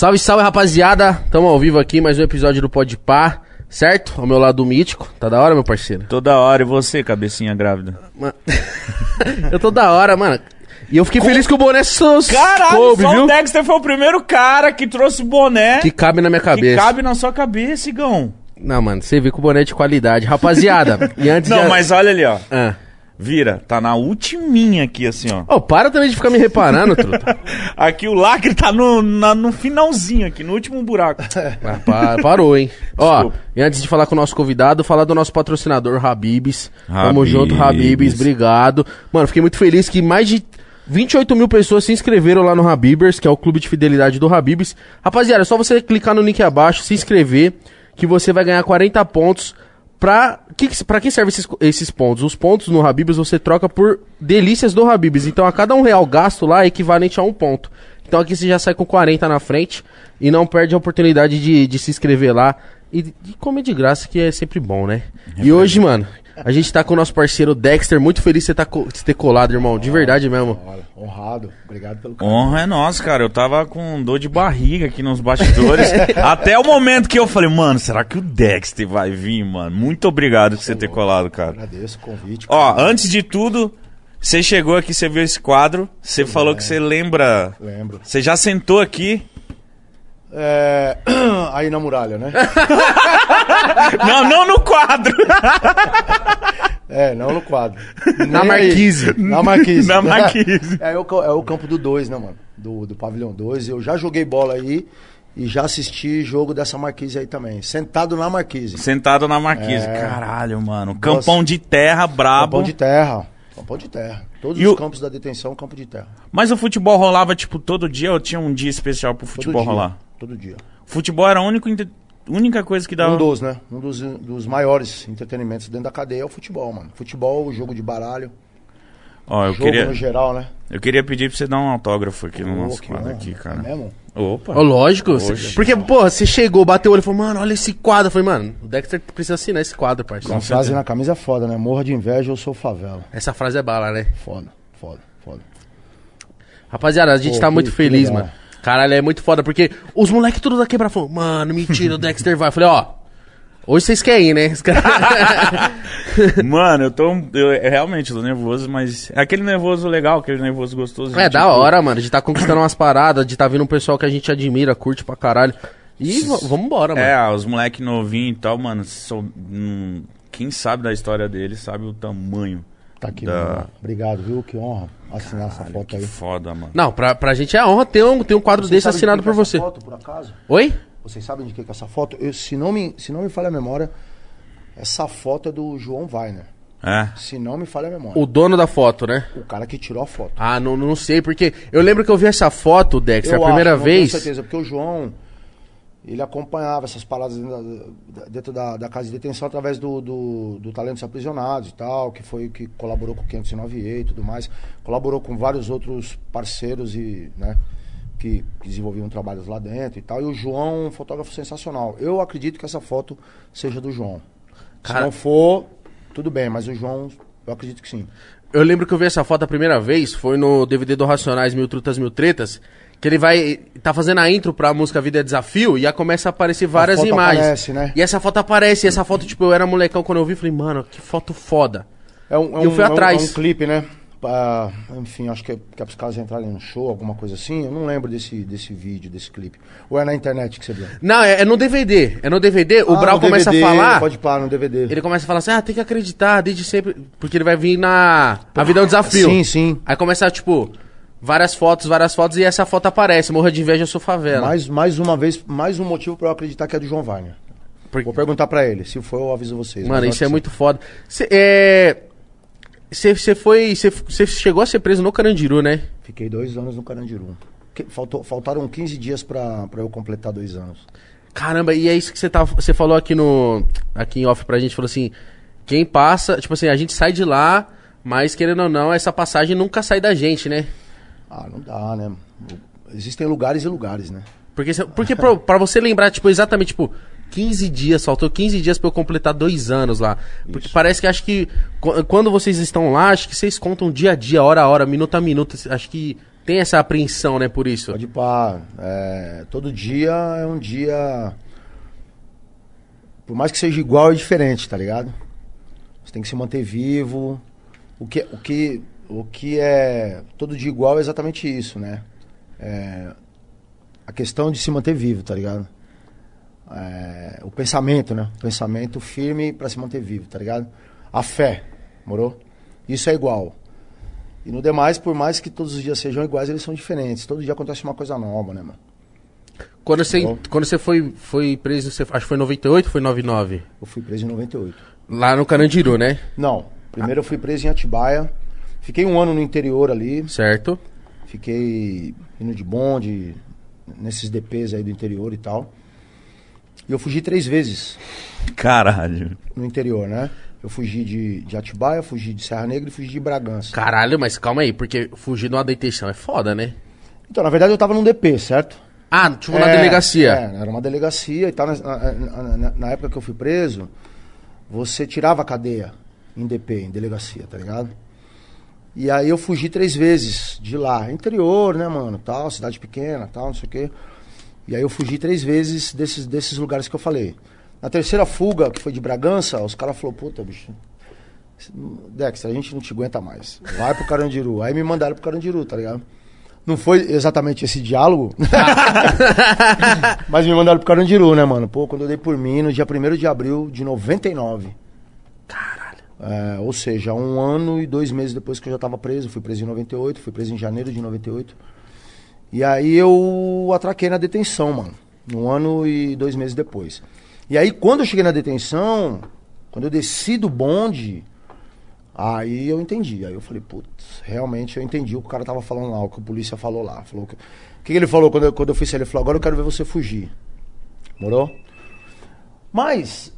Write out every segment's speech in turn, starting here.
Salve, salve, rapaziada. Tamo ao vivo aqui, mais um episódio do Pode Par, certo? Ao meu lado mítico. Tá da hora, meu parceiro? Toda hora. E você, cabecinha grávida? Mano... eu tô da hora, mano. E eu fiquei feliz que o boné só Caralho, coube, só viu? o Dexter foi o primeiro cara que trouxe boné Que cabe na minha que cabeça. cabe na sua cabeça, Igão. Não, mano, você vê que o boné é de qualidade. Rapaziada, e antes Não, mas olha ali, ó. Ah. Vira, tá na ultiminha aqui, assim, ó. Ô, para também de ficar me reparando, truta. Aqui o lacre tá no, na- no finalzinho aqui, no último buraco. Ah, pa- parou, hein? Ó, e antes de falar com o nosso convidado, falar do nosso patrocinador, Habibs. Tamo Habibs. junto, Habibs, obrigado. Mano, fiquei muito feliz que mais de 28 mil pessoas se inscreveram lá no Habibers, que é o clube de fidelidade do Habibs. Rapaziada, é só você clicar no link abaixo, se inscrever, que você vai ganhar 40 pontos. Pra, que, que- pra que serve esses, esses pontos? Os pontos no Habibs você troca por delícias do Habibs. Então a cada um real gasto lá é equivalente a um ponto. Então aqui você já sai com 40 na frente e não perde a oportunidade de, de se inscrever lá e de de comer de graça, que é sempre bom, né? E hoje, mano, a gente tá com o nosso parceiro Dexter. Muito feliz de você, tá co- ter colado, irmão. De verdade mesmo. Olha, honrado. Obrigado pelo carinho. Honra é nossa, cara. Eu tava com dor de barriga aqui nos bastidores. até o momento que eu falei, mano, será que o Dexter vai vir, mano? Muito obrigado por você ter colado, cara. Agradeço o convite. Ó, antes de tudo, você chegou aqui, você viu esse quadro, você falou que você lembra. Lembro. Você já sentou aqui? É, Aí na muralha, né? Não, não no quadro! É, não no quadro. Na marquise. Na marquise. Na marquise. É, o, ca- é o campo do 2, né, mano? Do, do pavilhão 2. Eu já joguei bola aí e já assisti jogo dessa marquise aí também. Sentado na marquise. Sentado na marquise. É. Caralho, mano. Campão de terra, brabo. Campão de terra. Campão de terra. Todos E os o- campos da detenção, campo de terra. Mas o futebol rolava, tipo, todo dia ou tinha um dia especial pro Todo futebol dia. rolar? Todo dia. Futebol era a única, única coisa que dava. Um dos, né? Um dos, dos maiores entretenimentos dentro da cadeia é o futebol, mano. Futebol, jogo de baralho, Ó, eu jogo queria, no geral, né? eu queria pedir pra você dar um autógrafo aqui no nosso quadro honra. aqui, É cara. mesmo? Opa. Ó, lógico. cê- Oxe. porque, porra, você chegou, bateu o olho e falou, mano, olha esse quadro. Eu falei, mano, o Dexter precisa assinar esse quadro, parceiro. Uma frase na camisa é foda, né? Morra de inveja, eu sou favela. Essa frase é bala, né? Foda, foda, foda. Rapaziada, a gente Pô, tá que- muito feliz, legal. mano. Caralho, é muito foda, porque os moleques tudo da quebra falaram, mano, mentira, o Dexter vai. Eu falei, ó, hoje vocês querem ir, né? Mano, eu tô. Eu, eu realmente tô nervoso, mas. É aquele nervoso legal, aquele nervoso gostoso. é da tipo, hora, mano, de tá conquistando umas paradas, de tá vindo um pessoal que a gente admira, curte pra caralho. E vambora, mano. É, os moleque novinhos e tal, mano. sou- hum, quem sabe da história deles sabe o tamanho. Tá aqui, Da- mano. Obrigado, viu? Que honra assinar essa foto Que aí. foda, mano. Não, pra, pra gente é honra ter um, ter um quadro Vocês desse sabem de assinado que que por é essa você. Foto, por acaso? Oi? Vocês sabem de que, que é essa foto? Eu, se, não me, se não me falha a memória, essa foto é do João Weiner. É. Se não me falha a memória. O dono da foto, né? O, cara que tirou a foto. Ah, não, não sei, porque eu lembro que eu vi essa foto, Dexter, Eu a primeira acho, vez. certeza, porque o João, ele acompanhava essas paradas dentro da, dentro da- da casa de detenção através do, do, do Talentos Aprisionados e tal, que foi o que colaborou com o 509E e tudo mais. Colaborou com vários outros parceiros e, né, que, que desenvolviam trabalhos lá dentro e tal. E o João é um fotógrafo sensacional. Eu acredito que essa foto seja do João. Cara- Se não for, tudo bem, mas o João, eu acredito que sim. Eu lembro que eu vi essa foto a primeira vez, foi no DVD do Racionais Mil Trutas Mil Tretas, que ele vai. tá fazendo a intro pra música Vida é Desafio e aí começa a aparecer várias foto imagens. aparece, né? E essa foto aparece, e essa foto, tipo, eu era molecão quando eu vi, falei, mano, que foto foda. É um, é E eu um- fui é um- atrás. É um clipe, né? Ah, enfim, acho que é, que é pros caras entrarem no show, alguma coisa assim. Eu não lembro desse, desse vídeo, desse clipe. Ou é na internet que você viu? Não, é, é no DVD. É no DVD, o Ah, Brau começa DVD, a falar. Pode parar no DVD. Ele começa a falar assim, ah, tem que acreditar desde sempre. Porque ele vai vir na. A vida é um desafio. Sim, sim. Aí começa, tipo, várias fotos, várias fotos, e essa foto aparece. Morra de inveja, eu sou favela. Mais, mais uma vez, mais um motivo pra eu acreditar que é do João Wagner. Por- Vou perguntar pra ele. Se for, eu aviso vocês. Mano, isso é que muito foda. Cê, é... Você foi. Você chegou a ser preso no Carandiru, né? sim. Fiquei dois anos no Carandiru. Que- faltou, faltaram 15 dias pra, pra eu completar dois anos. Caramba, e é isso que você tá, você falou aqui no. Aqui em off pra gente, falou assim. Quem passa. Tipo assim, a gente sai de lá, mas querendo ou não, essa passagem nunca sai da gente, né? Ah, não dá, né? Existem lugares e lugares, né? Porque, porque pra, pra você lembrar, tipo, exatamente, tipo, 15 dias, faltou 15 dias pra eu completar dois anos lá. Porque parece que acho que qu- quando vocês estão lá, acho que vocês contam dia a dia, hora a hora, minuto a minuto. Acho que tem tem essa apreensão, né, por isso. Pode pá. É, todo dia é um dia. Por mais que seja igual, é diferente, tá ligado? Você tem que se manter vivo. O que, o que, o que é todo dia igual é exatamente isso, né? É, a questão de se manter vivo, tá ligado? É, o pensamento, né? O pensamento firme para se manter vivo, tá ligado? A fé, morou? Isso é igual. E no demais, por mais que todos os dias sejam iguais, eles são diferentes. Todo dia acontece uma coisa nova, né, mano? Quando você, Bom. quando você foi, foi preso, você, acho que foi em 98 ou foi 99? Eu fui preso em 98. Lá no Carandiru, né? Não, primeiro eu fui preso em Atibaia. Fiquei um ano no interior ali. Certo. Fiquei indo de bonde, nesses DPs aí do interior e tal. E eu fugi três vezes Caralho. no interior, né? Eu fugi de, de Atibaia, fugi de Serra Negra e fugi de Bragança. Caralho, mas calma aí, porque fugir de uma detenção é foda, né? Então, na verdade, eu tava num DP, certo? Ah, tipo na É, delegacia. É, era uma delegacia e tal. Na, na- na- na época que eu fui preso, você tirava a cadeia em DP, em delegacia, tá ligado? E aí eu fugi três vezes de lá. Interior, né, mano? Tal, cidade pequena, tal, não sei o quê. E aí eu fugi três vezes desses, desses lugares que eu falei. Na terceira fuga, que foi de Bragança, os caras falaram, puta, bicho. Dexter, a gente não te aguenta mais. Vai pro Carandiru. Aí me mandaram pro Carandiru, tá ligado? Não foi exatamente esse diálogo. Mas me mandaram pro Carandiru, né, mano? Pô, quando eu dei por mim, no dia 1 de abril de 99. Caralho. É, ou seja, um ano e dois meses depois que eu já tava preso. Fui preso em 98, fui preso em janeiro de 98. E aí eu atraquei na detenção, mano. Um ano e dois meses depois. E aí, quando eu cheguei na detenção, quando eu desci do bonde, aí eu entendi. Aí eu falei, putz, realmente eu entendi o que o cara tava falando lá, o que o polícia falou lá. Falou que... O que, que ele falou quando eu, quando eu fui sair? Ele falou, agora eu quero ver você fugir. Morou? Mas,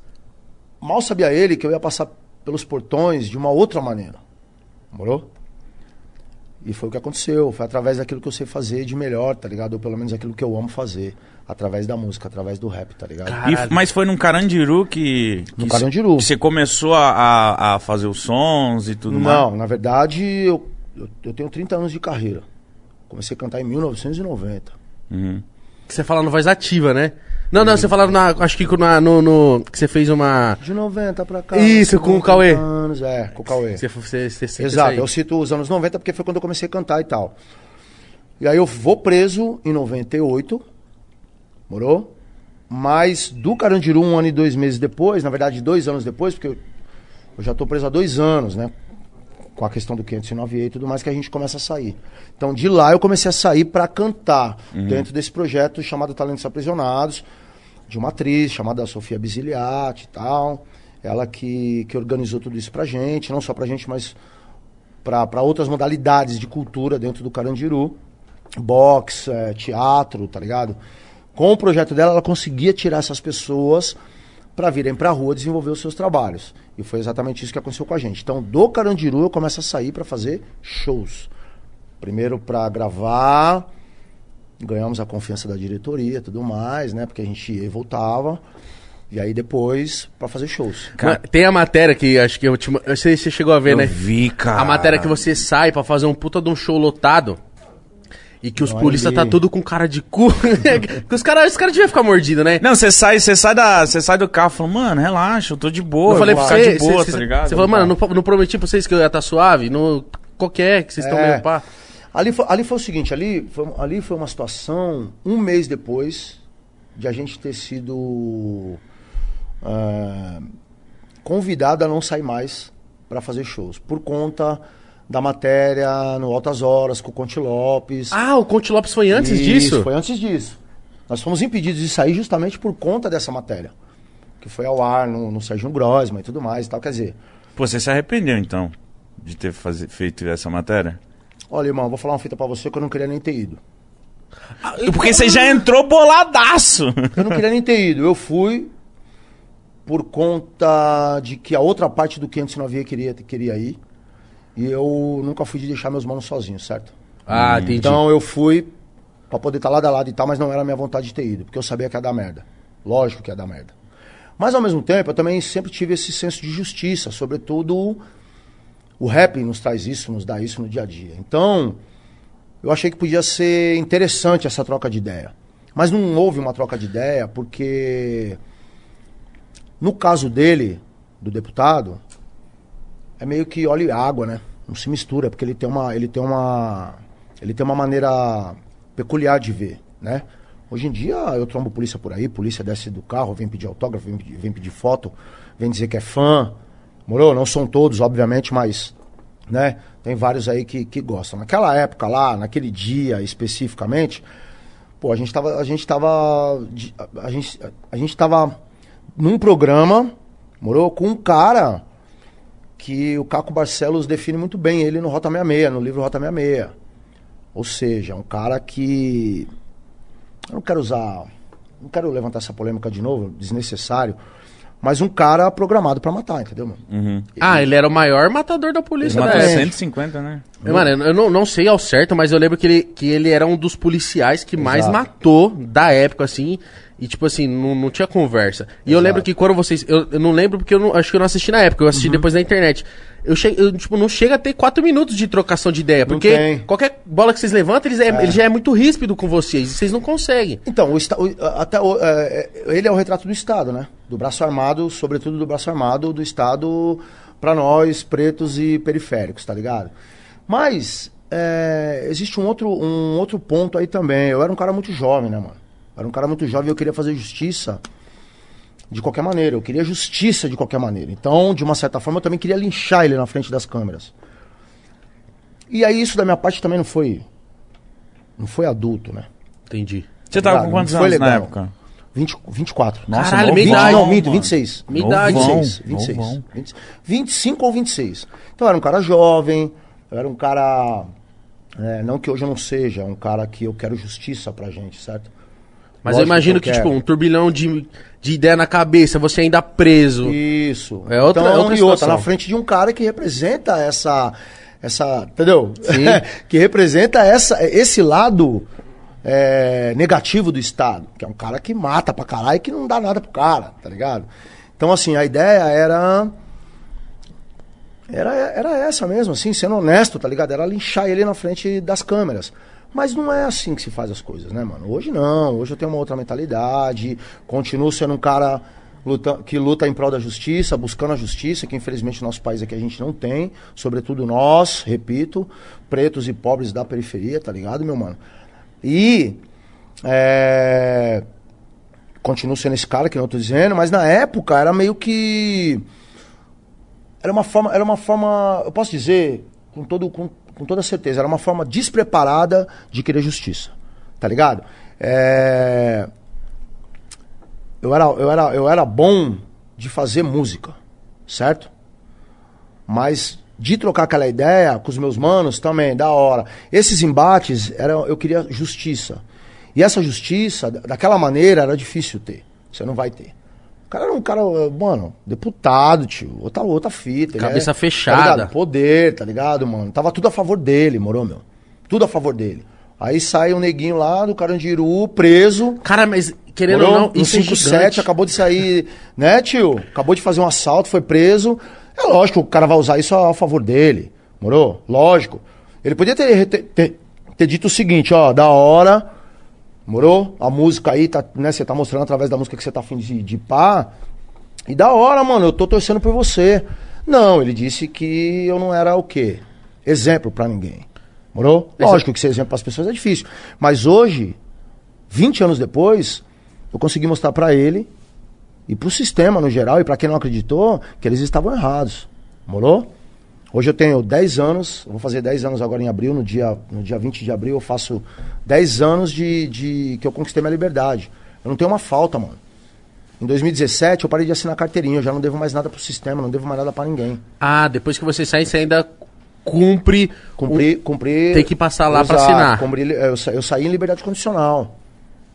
mal sabia ele que eu ia passar pelos portões de uma outra maneira. Morou? E foi o que aconteceu. Foi através daquilo que eu sei fazer de melhor, tá ligado? Ou pelo menos aquilo que eu amo fazer. Através da música, através do rap, tá ligado? E- mas foi num Carandiru que. No que Carandiru. Que você começou a, a, a fazer os sons e tudo mais. Não, na verdade, eu, eu, eu tenho 30 anos de carreira. Comecei a cantar em 1990. Uhum. Que você fala no voz ativa, né? Não, não, você fala na. Acho que na- no, no- Que você fez uma. De 90 pra cá. Isso, com o 30 Cauê. Anos, é, com o Cauê. Você, você, você, você Exato, eu cito os anos 90 porque foi quando eu comecei a cantar e tal. E aí eu vou preso em 98, morou? Mas do Carandiru, um ano e dois meses depois, na verdade dois anos depois, porque eu, eu já tô preso há dois anos, né? Com a questão do 509 e tudo mais, que a gente começa a sair. Então de lá eu comecei a sair pra cantar, dentro desse projeto chamado Talentos Aprisionados, de uma atriz chamada Sofia Bisiliati e tal. Ela que, que organizou tudo isso pra gente, não só pra gente, mas para outras modalidades de cultura dentro do Carandiru, boxe, eh, teatro, tá ligado? Com o projeto dela, ela conseguia tirar essas pessoas para virem para a rua desenvolver os seus trabalhos. E foi exatamente isso que aconteceu com a gente. Então, do Carandiru eu começo a sair para fazer shows. Primeiro para gravar, ganhamos a confiança da diretoria, e tudo mais, né? Porque a gente ia e voltava. E aí depois para fazer shows. Mano, Tem a matéria que acho que eu te, eu sei se você chegou a ver, Eu né? vi, cara. A matéria que você sai pra fazer um puta de um show lotado. E que os polícia tá tudo com cara de cu. que os caras os cara deviam ficar mordidos, né? Não, você sai, você sai da, você sai do carro e fala, mano, relaxa, eu tô de boa, eu falei pra você, de boa, você, tá ligado? você falou, mano, não, não prometi pra vocês que eu ia estar suave, no qualquer, que vocês estão É. meio pá. Ali foi, ali foi o seguinte, ali foi, ali foi uma situação, um mês depois de a gente ter sido ah, convidado a não sair mais para fazer shows, por conta da matéria no Altas Horas com o Conte Lopes. Ah, o Conte Lopes foi antes Isso, disso? Foi antes disso. Nós fomos impedidos de sair justamente por conta dessa matéria, que foi ao ar no, no Sérgio Grosman e tudo mais e tal, quer dizer... Pô, você se arrependeu então de ter faze- feito essa matéria? Olha, irmão, vou falar uma fita pra você que eu não queria nem ter ido. Porque você já entrou boladaço. Eu não queria nem ter ido. Eu fui por conta de que a outra parte do 509 queria, queria ir. E eu nunca fui de deixar meus manos sozinhos, certo? Ah, entendi. Então eu fui pra poder estar lado a lado e tal, mas não era minha vontade de ter ido, porque eu sabia que ia dar merda. Lógico que ia dar merda. Mas ao mesmo tempo, eu também sempre tive esse senso de justiça, sobretudo o rap nos traz isso, nos dá isso no dia a dia. Então, eu achei que podia ser interessante essa troca de ideia. Mas não houve uma troca de ideia porque, no caso dele, do deputado, é meio que óleo e água, né? Não se mistura, porque ele tem uma, ele tem uma, ele tem uma maneira peculiar de ver, né? Hoje em dia eu trombo polícia por aí, polícia desce do carro, vem pedir autógrafo, vem vem pedir foto, vem dizer que é fã. Morou? Não são todos, obviamente, mas né? Tem vários aí que, que gostam. Naquela época lá, naquele dia especificamente, pô, a gente tava, a gente tava, a gente, a gente tava num programa, morou com um cara que o Caco Barcelos define muito bem ele no Rota 66, no livro Rota 66. Ou seja, um cara que eu não quero usar, não quero levantar essa polêmica de novo, desnecessário, mas um cara programado pra matar, entendeu, mano? Uhum. Ah, ele era o maior matador da polícia ele matou 150, né? Mano, eu não, não sei ao certo, mas eu lembro que ele, que ele era um dos policiais que mais Exato. matou da época, assim. E, tipo assim, não, não tinha conversa. E Exato. eu lembro que quando vocês. Eu, eu, não lembro porque eu não, acho que eu não assisti na época, eu assisti uhum. depois na internet. Eu, che, eu, tipo, não chega a ter quatro minutos de trocação de ideia. Porque qualquer bola que vocês levantam, eles é, é. ele já é muito ríspido com vocês. Vocês não conseguem. Então, o, o, até o, é, é, ele é o retrato do Estado, né? Do braço armado, sobretudo do braço armado do Estado para nós, pretos e periféricos, tá ligado? Mas é, existe um outro, um outro ponto aí também. Eu era um cara muito jovem, né, mano? Era um cara muito jovem e eu queria fazer justiça de qualquer maneira. Eu queria justiça de qualquer maneira. Então, de uma certa forma, eu também queria linchar ele na frente das câmeras. E aí isso da minha parte também não foi. Não foi adulto, né? Entendi. Você tava com quantos anos legal. na época? 20, 24. Nossa, Caralho, minha idade. Não, minto, 26. Minha idade. 26. 26. 26. 25 ou 26. Então eu era um cara jovem, eu era um cara. É, não que hoje eu não seja, um cara que eu quero justiça pra gente, certo? Mas Lógico eu imagino que, que tipo, um turbilhão de, de ideia na cabeça, você ainda preso. Isso. É outra, então, é outra e outra, na frente de um cara que representa essa. essa entendeu? que representa essa, esse lado é, negativo do Estado. Que é um cara que mata pra caralho e que não dá nada pro cara, tá ligado? Então, assim, a ideia era. Era, era essa mesmo, assim, sendo honesto, tá ligado? Era linchar ele na frente das câmeras. Mas não é assim que se faz as coisas, né, mano? Hoje não, hoje eu tenho uma outra mentalidade, continuo sendo um cara luta, que luta em prol da justiça, buscando a justiça, que infelizmente no nosso país aqui a gente não tem, sobretudo nós, repito, pretos e pobres da periferia, tá ligado, meu mano? E é, continuo sendo esse cara que eu tô dizendo, mas na época era meio que era uma forma, era uma forma, eu posso dizer com todo com com toda certeza. Era uma forma despreparada de querer justiça. Tá ligado? É... Eu, era, eu, era, eu era bom de fazer música, certo? Mas de trocar aquela ideia com os meus manos também, da hora. Esses embates, era, eu queria justiça. E essa justiça, daquela maneira, era difícil ter. Você não vai ter cara era um cara, mano, deputado, tio. Outra, outra fita. Cabeça é, fechada. Tá Poder, tá ligado, mano? Tava tudo a favor dele, morou, meu? Tudo a favor dele. Aí sai um neguinho lá do Carandiru, preso. Cara, mas querendo morou, ou não, isso 57, é acabou de sair, né, tio? Acabou de fazer um assalto, foi preso. É lógico que o cara vai usar isso a, a favor dele. Morou? Lógico. Ele podia ter, ter, ter, ter dito o seguinte, ó, da hora Morou? A música aí, tá, né? Você tá mostrando através da música que você tá afim de, de pá. E da hora, mano, eu tô torcendo por você. Não, ele disse que eu não era o quê? Exemplo para ninguém. Morou? Lógico que ser exemplo para as pessoas é difícil. Mas hoje, 20 anos depois, eu consegui mostrar para ele e pro sistema no geral e para quem não acreditou que eles estavam errados. Morou? Hoje eu tenho 10 anos, vou fazer 10 anos agora em abril, no dia, no dia 20 de abril eu faço 10 anos de, de que eu conquistei minha liberdade. Eu não tenho uma falta, mano. Em 2017 eu parei de assinar carteirinha, eu já não devo mais nada pro sistema, não devo mais nada para ninguém. Ah, depois que você sai, você ainda cumpre. Cumpri, cumpri. Tem que passar lá para assinar. Cumpri, eu, eu saí em liberdade condicional.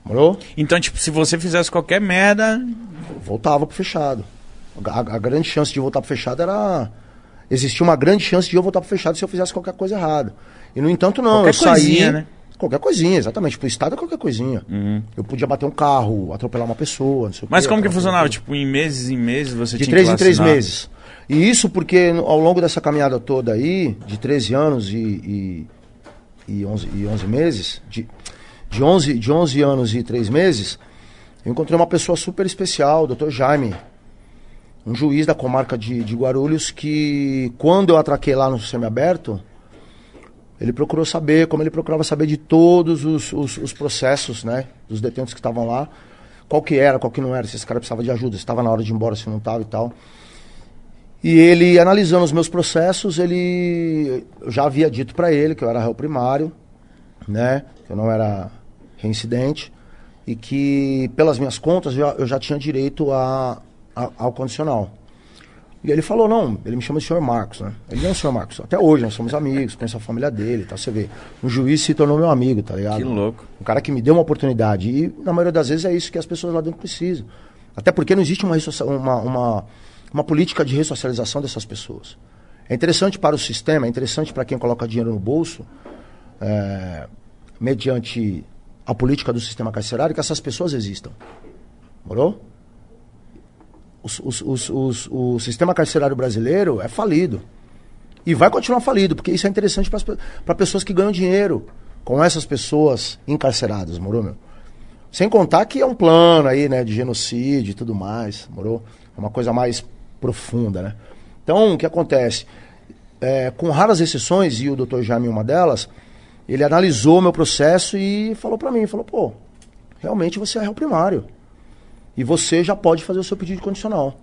Morou? Então, tipo, se você fizesse qualquer merda. Voltava pro fechado. A, a grande chance de voltar pro fechado era existia uma grande chance de eu voltar pro fechado se eu fizesse qualquer coisa errada. E no entanto, não. Qualquer eu coisinha, saí. Né? Qualquer coisinha, exatamente. Pro Estado é qualquer coisinha. Uhum. Eu podia bater um carro, atropelar uma pessoa, não sei Mas o como que funcionava? Tipo, em meses em meses você de tinha três em três meses. E isso porque ao longo dessa caminhada toda aí, de 13 anos e, e e 11, e 11 meses, de, de, 11, de 11 anos e 3 meses, eu encontrei uma pessoa super especial, o Dr. Jaime, um juiz da comarca de, de Guarulhos, que quando eu atraquei lá no semiaberto, ele procurou saber, como ele procurava saber de todos os, os, os processos, né, dos detentos que estavam lá, qual que era, qual que não era, se esse cara precisava de ajuda, se estava na hora de ir embora, se não estava e tal. E ele, analisando os meus processos, ele eu já havia dito para ele que eu era réu primário, né, que eu não era reincidente e que pelas minhas contas eu, eu já tinha direito a, ao condicional. E ele falou, não, ele me chama de senhor Marcos, né? Ele não é o senhor Marcos. Até hoje nós somos amigos, conheço a família dele, tá? Você vê, um juiz se tornou meu amigo, tá ligado? Que louco. Um cara que me deu uma oportunidade. E na maioria das vezes é isso que as pessoas lá dentro precisam. Até porque não existe uma, uma, uma, uma política de ressocialização dessas pessoas. É interessante para o sistema, é interessante para quem coloca dinheiro no bolso, é, mediante a política do sistema carcerário, que essas pessoas existam. Morou? Os, os, os, o sistema carcerário brasileiro é falido. E vai continuar falido, porque isso é interessante para pessoas que ganham dinheiro com essas pessoas encarceradas, morou, meu? Sem contar que é um plano aí, né, de genocídio e tudo mais, morou? É uma coisa mais profunda, né? Então, o que acontece? É, com raras exceções, e o doutor Jaime uma delas, ele analisou meu processo e falou para mim, falou, pô, realmente você é réu primário. E você já pode fazer o seu pedido condicional.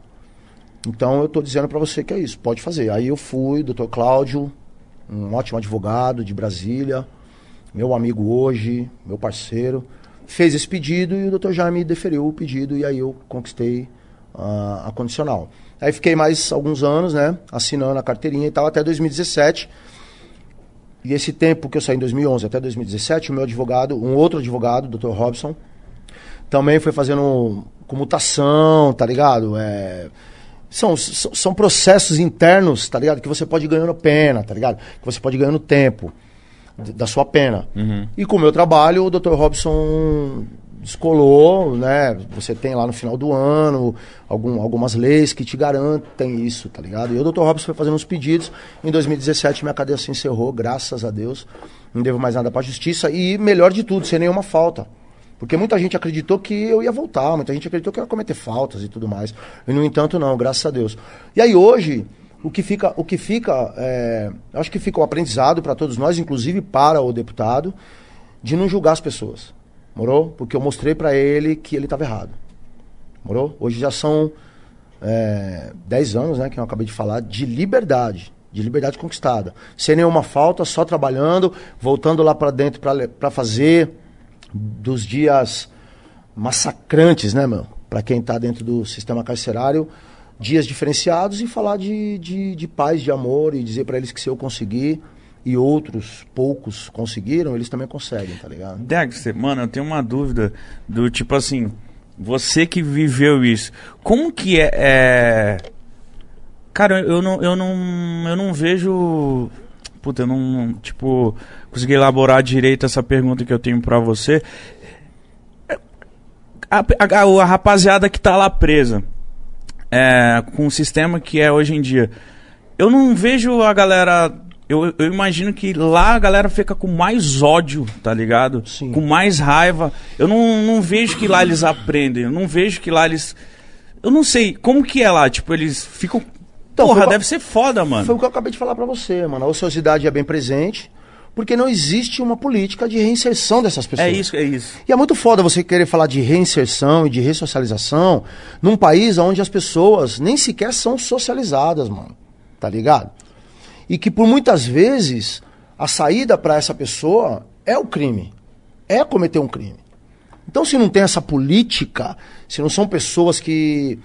Então eu estou dizendo para você que é isso, pode fazer. Aí eu fui, doutor Cláudio, um ótimo advogado de Brasília, meu amigo hoje, meu parceiro, fez esse pedido e o doutor Jaime deferiu o pedido e aí eu conquistei uh, a condicional. Aí fiquei mais alguns anos, né, assinando a carteirinha e tal, até 2017. E esse tempo que eu saí em 2011 até 2017, o meu advogado, um outro advogado, doutor Robson, também foi fazendo comutação, tá ligado? É, são, são processos internos, tá ligado? Que você pode ir ganhando pena, tá ligado? Que você pode ir ganhando tempo da sua pena. Uhum. E com o meu trabalho, o Dr. Robson descolou, né? Você tem lá no final do ano algum, algumas leis que te garantem isso, tá ligado? E o Dr. Robson foi fazendo uns pedidos. Em 2017, minha cadeia se encerrou, graças a Deus. Não devo mais nada para a justiça. E melhor de tudo, sem nenhuma falta. Porque muita gente acreditou que eu ia voltar, muita gente acreditou que eu ia cometer faltas e tudo mais. E no entanto, não, graças a Deus. E aí hoje, o que fica, o que fica é, acho que fica um aprendizado para todos nós, inclusive para o deputado, de não julgar as pessoas. Morou? Porque eu mostrei para ele que ele estava errado. Morou? Hoje já são é, 10 anos, né, que eu acabei de falar, de liberdade. De liberdade conquistada. Sem nenhuma falta, só trabalhando, voltando lá para dentro para fazer dos dias massacrantes, né, meu? Para quem está dentro do sistema carcerário, dias diferenciados e falar de, de, de paz, de amor e dizer para eles que se eu conseguir e outros poucos conseguiram, eles também conseguem, tá ligado? Dexter, mano, eu tenho uma dúvida do tipo assim, você que viveu isso, como que é, é... Cara, eu não, eu não, eu não vejo puta, eu não, tipo, consegui elaborar direito essa pergunta que eu tenho para você. A, a, a, rapaziada que tá lá presa, é, com o sistema que é hoje em dia, eu não vejo a galera. Eu, eu imagino que lá a galera fica com mais ódio, tá ligado? Sim. Com mais raiva. Eu não, não vejo que lá eles aprendem. Eu não vejo que lá eles. Eu não sei como que é lá. Tipo, eles ficam então, Porra, deve ser foda, mano. Foi o que eu acabei de falar para você, mano. A ociosidade é bem presente, porque não existe uma política de reinserção dessas pessoas. É isso, é isso. E é muito foda você querer falar de reinserção e de ressocialização num país onde as pessoas nem sequer são socializadas, mano. Tá ligado? E que por muitas vezes a saída para essa pessoa é o crime. É cometer um crime. Então, se não tem essa política, se não são pessoas que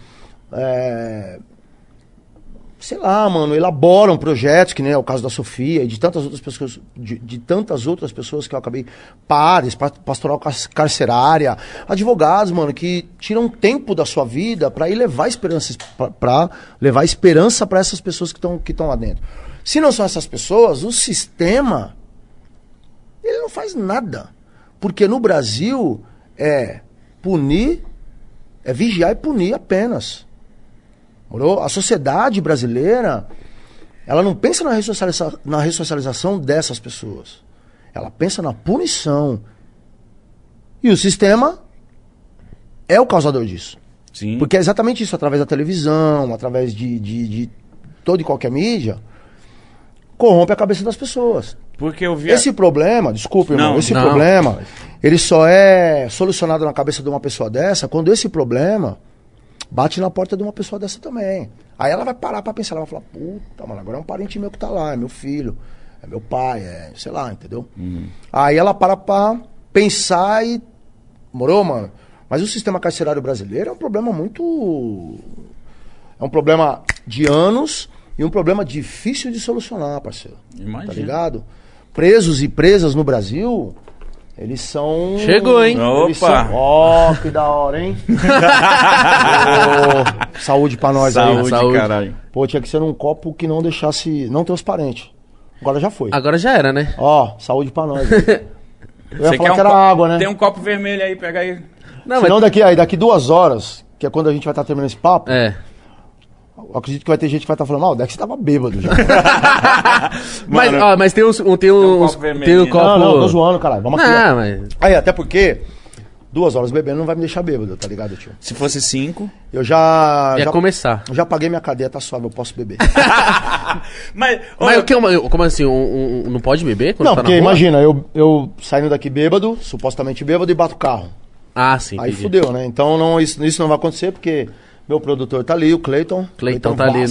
é, sei lá, mano, elaboram projetos, que nem é o caso da Sofia e de tantas outras pessoas, de, de tantas outras pessoas que eu acabei, pares, pastoral carcerária, advogados, mano, que tiram tempo da sua vida para ir levar esperança, para levar esperança para essas pessoas que estão que estão lá dentro. Se não são essas pessoas, o sistema ele não faz nada. Porque no Brasil é punir, é vigiar e punir apenas. Morou? A sociedade brasileira, ela não pensa na, ressocializa na ressocialização dessas pessoas. Ela pensa na punição. E o sistema é o causador disso. Sim. Porque é exatamente isso, através da televisão, através de, de, de toda e qualquer mídia, corrompe a cabeça das pessoas. Porque eu vi. Esse problema, desculpa, irmão, Não, esse não. problema, ele só é solucionado na cabeça de uma pessoa dessa quando esse problema bate na porta de uma pessoa dessa também. Aí ela vai parar pra pensar, ela vai falar, puta, mano, agora é um parente meu que tá lá, é meu filho, é meu pai, é, sei lá, entendeu? Aí ela para pra pensar e. Morou, mano? Mas o sistema carcerário brasileiro é um problema muito. É um problema de anos e um problema difícil de solucionar, parceiro. Imagina. Tá ligado? Presos e presas no Brasil, eles são. Chegou, hein? Eles Opa! são- Ó, que da hora, hein? Ô, saúde pra nós Saúde, aí. Saúde. caralho. Pô, tinha que ser num copo que não deixasse. Não transparente. Agora já foi. Agora já era, né? Ó, saúde pra nós. Eu ia Você falar quer que era copo- água, né? Tem um copo vermelho aí, pega aí. Não, Senão daqui, aí, daqui duas horas, que é quando a gente vai estar terminando esse papo, É. eu acredito que vai ter gente que vai estar falando, mal, o Dex tava bêbado já. Mas, Mano, ó, mas tem uns. um- Tem, um uns, copo tem um copo. Não, não, tô zoando, caralho. Vamos aqui. Não, ó. mas. Aí, até porque duas horas bebendo não vai me deixar bêbado, tá ligado, tio? Se fosse cinco. Eu já. Ia já, começar. já paguei minha cadeia, tá suave, eu posso beber. Mas. Mas o que? é uma- Como assim? Um, um- não pode beber quando não, tá porque na rua? imagina, eu, eu saindo daqui bêbado, supostamente bêbado, e bato o carro. Ah, sim. Aí entendi. fudeu, né? Então não, isso, isso não vai acontecer porque meu produtor tá ali, o Cleiton. Cleiton tá ali.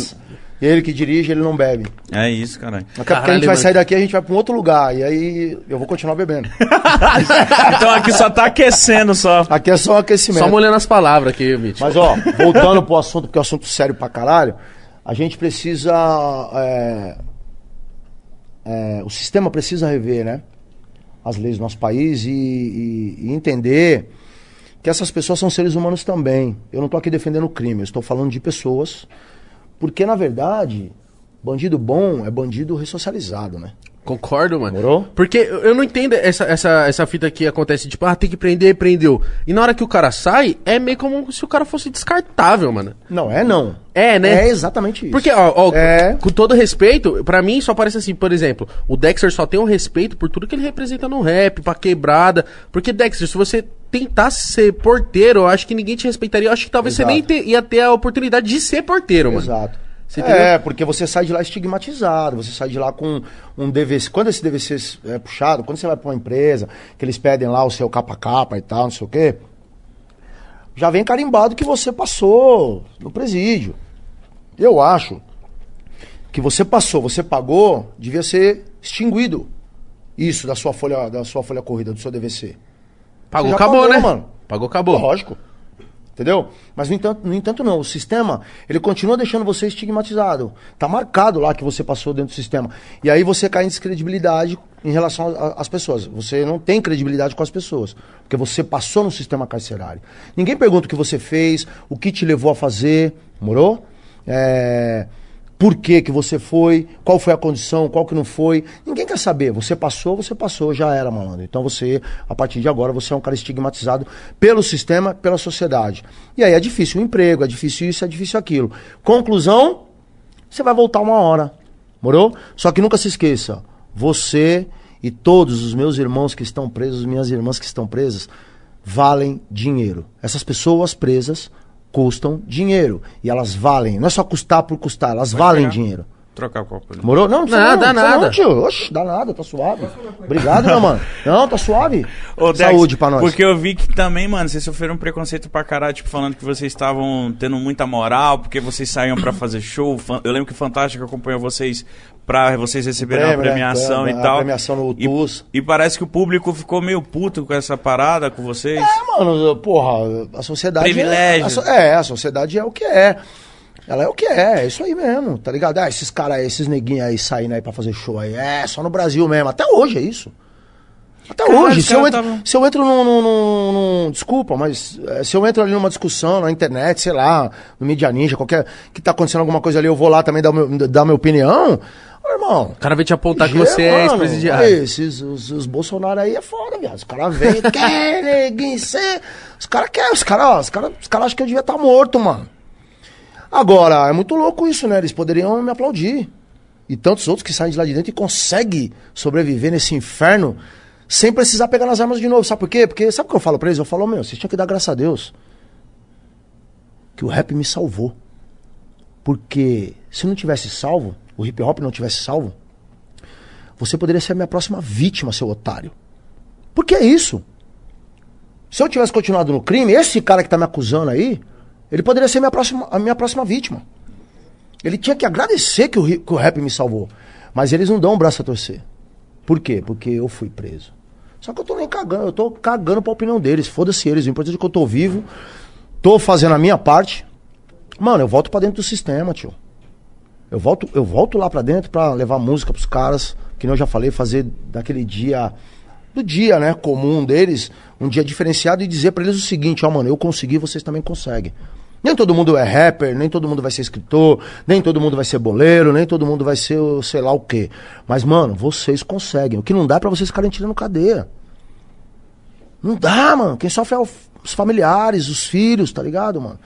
Ele que dirige, ele não bebe. É isso, caralho. Até porque a Caralho, gente vai mano. sair daqui, a gente vai pra um outro lugar. E aí eu vou continuar bebendo. Então aqui só tá aquecendo só. Aqui é só um aquecimento. Só molhando as palavras aqui, Mitch. Mas ó, voltando pro assunto, porque é um assunto sério pra caralho, a gente precisa. é, é, o sistema precisa rever, né? As leis do nosso país e, e- e entender que essas pessoas são seres humanos também. Eu não estou aqui defendendo o crime, eu estou falando de pessoas. Porque, na verdade, bandido bom é bandido ressocializado, né? Concordo, mano. Demorou? Porque eu não entendo essa, essa, essa fita que acontece, tipo, ah, tem que prender, prendeu. E na hora que o cara sai, é meio como se o cara fosse descartável, mano. Não, é não. É, né? É exatamente isso. Porque, ó, ó, É. com todo respeito, pra mim só parece assim, por exemplo, o Dexter só tem um respeito por tudo que ele representa no rap, pra quebrada. Porque, Dexter, se você tentasse ser porteiro, eu acho que ninguém te respeitaria. Eu acho que talvez Exato. você nem te- ia ter a oportunidade de ser porteiro, mano. Exato. É, porque você sai de lá estigmatizado, você sai de lá com um DVC. Quando esse DVC é puxado, quando você vai pra uma empresa, que eles pedem lá o seu capa-capa e tal, não sei o quê, já vem carimbado que você passou no presídio. Eu acho que você passou, você pagou, devia ser extinguido isso da sua folha, da sua folha corrida, do seu DVC. Pagou, acabou, pagou, né? mano. Pagou, acabou. Lógico. Entendeu? Mas no entanto, no entanto não, o sistema, ele continua deixando você estigmatizado. Tá marcado lá que você passou dentro do sistema. E aí você cai em descredibilidade em relação às pessoas. Você não tem credibilidade com as pessoas, porque você passou no sistema carcerário. Ninguém pergunta o que você fez, o que te levou a fazer, morou? É, por que que você foi, qual foi a condição, qual que não foi. Ninguém quer saber. Você passou, você passou, já era, malandro. Então você, a partir de agora, você é um cara estigmatizado pelo sistema, pela sociedade. E aí é difícil o emprego, é difícil isso, é difícil aquilo. Conclusão, você vai voltar uma hora. Morou? Só que nunca se esqueça, você e todos os meus irmãos que estão presos, minhas irmãs que estão presas, valem dinheiro. Essas pessoas presas custam dinheiro. E elas valem. Não é só custar por custar, elas valem pegar. dinheiro. Trocar o copo ali. Morou? Não, não Não, não, dá precisa nada. Não, tio. Oxe, dá nada, tá suave. Obrigado, meu mano. Não, tá suave. Ô, Dex, Saúde pra nós. Porque eu vi que também, mano, vocês sofreram um preconceito pra caralho, tipo, falando que vocês estavam tendo muita moral, porque vocês saíam pra fazer show. Eu lembro que o Fantástico acompanhou vocês pra vocês receberem né? premiação A e tal. premiação no E- TUS. E, parece que o público ficou meio puto com essa parada, com vocês. É, mano, porra, a sociedade. Privilégio. É, a so- é, a sociedade é o que é. Ela é o que é, é isso aí mesmo, tá ligado? Ah, esses caras aí, esses neguinhos aí saindo aí pra fazer show aí. É, só no Brasil mesmo. Até hoje é isso. Até Caralho, hoje. Se eu, entro, tavam- se eu entro num, num- num- num- Desculpa, mas é, se eu entro ali numa discussão na internet, sei lá, no Media Ninja, qualquer. que tá acontecendo alguma coisa ali, eu vou lá também dar, meu, dar minha opinião. Ô, irmão. O cara vai te apontar que Gê, você é ex-presidiário. Esses, os, os Bolsonaro aí é foda, viado. Os caras vêm, quer, neguinho, cê... Os caras querem, os caras, ó, os caras os cara acham que eu devia estar morto, mano. Agora, é muito louco isso, né? Eles poderiam me aplaudir. e tantos outros que saem de lá de dentro e conseguem sobreviver nesse inferno sem precisar pegar nas armas de novo. Sabe por quê? Porque sabe o que eu falo pra eles? Eu falo, meu, vocês tinham que dar graças a Deus que o rap me salvou. Porque se não tivesse salvo, o hip hop não tivesse salvo, você poderia ser a minha próxima vítima, seu otário. Porque é isso. Se eu tivesse continuado no crime, esse cara que tá me acusando aí, ele poderia ser minha próxima, a minha próxima vítima. Ele tinha que agradecer que o, que o rap me salvou. Mas eles não dão um braço a torcer. Por quê? Porque eu fui preso. Só que eu tô nem cagando, eu tô cagando pra opinião deles. Foda-se eles. O importante é que eu tô vivo, tô fazendo a minha parte. Mano, eu volto pra dentro do sistema, tio. Eu volto, eu volto lá pra dentro pra levar música pros caras, que eu já falei, fazer daquele dia do dia, né, comum deles, um dia diferenciado e dizer pra eles o seguinte, ó, mano, eu consegui, vocês também conseguem. Nem todo mundo é rapper, nem todo mundo vai ser escritor, nem todo mundo vai ser boleiro, nem todo mundo vai ser o sei lá o quê. Mas, mano, vocês conseguem. O que não dá é pra vocês ficarem tirando cadeia. Não dá, mano. Quem sofre é os familiares, os filhos, tá ligado, mano?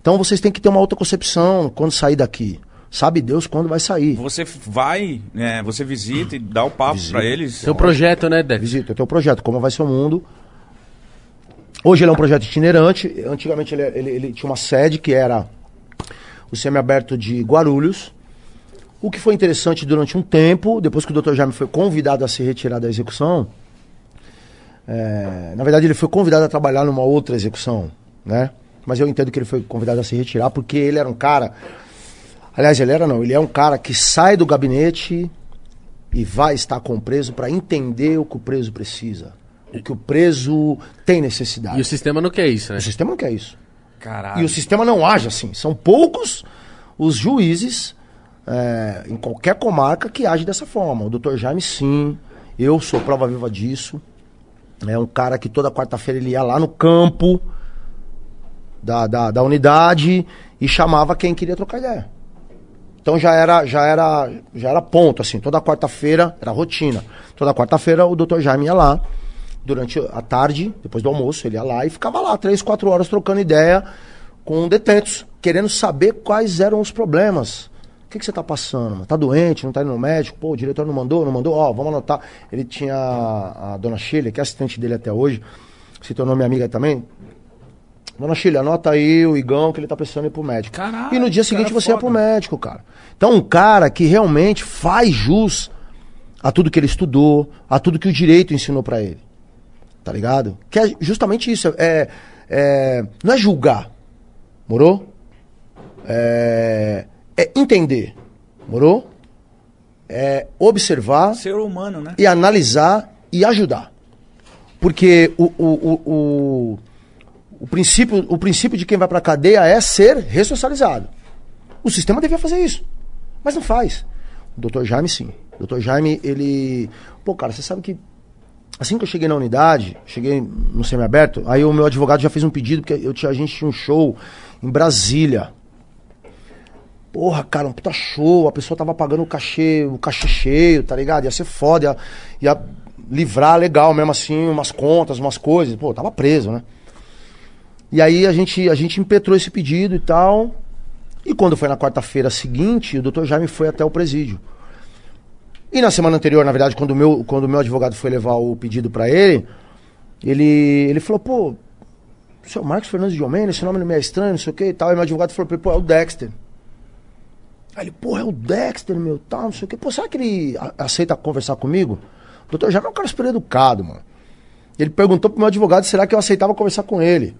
Então vocês têm que ter uma outra concepção quando sair daqui. Sabe Deus quando vai sair. Você vai, né, você visita e dá o papo pra eles. Seu projeto, né, Dex? Visita, eu tenho um projeto, Como Vai Ser o Mundo. Hoje ele é um projeto itinerante. Antigamente ele, ele- ele tinha uma sede que era o semiaberto de Guarulhos. O que foi interessante durante um tempo, depois que o Dr. Jaime foi convidado a se retirar da execução, é, na verdade ele foi convidado a trabalhar numa outra execução, né? Mas eu entendo que ele foi convidado a se retirar porque ele era um cara. Aliás, ele era não, ele é um cara que sai do gabinete e vai estar com o preso para entender o que o preso precisa, o que o preso tem necessidade. E o sistema não quer isso, né? O sistema não quer isso. Caralho. E o sistema não age assim. São poucos os juízes é, em qualquer comarca que agem dessa forma. O doutor Jaime, sim. Eu sou prova viva disso. É um cara que toda quarta-feira ele ia lá no campo da, da, da unidade e chamava quem queria trocar ideia. Então já era, já era, já era ponto, assim. Toda quarta-feira era rotina. Toda quarta-feira o doutor Jaime ia lá durante a tarde, depois do almoço, ele ia lá e ficava lá três, quatro horas trocando ideia com detentos, querendo saber quais eram os problemas. O que, que você tá passando? mano? Tá doente, não tá indo no médico? Pô, o diretor não mandou, não mandou? Ó, vamos anotar. Ele tinha a, a dona Sheila, que é assistente dele até hoje, se tornou minha amiga também. Dona Sheila, anota aí o Igão que ele tá precisando ir pro médico. Caralho, e no dia seguinte você ia foda. pro médico, cara. Então um cara que realmente faz jus a tudo que ele estudou, a tudo que o direito ensinou pra ele. Tá ligado? Que é justamente isso. É, é, não é julgar. Morou? É, é entender. Morou? É observar Ser humano, né? e analisar e ajudar. Porque o, o, o, o, princípio, o princípio de quem vai pra cadeia é ser ressocializado. O sistema devia fazer isso. Mas não faz. O Dr. Jaime, sim. O Dr. Jaime, ele. Pô, cara, você sabe que. Assim que eu cheguei na unidade, cheguei no semiaberto, aí o meu advogado já fez um pedido, porque eu tinha, a gente tinha um show em Brasília. Porra, cara, um puta show, a pessoa tava pagando o cachê, o cachê cheio, tá ligado? Ia ser foda, ia, ia livrar legal mesmo assim, umas contas, umas coisas. Pô, tava preso, né? E aí a gente, a gente impetrou esse pedido e tal. E quando foi na quarta-feira seguinte, o doutor Jaime foi até o presídio. E na semana anterior, na verdade, quando o meu, quando meu advogado foi levar o pedido pra ele, ele, ele falou, pô, senhor Marcos Fernandes de Almeida, esse nome não me é estranho, não sei o que e tal. E meu advogado falou pô, é o Dexter. Aí ele, porra, é o Dexter, meu, tal, não sei o que. Pô, será que ele aceita conversar comigo? O doutor Jaime é um cara super educado, mano. Ele perguntou pro meu advogado será que eu aceitava conversar com ele.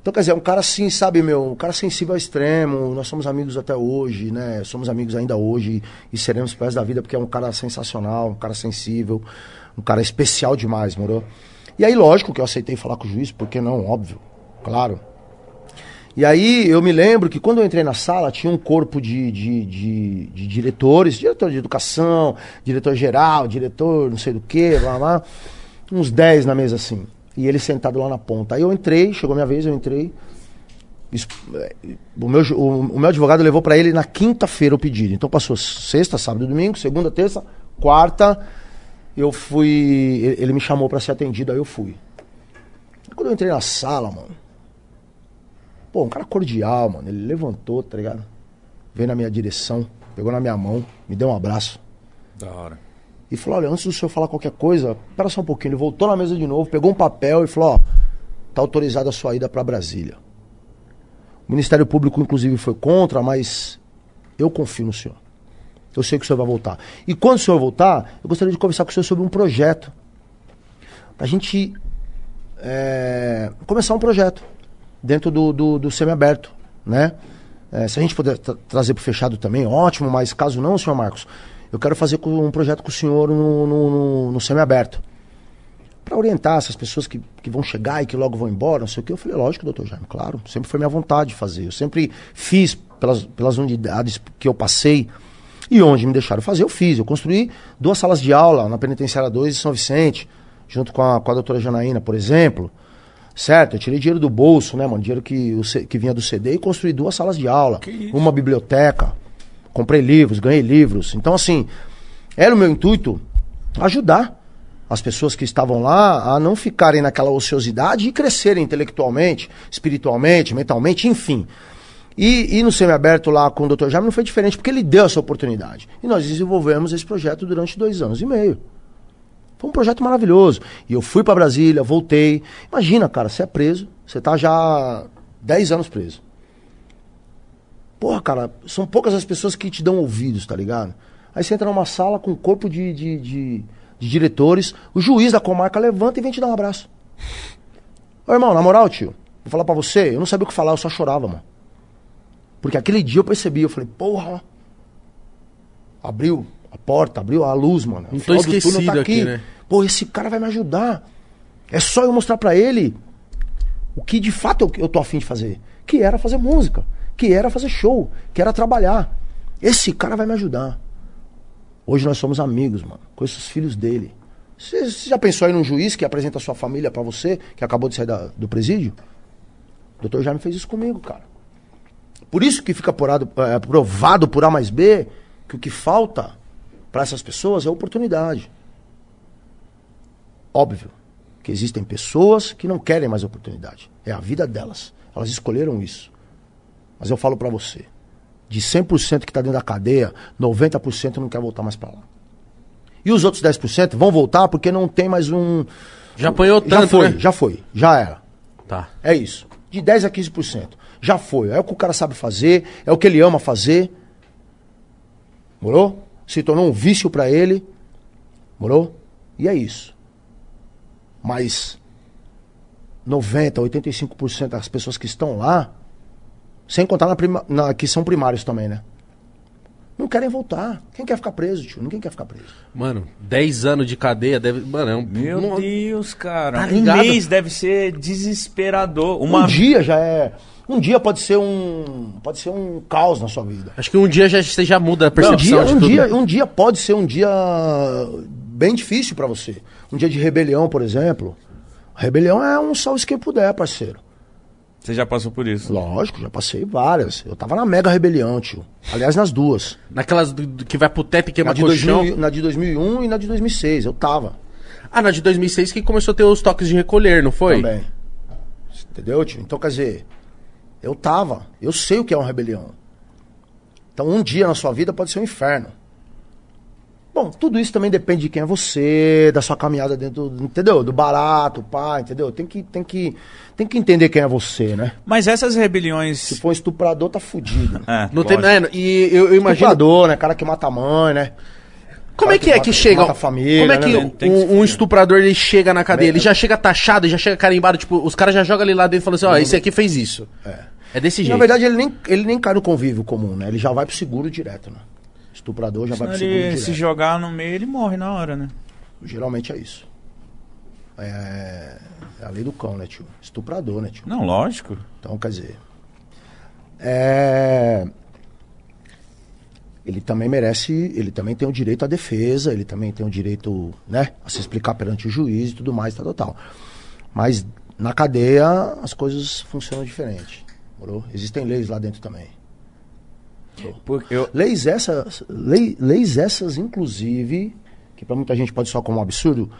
Então, quer dizer, é um cara assim, sabe, meu, um cara sensível ao extremo. Nós somos amigos até hoje, né? Somos amigos ainda hoje e seremos pés da vida porque é um cara sensacional, um cara sensível, um cara especial demais, moro? E aí, lógico que eu aceitei falar com o juiz, porque não, óbvio, claro. E aí eu me lembro que quando eu entrei na sala tinha um corpo de, de, de, de diretores, diretor de educação, diretor geral, diretor não sei do que, lá, lá, uns 10 na mesa assim. E ele sentado lá na ponta. Aí eu entrei, chegou a minha vez, eu entrei. É, O meu, o, o meu advogado levou pra ele na quinta-feira o pedido. Então passou sexta, sábado domingo, segunda, terça, quarta. Eu fui. Ele me chamou pra ser atendido, aí eu fui. Quando eu entrei na sala, mano. Pô, um cara cordial, mano. Ele levantou, tá ligado? Veio na minha direção. pegou na minha mão, me deu um abraço. Da hora. E falou: olha, antes do senhor falar qualquer coisa, espera só um pouquinho. Ele voltou na mesa de novo, pegou um papel e falou: ó, tá autorizada a sua ida para Brasília. O Ministério Público, inclusive, foi contra, mas eu confio no senhor. Eu sei que o senhor vai voltar. E quando o senhor voltar, eu gostaria de conversar com o senhor sobre um projeto. Pra gente é, começar um projeto dentro do, do, do semiaberto, né? É, se a gente puder tra trazer para o fechado também, ótimo, mas caso não, senhor Marcos, eu quero fazer um projeto com o senhor no, no, no, no semiaberto. Para orientar essas pessoas que, que vão chegar e que logo vão embora, não sei o que. Eu falei, lógico, doutor Jaime, claro. Sempre foi minha vontade de fazer. Eu sempre fiz pelas, pelas unidades que eu passei e onde me deixaram fazer, eu fiz. Eu construí duas salas de aula na Penitenciária 2 de São Vicente, junto com a, com a doutora Janaína, por exemplo. Certo? Eu tirei dinheiro do bolso, né, mano? Dinheiro que, que vinha do CD e construí duas salas de aula. Uma biblioteca. Comprei livros, ganhei livros. Então, assim, era o meu intuito ajudar as pessoas que estavam lá a não ficarem naquela ociosidade e crescerem intelectualmente, espiritualmente, mentalmente, enfim. E, e no semiaberto lá com o Dr. Jaime não foi diferente, porque ele deu essa oportunidade. E nós desenvolvemos esse projeto durante dois anos e meio. Foi um projeto maravilhoso. E eu fui para Brasília, voltei. Imagina, cara, você é preso, você tá já 10 anos preso. Porra, cara, são poucas as pessoas que te dão ouvidos, tá ligado? Aí você entra numa sala com um corpo de, de, de, de diretores, o juiz da comarca levanta e vem te dar um abraço. Ô irmão, na moral, tio, vou falar pra você, eu não sabia o que falar, eu só chorava, mano. Porque aquele dia eu percebi, eu falei, porra, abriu a porta, abriu a luz, mano. Não tô esquecido tá aqui. aqui, né? Pô, esse cara vai me ajudar. É só eu mostrar para ele o que de fato eu, eu tô afim de fazer. Que era fazer música, que era fazer show, que era trabalhar. Esse cara vai me ajudar. Hoje nós somos amigos, mano. Com esses filhos dele. Você já pensou aí num juiz que apresenta a sua família para você, que acabou de sair da, do presídio? O doutor Jaime fez isso comigo, cara. Por isso que fica apurado, é, provado por A mais B que o que falta para essas pessoas é oportunidade. Óbvio que existem pessoas que não querem mais oportunidade. É a vida delas. Elas escolheram isso. Mas eu falo para você, de 100% que está dentro da cadeia, 90% não quer voltar mais para lá. E os outros 10% vão voltar porque não tem mais um. Já apanhou tanto, já foi, né? Já foi, já era. Tá. É isso. De 10 a 15%. Já foi. É o que o cara sabe fazer, é o que ele ama fazer. Morou? Se tornou um vício para ele. Morou? E é isso. Mas 90, 85% das pessoas que estão lá, sem contar na prima, na, que são primários também, né? Não querem voltar. Quem quer ficar preso, tio? Ninguém quer ficar preso. Mano, 10 anos de cadeia deve. Mano, é um. Meu não... Deus, cara. Tá um mês deve ser desesperador. Uma... Um dia já é. Um dia pode ser um. Pode ser um caos na sua vida. Acho que um dia já, você já muda a Um percepção dia, de um, tudo. dia, um dia pode ser um dia bem difícil pra você. Um dia de rebelião, por exemplo. Rebelião é um salve quem puder, parceiro. Você já passou por isso? Lógico, já passei várias. Eu tava na mega rebelião, tio. Aliás, nas duas. Naquelas do- do que vai pro teto e Na queima de, colchão. 2000, na de 2001 e na de 2006. Eu tava. Ah, na de 2006 que começou a ter os toques de recolher, não foi? Também. Entendeu, tio? Então, quer dizer, eu tava. Eu sei o que é uma rebelião. Então, um dia na sua vida pode ser um inferno. Bom, tudo isso também depende de quem é você, da sua caminhada dentro, do- entendeu? Do barato, pá, entendeu? Tem que, tem que, tem que entender quem é você, né? Mas essas rebeliões. Se for um estuprador, tá fudido. É, Não tem, lógico. é, e eu, eu imagino. Estuprador, né? Cara que mata a mãe, né? Como é que é Mata- que chega? mata a família, como é que né, que se um, um estuprador ele chega na cadeia? Ele já chega taxado, já chega carimbado, tipo, os caras já jogam ele lá dentro e falam assim, ó, esse aqui fez isso. É. É desse Na jeito. verdade, ele nem, ele nem cai no convívio comum, né? Ele já vai pro seguro direto, né? Estuprador já vai Senão pro seguro ele direto. se jogar no meio, ele morre na hora, né? Geralmente é isso. É, é a lei do cão, né, tio? Estuprador, né, tio? Não, lógico. Então, quer dizer. É... Ele também merece. Ele também tem o direito à defesa, ele também tem o direito, né, a se explicar perante o juiz e tudo mais, tal, tal, tal. Mas na cadeia as coisas funcionam diferente. Morou? Existem leis lá dentro também. Porque eu, Leis essas, lei- leis essas, inclusive, que para muita gente pode soar como um absurdo,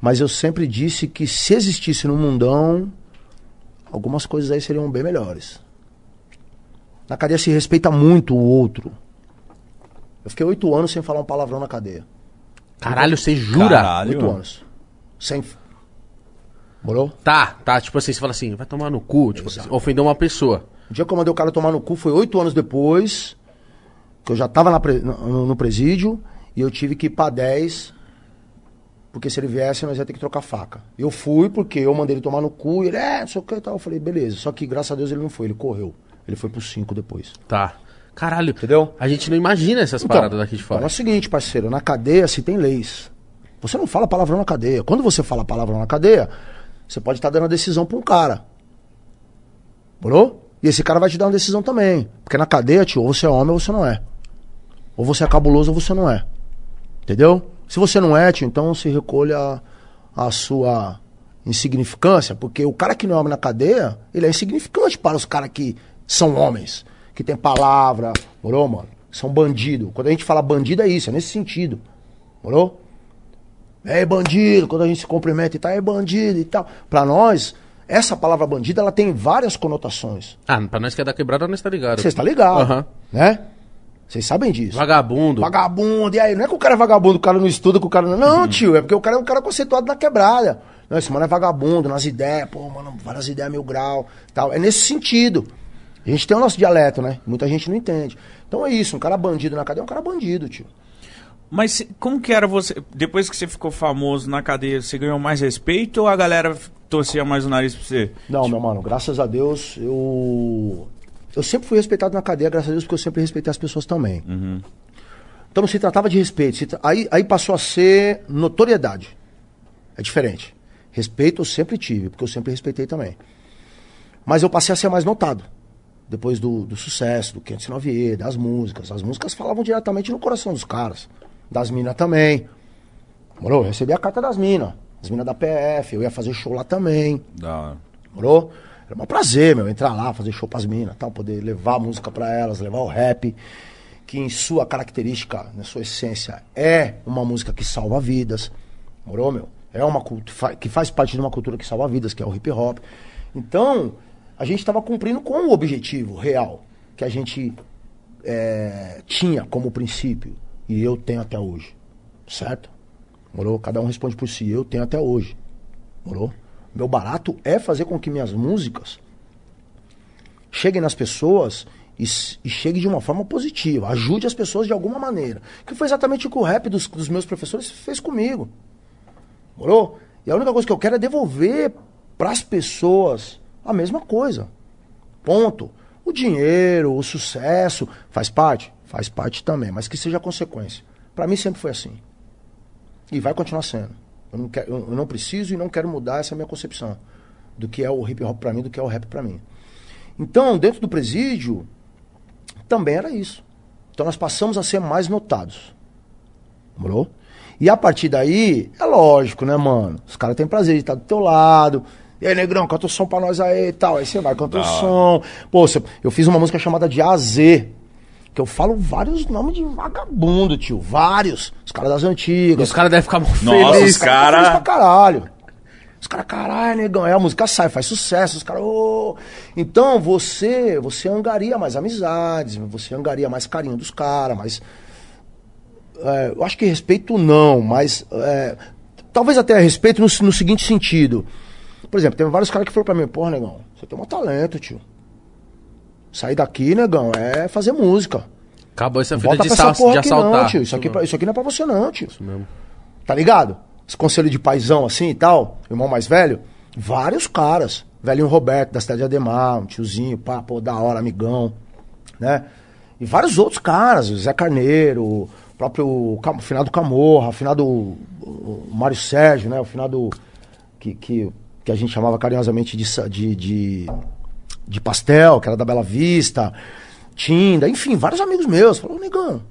mas eu sempre disse que se existisse no mundão, algumas coisas aí seriam bem melhores. Na cadeia se respeita muito o outro. Eu fiquei oito anos sem falar um palavrão na cadeia. Caralho, você jura? Caralho. Oito anos. Sem. Morou? Tá, tá. Tipo assim, você fala assim, vai tomar no cu. Tipo, assim, ofendeu uma pessoa. O dia que eu mandei o cara tomar no cu foi oito anos depois, que eu já tava na pre- no, no presídio, e eu tive que ir pra 10, porque se ele viesse, nós ia ter que trocar faca. Eu fui porque eu mandei ele tomar no cu, e ele, é, não sei o que e tal. Eu falei, beleza. Só que graças a Deus ele não foi, ele correu. Ele foi pro 5 depois. Tá. Caralho. Entendeu? A gente não imagina essas paradas daqui de fora. o seguinte, parceiro, na cadeia se tem leis. Você não fala palavrão na cadeia. Quando você fala palavrão na cadeia, você pode estar dando a decisão pra um cara. Morou? E esse cara vai te dar uma decisão também. Porque na cadeia, tio, ou você é homem ou você não é. Ou você é cabuloso ou você não é. Entendeu? Se você não é, tio, então se recolha a sua insignificância. Porque o cara que não é homem na cadeia, ele é insignificante para os caras que são homens. Que tem palavra, morou, mano? São bandido. Quando a gente fala bandido é isso, é nesse sentido. Morou? É bandido, quando a gente se cumprimenta e tal, é bandido e tal. Pra nós, essa palavra bandido, ela tem várias conotações. Ah, pra nós que é da quebrada, nós tá ligado. Você está ligado, Aham. né? Vocês sabem disso. Vagabundo. Vagabundo, e aí? Não é que o cara é vagabundo, o cara não estuda, que o cara não. Não, tio, é porque o cara é um cara conceituado na quebrada. Não, esse mano é vagabundo, nas ideias, pô, mano, várias ideias mil grau tal. É nesse sentido. A gente tem o nosso dialeto, né? Muita gente não entende. Então é isso, um cara bandido na cadeia é um cara bandido, tio. Mas como que era você. Depois que você ficou famoso na cadeia, você ganhou mais respeito ou a galera torcia mais o nariz pra você? Não, meu mano, graças a Deus, eu. Eu sempre fui respeitado na cadeia, graças a Deus, porque eu sempre respeitei as pessoas também. Então não se tratava de respeito. se tra- Aí, aí passou a ser notoriedade. É diferente. Respeito eu sempre tive, porque eu sempre respeitei também. Mas eu passei a ser mais notado. Depois do, do sucesso, do 509E, das músicas. As músicas falavam diretamente no coração dos caras. Das minas também. Morou? Eu recebi a carta das minas. As minas da PF, eu ia fazer show lá também. Da hora. Morou? Era um prazer, meu, entrar lá, fazer show pras minas, tal, poder levar a música pra elas, levar o rap, que em sua característica, na sua essência, é uma música que salva vidas. Morou, meu? É uma cultu- fa- que faz parte de uma cultura que salva vidas, que é o hip hop. Então, a gente estava cumprindo com o objetivo real que a gente é, tinha como princípio e eu tenho até hoje, certo? Morou? Cada um responde por si. Eu tenho até hoje. Morou? Meu barato é fazer com que minhas músicas cheguem nas pessoas e, e cheguem de uma forma positiva, ajude as pessoas de alguma maneira. Que foi exatamente o que o rap dos, dos meus professores fez comigo. Morou? E a única coisa que eu quero é devolver para as pessoas a mesma coisa. Ponto. O dinheiro, o sucesso, faz parte? Faz parte também, mas que seja consequência. Para mim sempre foi assim. E vai continuar sendo. Eu não, quero, eu não preciso e não quero mudar essa minha concepção do que é o hip hop para mim, do que é o rap para mim. Então, dentro do presídio, também era isso. Então nós passamos a ser mais notados. Morou? E a partir daí, é lógico, né, mano? Os caras têm prazer de estar do teu lado. E aí, negrão, canta o som pra nós aí e tal. Aí você vai, canta o som. Pô, eu fiz uma música chamada de AZ. Que eu falo vários nomes de vagabundo, tio. Vários. Os caras das antigas. Os caras devem ficar muito Nossa, felizes. os cara- Feliz pra caralho. Os caras, caralho, negão. Aí a música sai, faz sucesso. Os caras, ô. Então você, você angaria mais amizades, você angaria mais carinho dos caras, mais. é, eu acho que respeito não, mas. é, talvez até respeito no, no seguinte sentido. Por exemplo, tem vários caras que falaram pra mim, porra, negão, você tem um talento, tio. Sair daqui, negão, é fazer música. Acabou essa Volta de, essa de assaltar. não, tio. Isso aqui, pra- isso aqui não é pra você não, tio. Isso mesmo. Tá ligado? Esse conselho de paizão assim e tal, irmão mais velho, vários caras. Velhinho Roberto, da cidade de Ademar, um tiozinho, pá, pô, da hora, amigão, né? E vários outros caras, o Zé Carneiro, o próprio Cam- finado Camorra, o finado o Mário Sérgio, né? O finado que, que, que a gente chamava carinhosamente de, de, de, de pastel, que era da Bela Vista, Tinda, enfim, vários amigos meus. Falou, negão,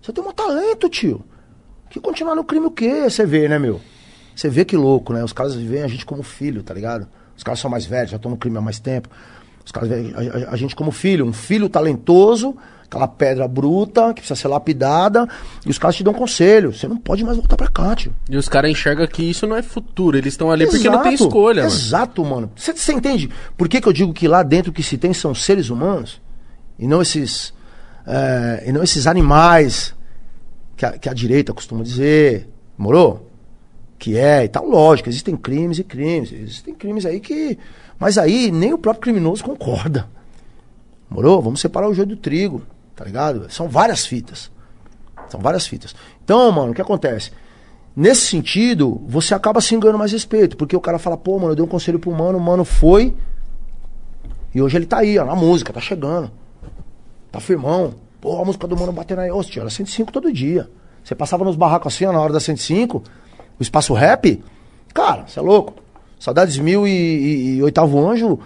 você tem um talento, tio. Que continuar no crime o quê? Você vê, né, meu? Você vê que louco, né? Os caras veem a gente como filho, tá ligado? Os caras são mais velhos, já estão no crime há mais tempo. Os caras veem a, a- a gente como filho, um filho talentoso, aquela pedra bruta que precisa ser lapidada, e os caras te dão conselho. Você não pode mais voltar pra cá, tio. E os caras enxergam que isso não é futuro. Eles estão ali porque não tem Exato, escolha. Exato, mano. Você, você entende por que, que eu digo que lá dentro o que se tem são seres humanos e não esses, é, e não esses animais que a, que a direita costuma dizer, morou? Que é e tal, lógico, existem crimes e crimes, existem crimes aí que. Mas aí nem o próprio criminoso concorda. Morou? Vamos separar o joio do trigo, tá ligado? São várias fitas. São várias fitas. Então, mano, o que acontece? Nesse sentido, você acaba se enganando mais respeito, porque o cara fala, pô, mano, eu dei um conselho pro mano, o mano foi. E hoje ele tá aí, ó, na música, tá chegando. Tá firmão. Pô, a música do mano batendo aí. Ô, tio, era 105 todo dia. Você passava nos barracos assim, ó, na hora da 105, o espaço rap. Cara, você é louco. Saudades Mil e, e, e Oitavo Anjo,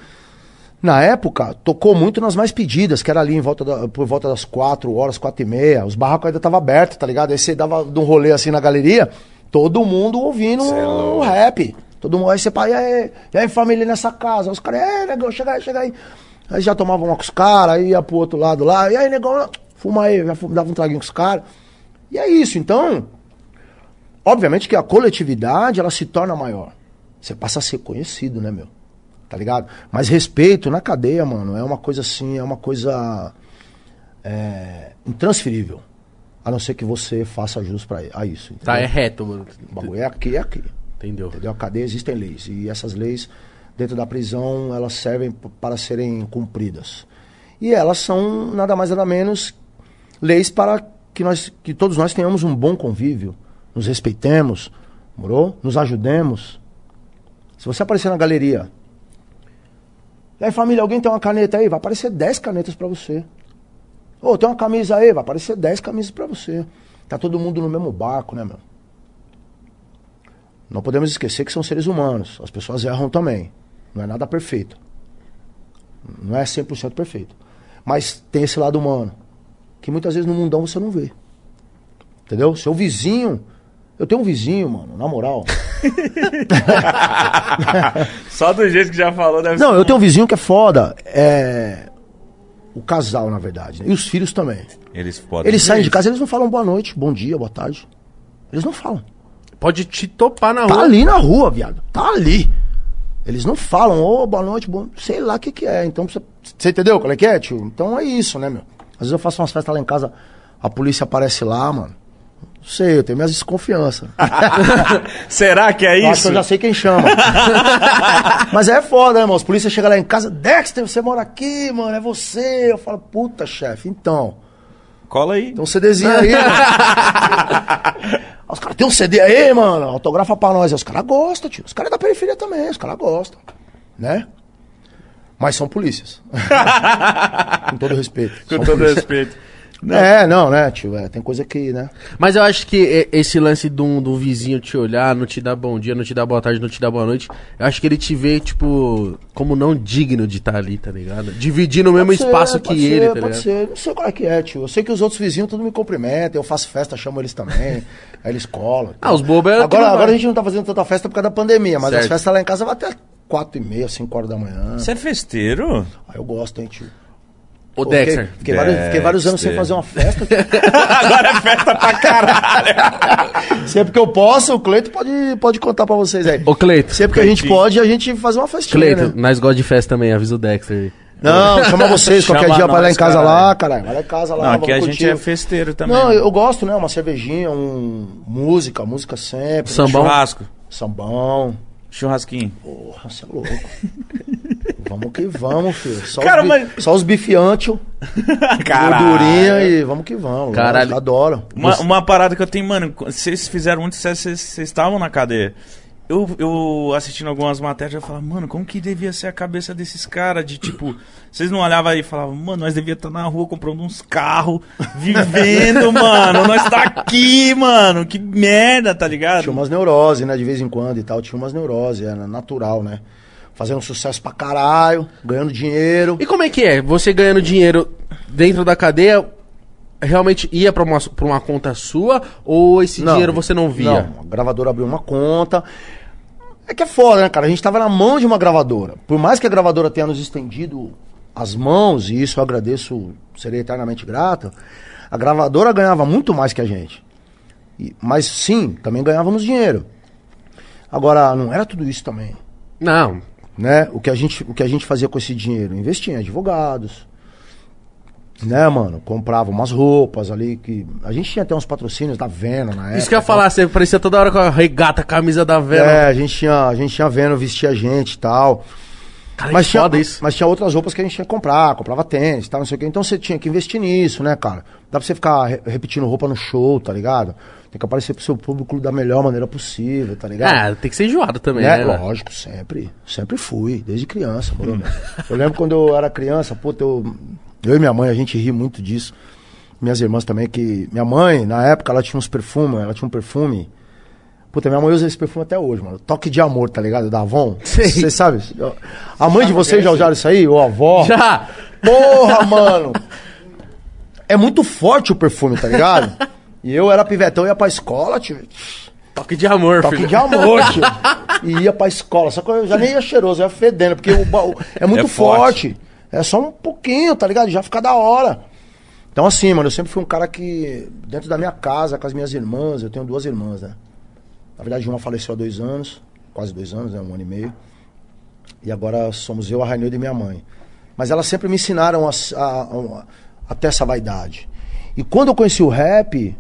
na época, tocou muito nas mais pedidas, que era ali em volta da- por volta das 4 horas, 4 e meia. Os barracos ainda estavam abertos, tá ligado? Aí você dava um rolê assim na galeria, todo mundo ouvindo o rap. Todo mundo, aí você pai, e aí, e aí família nessa casa? Os caras, é, negão, chega aí, chega aí. Aí já tomavam uma com os caras, aí ia pro outro lado lá, e aí, negão, fuma aí, já dava um traguinho com os caras. E é isso, então, obviamente que a coletividade, ela se torna maior. Você passa a ser conhecido, né, meu? Tá ligado? Mas respeito na cadeia, mano, é uma coisa assim, é uma coisa é, intransferível. A não ser que você faça jus pra, a isso. Tá, é entendeu? reto, mano. O bagulho é aqui, é aqui. Entendeu? Entendeu? A cadeia existem leis. E essas leis, dentro da prisão, elas servem para serem cumpridas. E elas são nada mais nada menos leis para que, nós, que todos nós tenhamos um bom convívio, nos respeitemos, morou? Nos ajudemos. Se você aparecer na galeria, e aí família, alguém tem uma caneta aí? Vai aparecer 10 canetas para você. Ô, tem uma camisa aí? Vai aparecer 10 camisas para você. Tá todo mundo no mesmo barco, né, meu? Não podemos esquecer que são seres humanos. As pessoas erram também. Não é nada perfeito. Não é 100% perfeito. Mas tem esse lado humano. Que muitas vezes no mundão você não vê. Entendeu? Seu vizinho. Eu tenho um vizinho, mano, na moral. Só do jeito que já falou, deve Não, eu tenho um vizinho que é foda. É. O casal, na verdade. né? E os filhos também. Eles podem. Eles saem de casa, eles não falam boa noite, bom dia, boa tarde. Eles não falam. Pode te topar na Tá rua. ali na rua, viado. Tá ali. Eles não falam, ô, boa noite, bom. Sei lá o que, que é. Então, você, você entendeu qual é que é, tio? Então é isso, né, meu? Às vezes eu faço umas festas lá em casa, a polícia aparece lá, mano. Não sei, eu tenho minhas desconfianças. Será que é isso? que eu já sei quem chama. Mas é foda, né, irmão? Os polícias chegam lá em casa, Dexter, você mora aqui, mano, é você. Eu falo, puta, chefe, então. Cola aí. Tem um CDzinho aí. Aí Os caras, tem um CD aí, mano? Autografa pra nós. Aí Os caras gostam, tio. Os caras da periferia também, os caras gostam. Né? Mas são polícias. Com todo respeito. Com todo polícias. respeito. É, não, né, tio? É, tem coisa que, né? Mas eu acho que é, esse lance de um, do vizinho te olhar, não te dar bom dia, não te dar boa tarde, não te dar boa noite, eu acho que ele te vê, tipo, como não digno de estar ali, tá ligado? Dividindo o mesmo ser, espaço que pode ele, ser, tá Pode ligado? ser, não sei qual é que é, tio. Eu sei que os outros vizinhos tudo me cumprimentam, eu faço festa, chamo eles também. aí eles colam. Ah, os bobos é Agora, agora vai. a gente não tá fazendo tanta festa por causa da pandemia, mas Certo. as festas lá em casa vão até 4 e meia, 5 horas da manhã. Você é festeiro? Aí eu gosto, hein, tio. Ô, Pô, Dexter. Fiquei, fiquei vários, fiquei vários anos sem fazer uma festa. Agora é festa pra caralho. Sempre que eu posso, o Cleito pode, pode contar pra vocês aí. Ô, Cleito. Sempre que a gente pode, a gente faz uma festinha, Cleito, né? nós gostamos de festa também, avisa o Dexter aí. Não, chama vocês qualquer Chama dia pra ir lá em nós, casa caralho. lá, caralho. Vai lá em casa lá, Não, aqui a vamos gente curtir. é festeiro também. Não, eu gosto, né? Uma cervejinha, um música, música sempre. Sambão. Churrasco. Sambão. Churrasquinho. Porra, você é louco. vamos que vamos, filho. Só Cara, os, mas- só os bifiantes, gordurinha e vamos que vamos. Caralho. Adoro. Uma, uma parada que eu tenho, mano, vocês fizeram muito sucesso, vocês- vocês estavam na cadeia. Eu, eu assistindo algumas matérias, eu falava, mano, como que devia ser a cabeça desses caras? De tipo, vocês não olhavam aí e falavam, mano, nós devia estar na rua comprando uns carros, vivendo, mano, nós tá aqui, mano, que merda, tá ligado? Tinha umas neuroses, né? De vez em quando e tal. Tinha umas neuroses, era natural, né? Fazendo sucesso pra caralho, ganhando dinheiro. E como é que é? Você ganhando dinheiro dentro da cadeia, realmente ia pra uma, pra uma conta sua? Ou esse dinheiro você não via? Não, a gravadora abriu uma conta. É que é foda, né, cara? A gente tava na mão de uma gravadora. Por mais que a gravadora tenha nos estendido as mãos, e isso eu agradeço, serei eternamente grato, a gravadora ganhava muito mais que a gente. E- mas sim, também ganhávamos dinheiro. Agora, não era tudo isso também. Não. Né? O, que a gente, o que a gente fazia com esse dinheiro? Investia em advogados, né, mano? Comprava umas roupas ali que. A gente tinha até uns patrocínios da Vena na época. Isso que eu ia falar, você parecia toda hora com a regata, a camisa da Vela. É, a gente tinha, a gente tinha Vena, vestia a gente e tal. Cara, Mas tinha, isso. mas tinha outras roupas que a gente tinha que comprar, comprava tênis tal, não sei o quê. Então você tinha que investir nisso, né, cara? Dá pra você ficar re- repetindo roupa no show, tá ligado? Tem que aparecer pro seu público da melhor maneira possível, tá ligado? Ah, tem que ser enjoado também, Né? né? Lógico, sempre. Sempre fui, desde criança, moro, meu. Eu lembro quando eu era criança, puta, eu, eu e minha mãe, a gente ri muito disso. Minhas irmãs também, que. Minha mãe, na época, ela tinha uns perfumes, ela tinha um perfume. Puta, minha mãe usa esse perfume até hoje, mano. Toque de amor, tá ligado? Da Avon. Vocês sabem? A mãe de vocês já usaram isso aí? Ou a avó? Já! Porra, mano! É muito forte o perfume, tá ligado? E eu era pivetão, ia pra escola, tio. Toque de amor, Toque filho. de amor, tio. E ia pra escola. Só que eu já nem ia cheiroso, eu ia fedendo, porque o, ba- o- é muito É forte. forte. É só um pouquinho, tá ligado? Já fica da hora. Então, assim, mano, eu sempre fui um cara que, dentro da minha casa, com as minhas irmãs, eu tenho duas irmãs, né? Na verdade, uma faleceu há dois anos, quase dois anos, né? Um ano e meio. E agora somos eu, a Rainilda e minha mãe. Mas elas sempre me ensinaram a, a, a, a ter essa vaidade. E quando eu conheci o rap,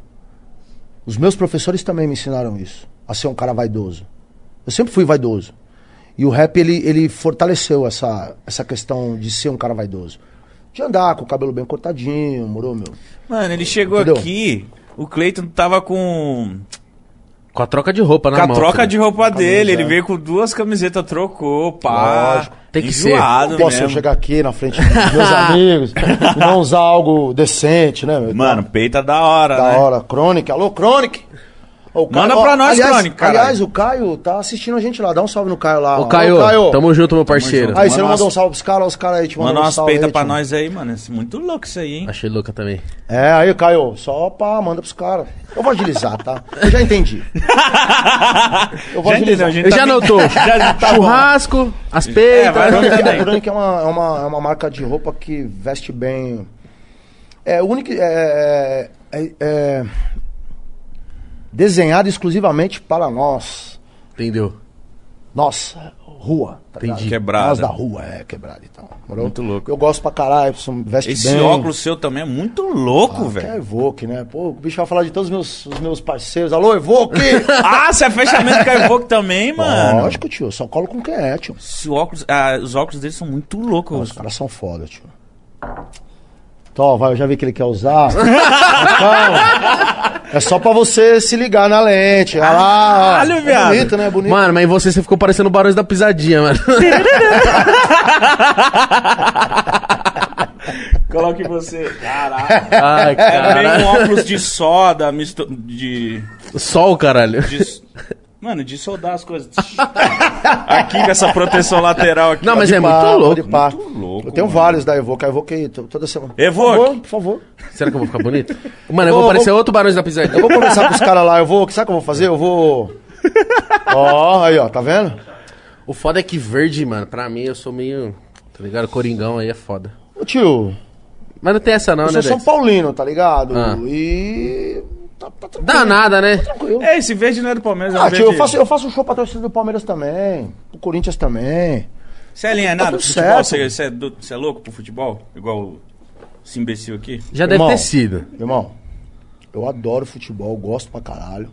os meus professores também me ensinaram isso, a ser um cara vaidoso. Eu sempre fui vaidoso. E o rap, ele, ele fortaleceu essa, essa questão de ser um cara vaidoso. De andar com o cabelo bem cortadinho, morou, meu? Mano, ele chegou Entendeu? aqui, o Cleiton tava com. Com a troca de roupa na Com a mão. troca de roupa dele, Camisa. ele veio com duas camisetas, trocou, pá. Lógico. Tem que ser. Enjoado posso mesmo. chegar aqui na frente dos meus amigos e não usar algo decente, né, meu? Mano, peita da hora, Da né? hora. Crônica. Alô, Crônica? Manda ó, pra nós, aliás, Crônica, caralho. Aliás, o Caio tá assistindo a gente lá. Dá um salve no Caio lá. Ô. Caio, Ô, Caio. tamo junto, meu parceiro. junto. Aí, você Manda não mandou um umas- salve pros caras? Os caras aí te Manda mandaram um umas salve peitas aí, pra nós aí, mano. Isso é muito louco isso aí, hein? Achei louca também. É, aí, Caio, só pá, manda pros caras. Eu vou agilizar, tá? Eu já entendi. Eu vou Já entendeu, agilizar. gente? Ele tá já bem- anotou. Já tá bom. Churrasco, as É, peitas. vai A Crônica, também. a Crônica é, uma, é, uma, é uma marca de roupa que veste bem. É única. É, é, é desenhada exclusivamente para nós. Entendeu? Nossa, rua. Tá Entendi. ligado? Quebrada. Nós da rua, é, quebrada e tal. Morou? Muito louco. Eu gosto pra caralho, veste Esse bem. óculos seu também é muito louco, Ah, que é velho. Evoque, né? Pô, o bicho vai falar de todos os meus, os meus parceiros. Alô, Evoque! Ah, você é fechamento com a Evoque também, mano. Lógico, tio. Só colo com quem é, tio. Esse óculos, ah, os óculos dele são muito loucos. Os caras são foda, tio. Então, vai, eu já vi que ele quer usar. Calma. É só pra você se ligar na lente. Olha lá. Caralho, É viado. bonito, né? Bonito. Mano, mas em você, você ficou parecendo o Barões da Pisadinha, mano. Coloque você. Caralho. Ai, É cara. bem um óculos de soda, misto... de... Sol, caralho. de- Mano, de soldar as coisas. aqui com essa proteção lateral aqui. Não, mas é muito louco. de. Muito louco, Eu tenho mano. vários da Evoque. A Evoque aí, to- toda semana. Evoque. Por favor, por favor. Será que eu vou ficar bonito? Mano, eu vou Ô, parecer vou- outro Barões da Eu Pisadinha. vou conversar com os caras lá. Eu vou. Sabe o que eu vou fazer? Eu vou. Ó, aí, ó. Tá vendo? O foda é que verde, mano, pra mim eu sou meio. Tá ligado? Coringão aí é foda. Ô, tio. Mas não tem essa não, Eu né, sou São? Paulino, tá ligado? Ah. E. Tá, tá tranquilo. Dá nada, né? Tranquilo. É, esse verde não é do Palmeiras, é Ah, um tio, eu faço, eu faço show pra torcida do Palmeiras também. Do Corinthians também. Você é alienado Tá futebol? Você, você é do- você é louco pro futebol? Igual esse imbecil aqui? Já deve Irmão. ter sido. Irmão, eu adoro futebol, gosto pra caralho.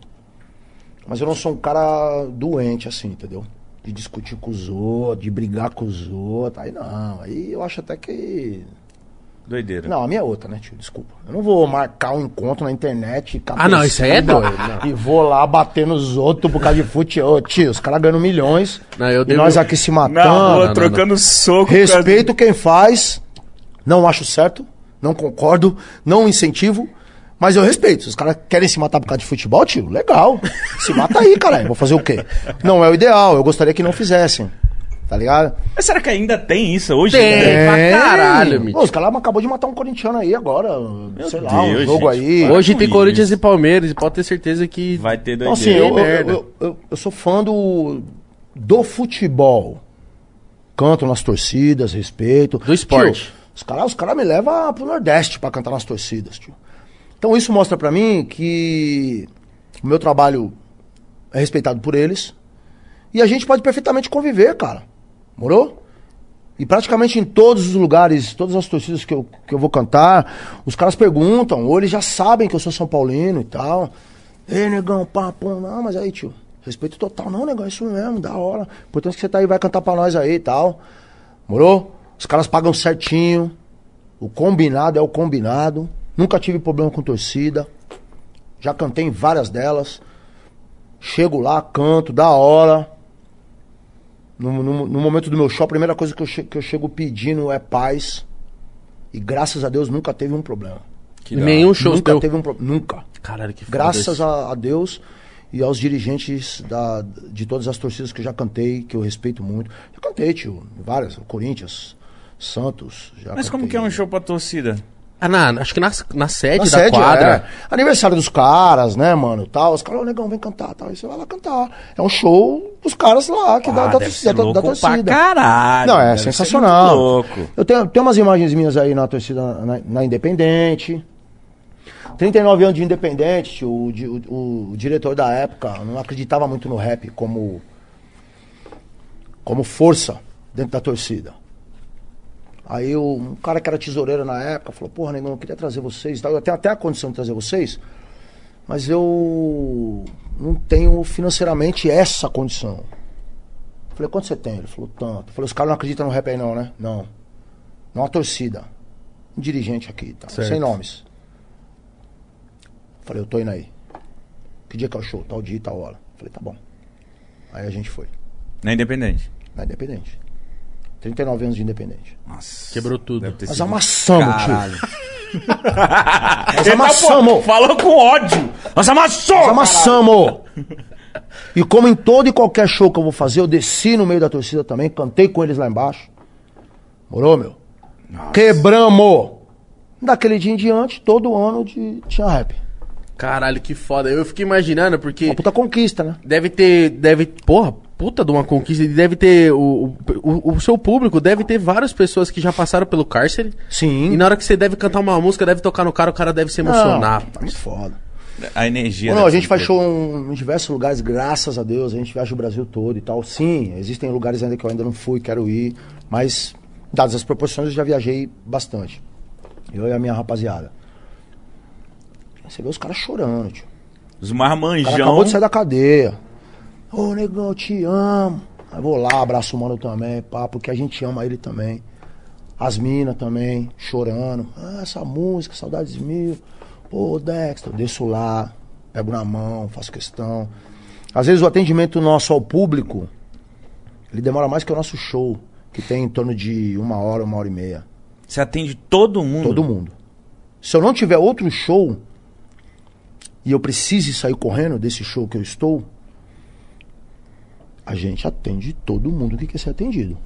Mas eu não sou um cara doente assim, entendeu? De discutir com os outros, de brigar com os outros. Aí não, aí eu acho até que. Doideira. Não, a minha é outra, né, tio? Desculpa. Eu não vou marcar um encontro na internet. a Ah, não, isso aí é doido, não. E vou lá bater nos outros por causa de futebol. Tio, os caras ganham milhões. Não, eu e devo- nós aqui se matando. Na rua, não, trocando soco. Respeito quem faz, não acho certo, não concordo, não incentivo, mas eu respeito. Se os caras querem se matar por causa de futebol, tio, legal. Se mata aí, caralho. Vou fazer o quê? Não é o ideal, eu gostaria que não fizessem. Tá ligado? Mas será que ainda tem isso hoje? Tem. né? pra caralho, Mitch. Os caras acabou de matar um corintiano aí agora. sei lá, um Deus, jogo gente, aí. para. Hoje tem isso. Corinthians e Palmeiras e pode ter certeza que. Vai ter Então, assim, doideira. eu, eu, eu, eu sou fã do, do futebol. Canto nas torcidas, respeito. Do esporte. Tio, os caras os cara me levam pro Nordeste pra cantar nas torcidas, tio. Então isso mostra pra mim que o meu trabalho é respeitado por eles. E a gente pode perfeitamente conviver, cara. Morou? E praticamente em todos os lugares, todas as torcidas que eu, que eu vou cantar, os caras perguntam, ou eles já sabem que eu sou São Paulino e tal. Ei, negão, pá, pô, não, mas aí, tio, respeito total. Não, negão, é isso mesmo, da hora. Importante que você tá aí, vai cantar pra nós aí e tal. Morou? Os caras pagam certinho. O combinado é o combinado. Nunca tive problema com torcida. Já cantei em várias delas. Chego lá, canto, da hora. No, no, no momento do meu show, a primeira coisa que eu, che- que eu chego pedindo é paz. E graças a Deus nunca teve um problema. Que Nenhum show nunca teu. teve um problema. Nunca. Caralho, que foda Graças a, a Deus e aos dirigentes da, de todas as torcidas que eu já cantei, que eu respeito muito. Já cantei, tio, várias. Corinthians, Santos. Já Mas como cantei. que é um show pra torcida? Ah, na, acho que na, na sede Na da sede, quadra. é. Aniversário dos caras, né, mano? Tal. Os caras, ô negão, vem cantar, tal. Aí você vai lá cantar. É um show dos caras lá, que Ah, da, da, ser da, da pra torcida. caralho. Não, é sensacional. louco. Eu tenho, tenho umas imagens minhas aí na torcida na, na Independente. 39 anos de Independente, o, o- o diretor da época não acreditava muito no rap como, como força dentro da torcida. Aí o, um cara que era tesoureiro na época falou, porra, negão, eu queria trazer vocês, e tal. eu tenho até a condição de trazer vocês, mas eu não tenho financeiramente essa condição. Falei, quanto você tem? Ele falou, tanto. Falei, os caras não acreditam no rap aí não, né? Não. Não a torcida. Um dirigente aqui, tá? Certo. Sem nomes. Falei, eu tô indo aí. Que dia que é o show? Tal dia, tal hora. Falei, tá bom. Aí a gente foi. Na Independente. Na Independente. 39 anos de Independente. Nossa. Quebrou tudo. Deve ter Nós sido- amassamos, tio. Caralho. Nós Ele tá, amassamos. Falou com ódio. Nós amassou. Nós amassamos. E como em todo e qualquer show que eu vou fazer, eu desci no meio da torcida também, cantei com eles lá embaixo. Morou, meu? Quebramos. Daquele dia em diante, todo ano de, tinha rap. Caralho, que foda. Eu fiquei imaginando, porque Uma puta conquista, né? deve ter. Deve. Porra, puta de uma conquista. E deve ter. O, o, o seu público deve ter várias pessoas que já passaram pelo cárcere. Sim. E na hora que você deve cantar uma música, deve tocar no cara, o cara deve se emocionar. Não, tá foda. A energia. Não, a gente faz show em diversos lugares, graças a Deus. A gente viaja o Brasil todo e tal. Sim, existem lugares ainda que eu ainda não fui, quero ir. Mas, dadas as proporções, eu já viajei bastante. Eu e a minha rapaziada. Você vê os caras chorando, tio. Os O cara marmanjão. acabou de sair da cadeia. Ô, negão, eu te amo. Aí vou lá, abraço o mano também, pá, porque a gente ama ele também. As minas também, chorando. Ah, essa música, saudades mil. Pô, Dexter, eu desço lá, pego na mão, faço questão. Às vezes o atendimento nosso ao público, ele demora mais que o nosso show, que tem em torno de uma hora, uma hora e meia. Você atende todo mundo. Todo mundo. Se eu não tiver outro show e eu precise sair correndo desse show que eu estou, a gente atende todo mundo que quer ser atendido.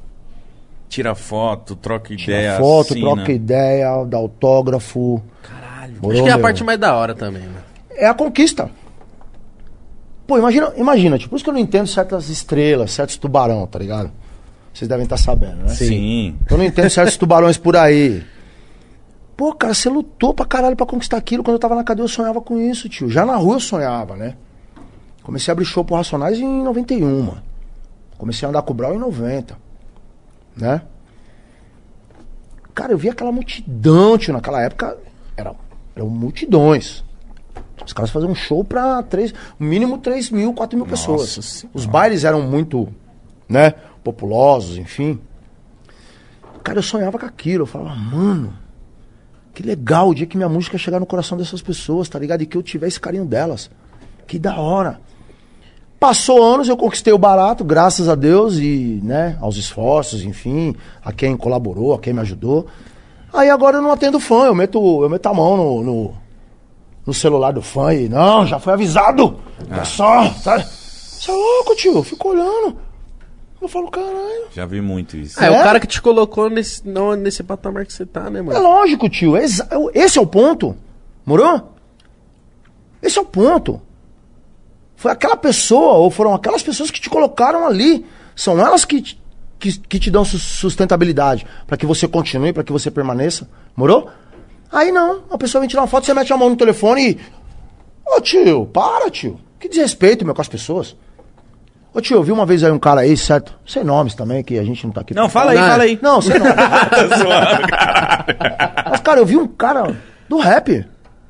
Tira foto, troca Tira ideia. foto, assina. troca ideia, dá autógrafo. Caralho. Morou, Acho que é a meu? parte mais da hora também, né? É a conquista. Pô, imagina, imagina, tipo, por isso que eu não entendo certas estrelas, certos tubarão, tá ligado? Vocês devem estar sabendo, né? Sim. Eu não entendo certos tubarões por aí. Pô, cara, você lutou pra caralho pra conquistar aquilo. Quando eu tava na cadeia, eu sonhava com isso, tio. Já na rua eu sonhava, né? Comecei a abrir show pro Racionais em 91, mano. Comecei a andar com o Brau em 90. Né? Cara, eu vi aquela multidão, tio. Naquela época, era, eram multidões. Os caras faziam um show pra três, mínimo 3 mil, 4 mil pessoas. Senhora. Os bailes eram muito, né, populosos, enfim. Cara, eu sonhava com aquilo. Eu falava, mano, que legal o dia que minha música chegar no coração dessas pessoas, tá ligado? E que eu tiver esse carinho delas. Que da hora. Passou anos, eu conquistei o barato, graças a Deus e, né, aos esforços, enfim, a quem colaborou, a quem me ajudou. Aí agora eu não atendo fã, eu meto, eu meto a mão no, no, no celular do fã e, não, já foi avisado. É só, sabe? Você é louco, tio, eu fico olhando. Eu falo, caralho. Já vi muito isso. Ah, é o É? cara que te colocou nesse, não, nesse patamar que você tá, né, É mano? lógico, tio. é exa- Esse é o ponto. Morou? Esse é o ponto. Foi aquela pessoa, ou foram aquelas pessoas que te colocaram ali. São elas que, te- que, que te dão sus- sustentabilidade. para que você continue, para que você permaneça. Morou? Aí não. A pessoa vem tirar uma foto, você mete a mão no telefone e. Ô tio, para, tio. Que desrespeito, meu, com as pessoas. Ô tio, eu vi uma vez aí um cara aí, certo? Sem nomes também, que a gente não tá aqui. Não, fala aí, Não, fala aí. Não, sem nomes. Tá cara. Mas, cara, eu vi um cara do rap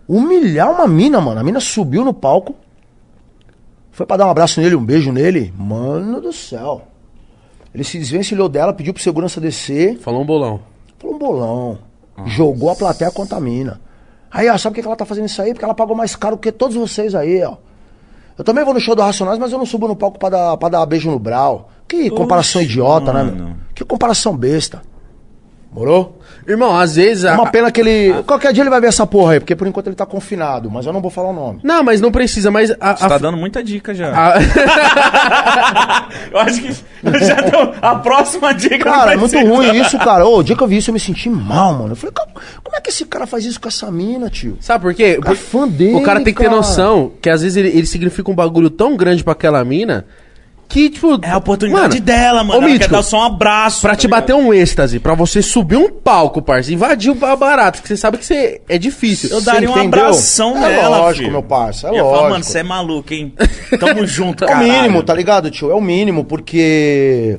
humilhar uma mina, mano. A mina subiu no palco. Foi pra dar um abraço nele, um beijo nele. Mano do céu. Ele se desvencilhou dela, pediu pro segurança descer. Falou um bolão. Falou um bolão. Jogou a plateia contra a mina. Aí, ó, sabe por que que ela tá fazendo isso aí? Porque ela pagou mais caro que todos vocês aí, ó. Eu também vou no show do Racionais, mas eu não subo no palco pra dar, pra dar beijo no brau. Que comparação Oxe, idiota, né, mano. meu? Que comparação besta. Morou? Irmão, às vezes. É a- uma pena que ele. Qualquer dia ele vai ver essa porra aí, porque por enquanto ele tá confinado, mas eu não vou falar o nome. Não, mas não precisa, mas. A, Você a- tá dando muita dica já. a- eu acho que já tô, a próxima dica Cara, vai é muito ser- ruim isso, cara. Ô, o dia que eu vi isso, eu me senti mal, mano. Eu falei, como, é que esse cara faz isso com essa mina, tio? Sabe por quê? cara é fã dele, o cara tem que ter cara. noção que às vezes ele, ele significa um bagulho tão grande pra aquela mina que, tipo. É a oportunidade dela, mano. Ô, Ela quer Mítico, dar só um abraço. Pra tá te ligado? bater um êxtase, pra você subir um palco, parça, invadir o bar barato, que você sabe que você é difícil. Eu daria um abração É nela, lógico, filho. meu parça, é falar, lógico. mano, você é maluco, hein? Tamo junto, É o cara. mínimo, tá ligado, tio? É o mínimo, porque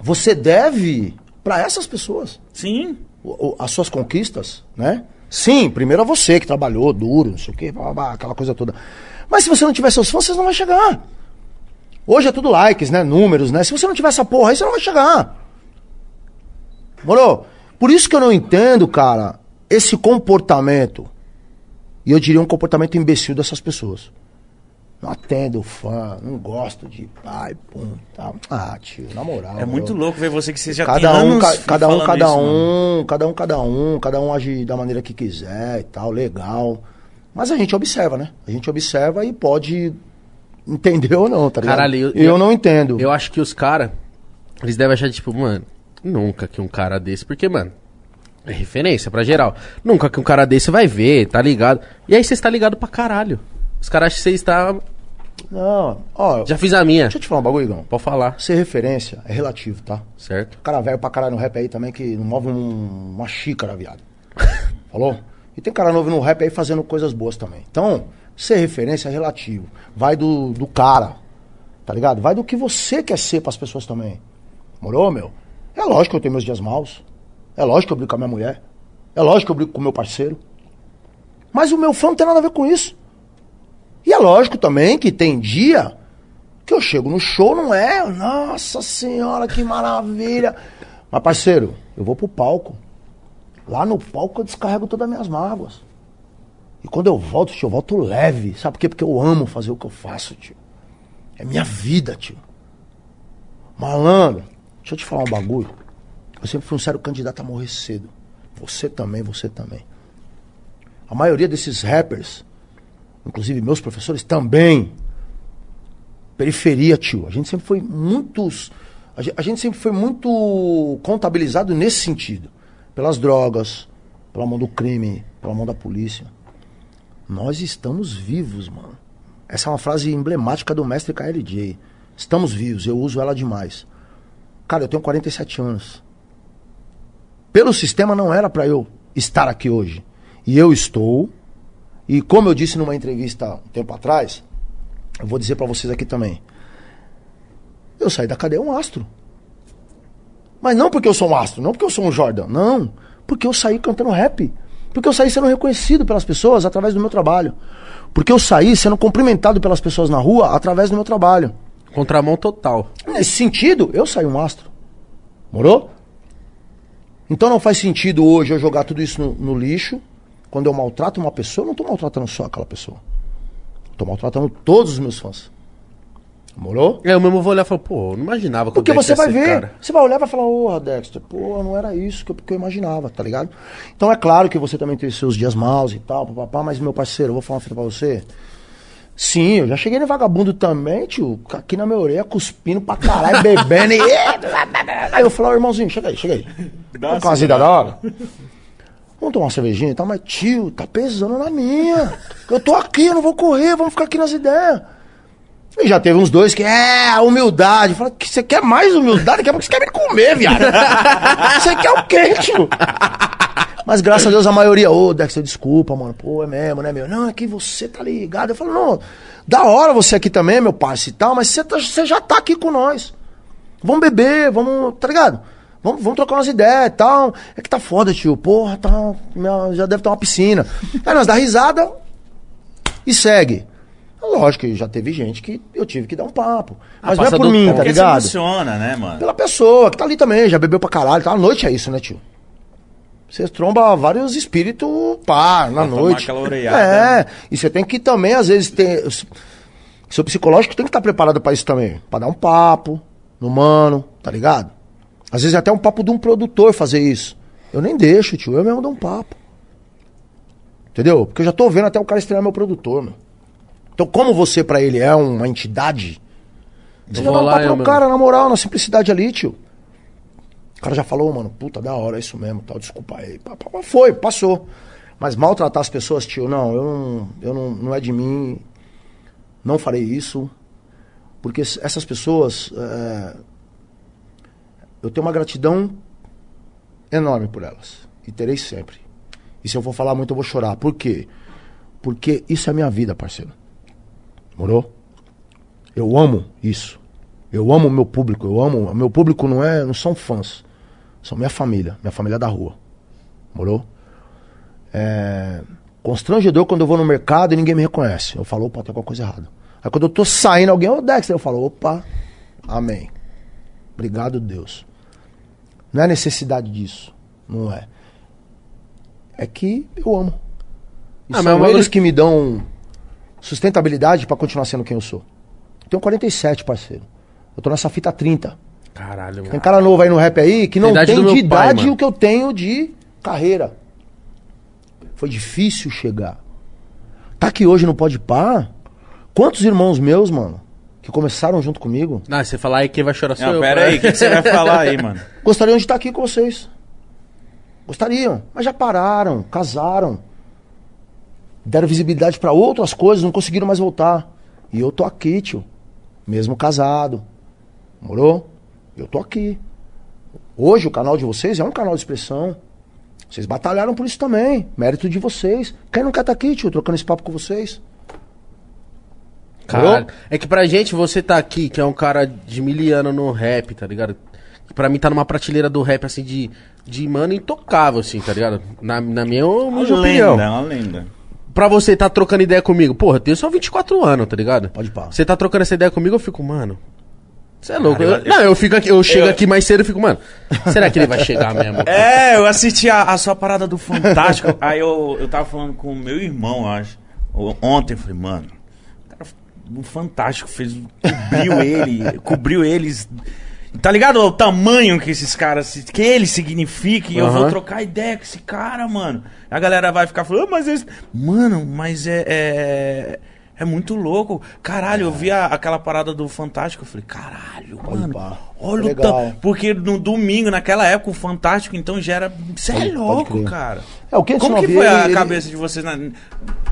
você deve pra essas pessoas Sim. o- o- as suas conquistas, né? Sim, primeiro a você que trabalhou duro, não sei o quê, blá, blá, aquela coisa toda. Mas se você não tiver seus fãs, você não vai chegar. Hoje é tudo likes, né? Números, né? Se você não tiver essa porra aí, você não vai chegar. Moro? Por isso que eu não entendo, cara, esse comportamento. E eu diria um comportamento imbecil dessas pessoas. Não atendo fã, não gosto de pai, pum, tal. Ah, tio, na moral. É muito mano. louco ver você que você já Cada tem um, ca- cada um, cada isso, mano. um, cada um, cada um, cada um age da maneira que quiser e tal, legal. Mas a gente observa, né? A gente observa e pode entender ou não, tá ligado? Caralho, eu- eu, eu- não entendo. Eu acho que os caras, eles devem achar, tipo, mano, nunca que um cara desse, porque, mano, é referência pra geral. Nunca que um cara desse vai ver, tá ligado? E aí você está ligado pra caralho. Os caras acham que você está. Não, ó, Já fiz a minha. deixa eu te falar um bagulho, Igão. Pode falar, Ser referência é relativo, tá? certo? Cara velho pra caralho no rap aí também que não move um- uma xícara, viado. Falou? E tem cara novo no rap aí fazendo coisas boas também. Então, ser referência é relativo. Vai do, do cara, tá ligado? Vai do que você quer ser pras pessoas também. Morou, meu? É lógico que eu tenho meus dias maus. É lógico que eu brigo com a minha mulher. É lógico que eu brigo com o meu parceiro. Mas o meu fã não tem nada a ver com isso. E é lógico também que tem dia que eu chego no show, não é? Nossa senhora, que maravilha. Mas, parceiro, eu vou pro palco. Lá no palco eu descarrego todas as minhas mágoas. E quando eu volto, tio, eu volto leve. Sabe por quê? Porque eu amo fazer o que eu faço, tio. É minha vida, tio. Malandro, deixa eu te falar um bagulho. Eu sempre fui um sério candidato a morrer cedo. Você também, você também. A maioria desses rappers, inclusive meus professores também, periferia, tio. A gente sempre foi muitos. A ge- a gente sempre foi muito contabilizado nesse sentido. Pelas drogas, pela mão do crime, pela mão da polícia. Nós estamos vivos, mano. Essa é uma frase emblemática do mestre KLJ. Estamos vivos, eu uso ela demais. Cara, eu tenho 47 anos. Pelo sistema não era pra eu estar aqui hoje. E eu estou. E como eu disse numa entrevista um tempo atrás, eu vou dizer pra vocês aqui também. Eu saí da cadeia um astro. Mas não porque eu sou um astro, não porque eu sou um Jordan, não. Porque eu saí cantando rap. Porque eu saí sendo reconhecido pelas pessoas através do meu trabalho. Porque eu saí sendo cumprimentado pelas pessoas na rua através do meu trabalho. Contramão total. Nesse sentido, eu saí um astro. Morou? Então não faz sentido hoje eu jogar tudo isso no, no lixo. Quando eu maltrato uma pessoa, eu não estou maltratando só aquela pessoa. Estou maltratando todos os meus fãs. Morou? É, eu mesmo vou olhar e falar, pô, eu não imaginava que Porque o você ia vai ser ver, cara. você vai olhar e vai falar, porra, Dexter, pô, não era isso que eu, que eu imaginava, tá ligado? Então é claro que você também tem seus dias maus e tal, papapá, mas meu parceiro, eu vou falar uma fita pra você. Sim, eu já cheguei no vagabundo também, tio, aqui na minha orelha, cuspindo pra caralho, bebendo e... Aí eu falei, ó, irmãozinho, chega aí, chega aí. Dá uma vida da hora. Vamos tomar uma cervejinha e tal, mas tio, tá pesando na minha. Eu tô aqui, eu não vou correr, vamos ficar aqui nas ideias. E já teve uns dois que é a humildade. Fala, que você quer mais humildade? Daqui a pouco você quer me comer, viado. Você quer o quê, tio? Mas graças a Deus a maioria, ô, Dexter, desculpa, mano. Pô, é mesmo, né, meu? Não, é que você tá ligado. Eu falo, não, da hora você aqui também, meu parceiro e tal, mas você, tá- você já tá aqui com nós. Vamos beber, vamos, tá ligado? Vamos, vamos trocar umas ideias e tal. É que tá foda, tio. Porra, tá. já deve ter uma piscina. Aí nós dá risada e segue. Lógico que já teve gente que eu tive que dar um papo. Mas não é por do mim, tá ligado? emociona, né, mano? Pela pessoa que tá ali também, já bebeu pra caralho. Tá? A noite é isso, né, tio? Você tromba vários espíritos, pá, na noite. orelhada. É, e você tem que também, às vezes, ter. Seu psicológico tem que estar preparado pra isso também. Pra dar um papo no mano, tá ligado? Às vezes até um papo de um produtor fazer isso. Eu nem deixo, tio. Eu mesmo dou um papo. Entendeu? Porque eu já tô vendo até o cara estrear meu produtor, meu. Então, como você pra ele é uma entidade, você vai dar um lá, papo no cara, na moral, na simplicidade ali, tio. O cara já falou, mano, puta, da hora, é isso mesmo, tal, desculpa aí. Foi, passou. Mas maltratar as pessoas, tio, não, eu não, eu não, não é de mim, não farei isso. Porque essas pessoas, é, eu tenho uma gratidão enorme por elas. E terei sempre. E se eu for falar muito, eu vou chorar. Por quê? Porque isso é minha vida, parceiro. Morou? Eu amo isso. Eu amo o meu público. Eu amo. Meu público não é, não são fãs. São minha família. Minha família da rua. Morou? É constrangedor quando eu vou no mercado e ninguém me reconhece. Eu falo, opa, tem alguma coisa errada. Aí quando eu tô saindo, alguém, ô Dexter, eu falo, opa, amém. Obrigado, Deus. Não é necessidade disso. Não é. É que eu amo. E Ah, mas são é bagulho eles que me dão sustentabilidade pra continuar sendo quem eu sou. Eu tenho 47, parceiro. Eu tô nessa fita há 30. Caralho, Tem mano. cara novo aí no rap aí que não tem do de pai, idade mano. o que eu tenho de carreira. Foi difícil chegar. Tá aqui hoje no Pode Par. Quantos irmãos meus, mano, que começaram junto comigo, Não, você falar aí quem vai chorar sou Não, eu. pera aí, o que, que você vai falar aí, mano? gostariam de estar aqui com vocês. Gostariam, mas já pararam, casaram. Deram visibilidade pra outras coisas, não conseguiram mais voltar. E eu tô aqui, tio. Mesmo casado. Morou? Eu tô aqui. Hoje o canal de vocês é um canal de expressão. Vocês batalharam por isso também. Mérito de vocês. Quem não quer estar aqui, tio, trocando esse papo com vocês? Caralho. É que pra gente, você tá aqui, que é um cara de miliano no rap, tá ligado? Que Pra mim tá numa prateleira do rap, assim, de, de mano intocável, assim, tá ligado? Na, na minha Uma humilde opinião. lenda, uma lenda. Pra você tá trocando ideia comigo, porra, eu tenho só 24 anos, tá ligado? Pode pá. Você tá trocando essa ideia comigo, eu fico, mano. Você é louco. Cara, Eu- eu- não, eu fico aqui, eu chego eu- aqui mais cedo e fico, mano. Será que ele vai chegar mesmo? É, eu assisti a, a sua parada do Fantástico. aí eu, eu tava falando com o meu irmão, eu acho. Ontem eu falei, mano, o cara o Fantástico fez. Cobriu ele. cobriu eles. Tá ligado o tamanho que esses caras. que ele significa? E eu vou trocar ideia com esse cara, mano. A galera vai ficar falando, "Ah, mas esse. Mano, mas é. é... é muito louco. Caralho, eu vi a- aquela parada do Fantástico. Eu falei, caralho, mano. Olha o Legal. ta- Porque no domingo, naquela época, o Fantástico, então já era. Você é louco, cara. É, o que Como que ele- foi a ele- cabeça de vocês na,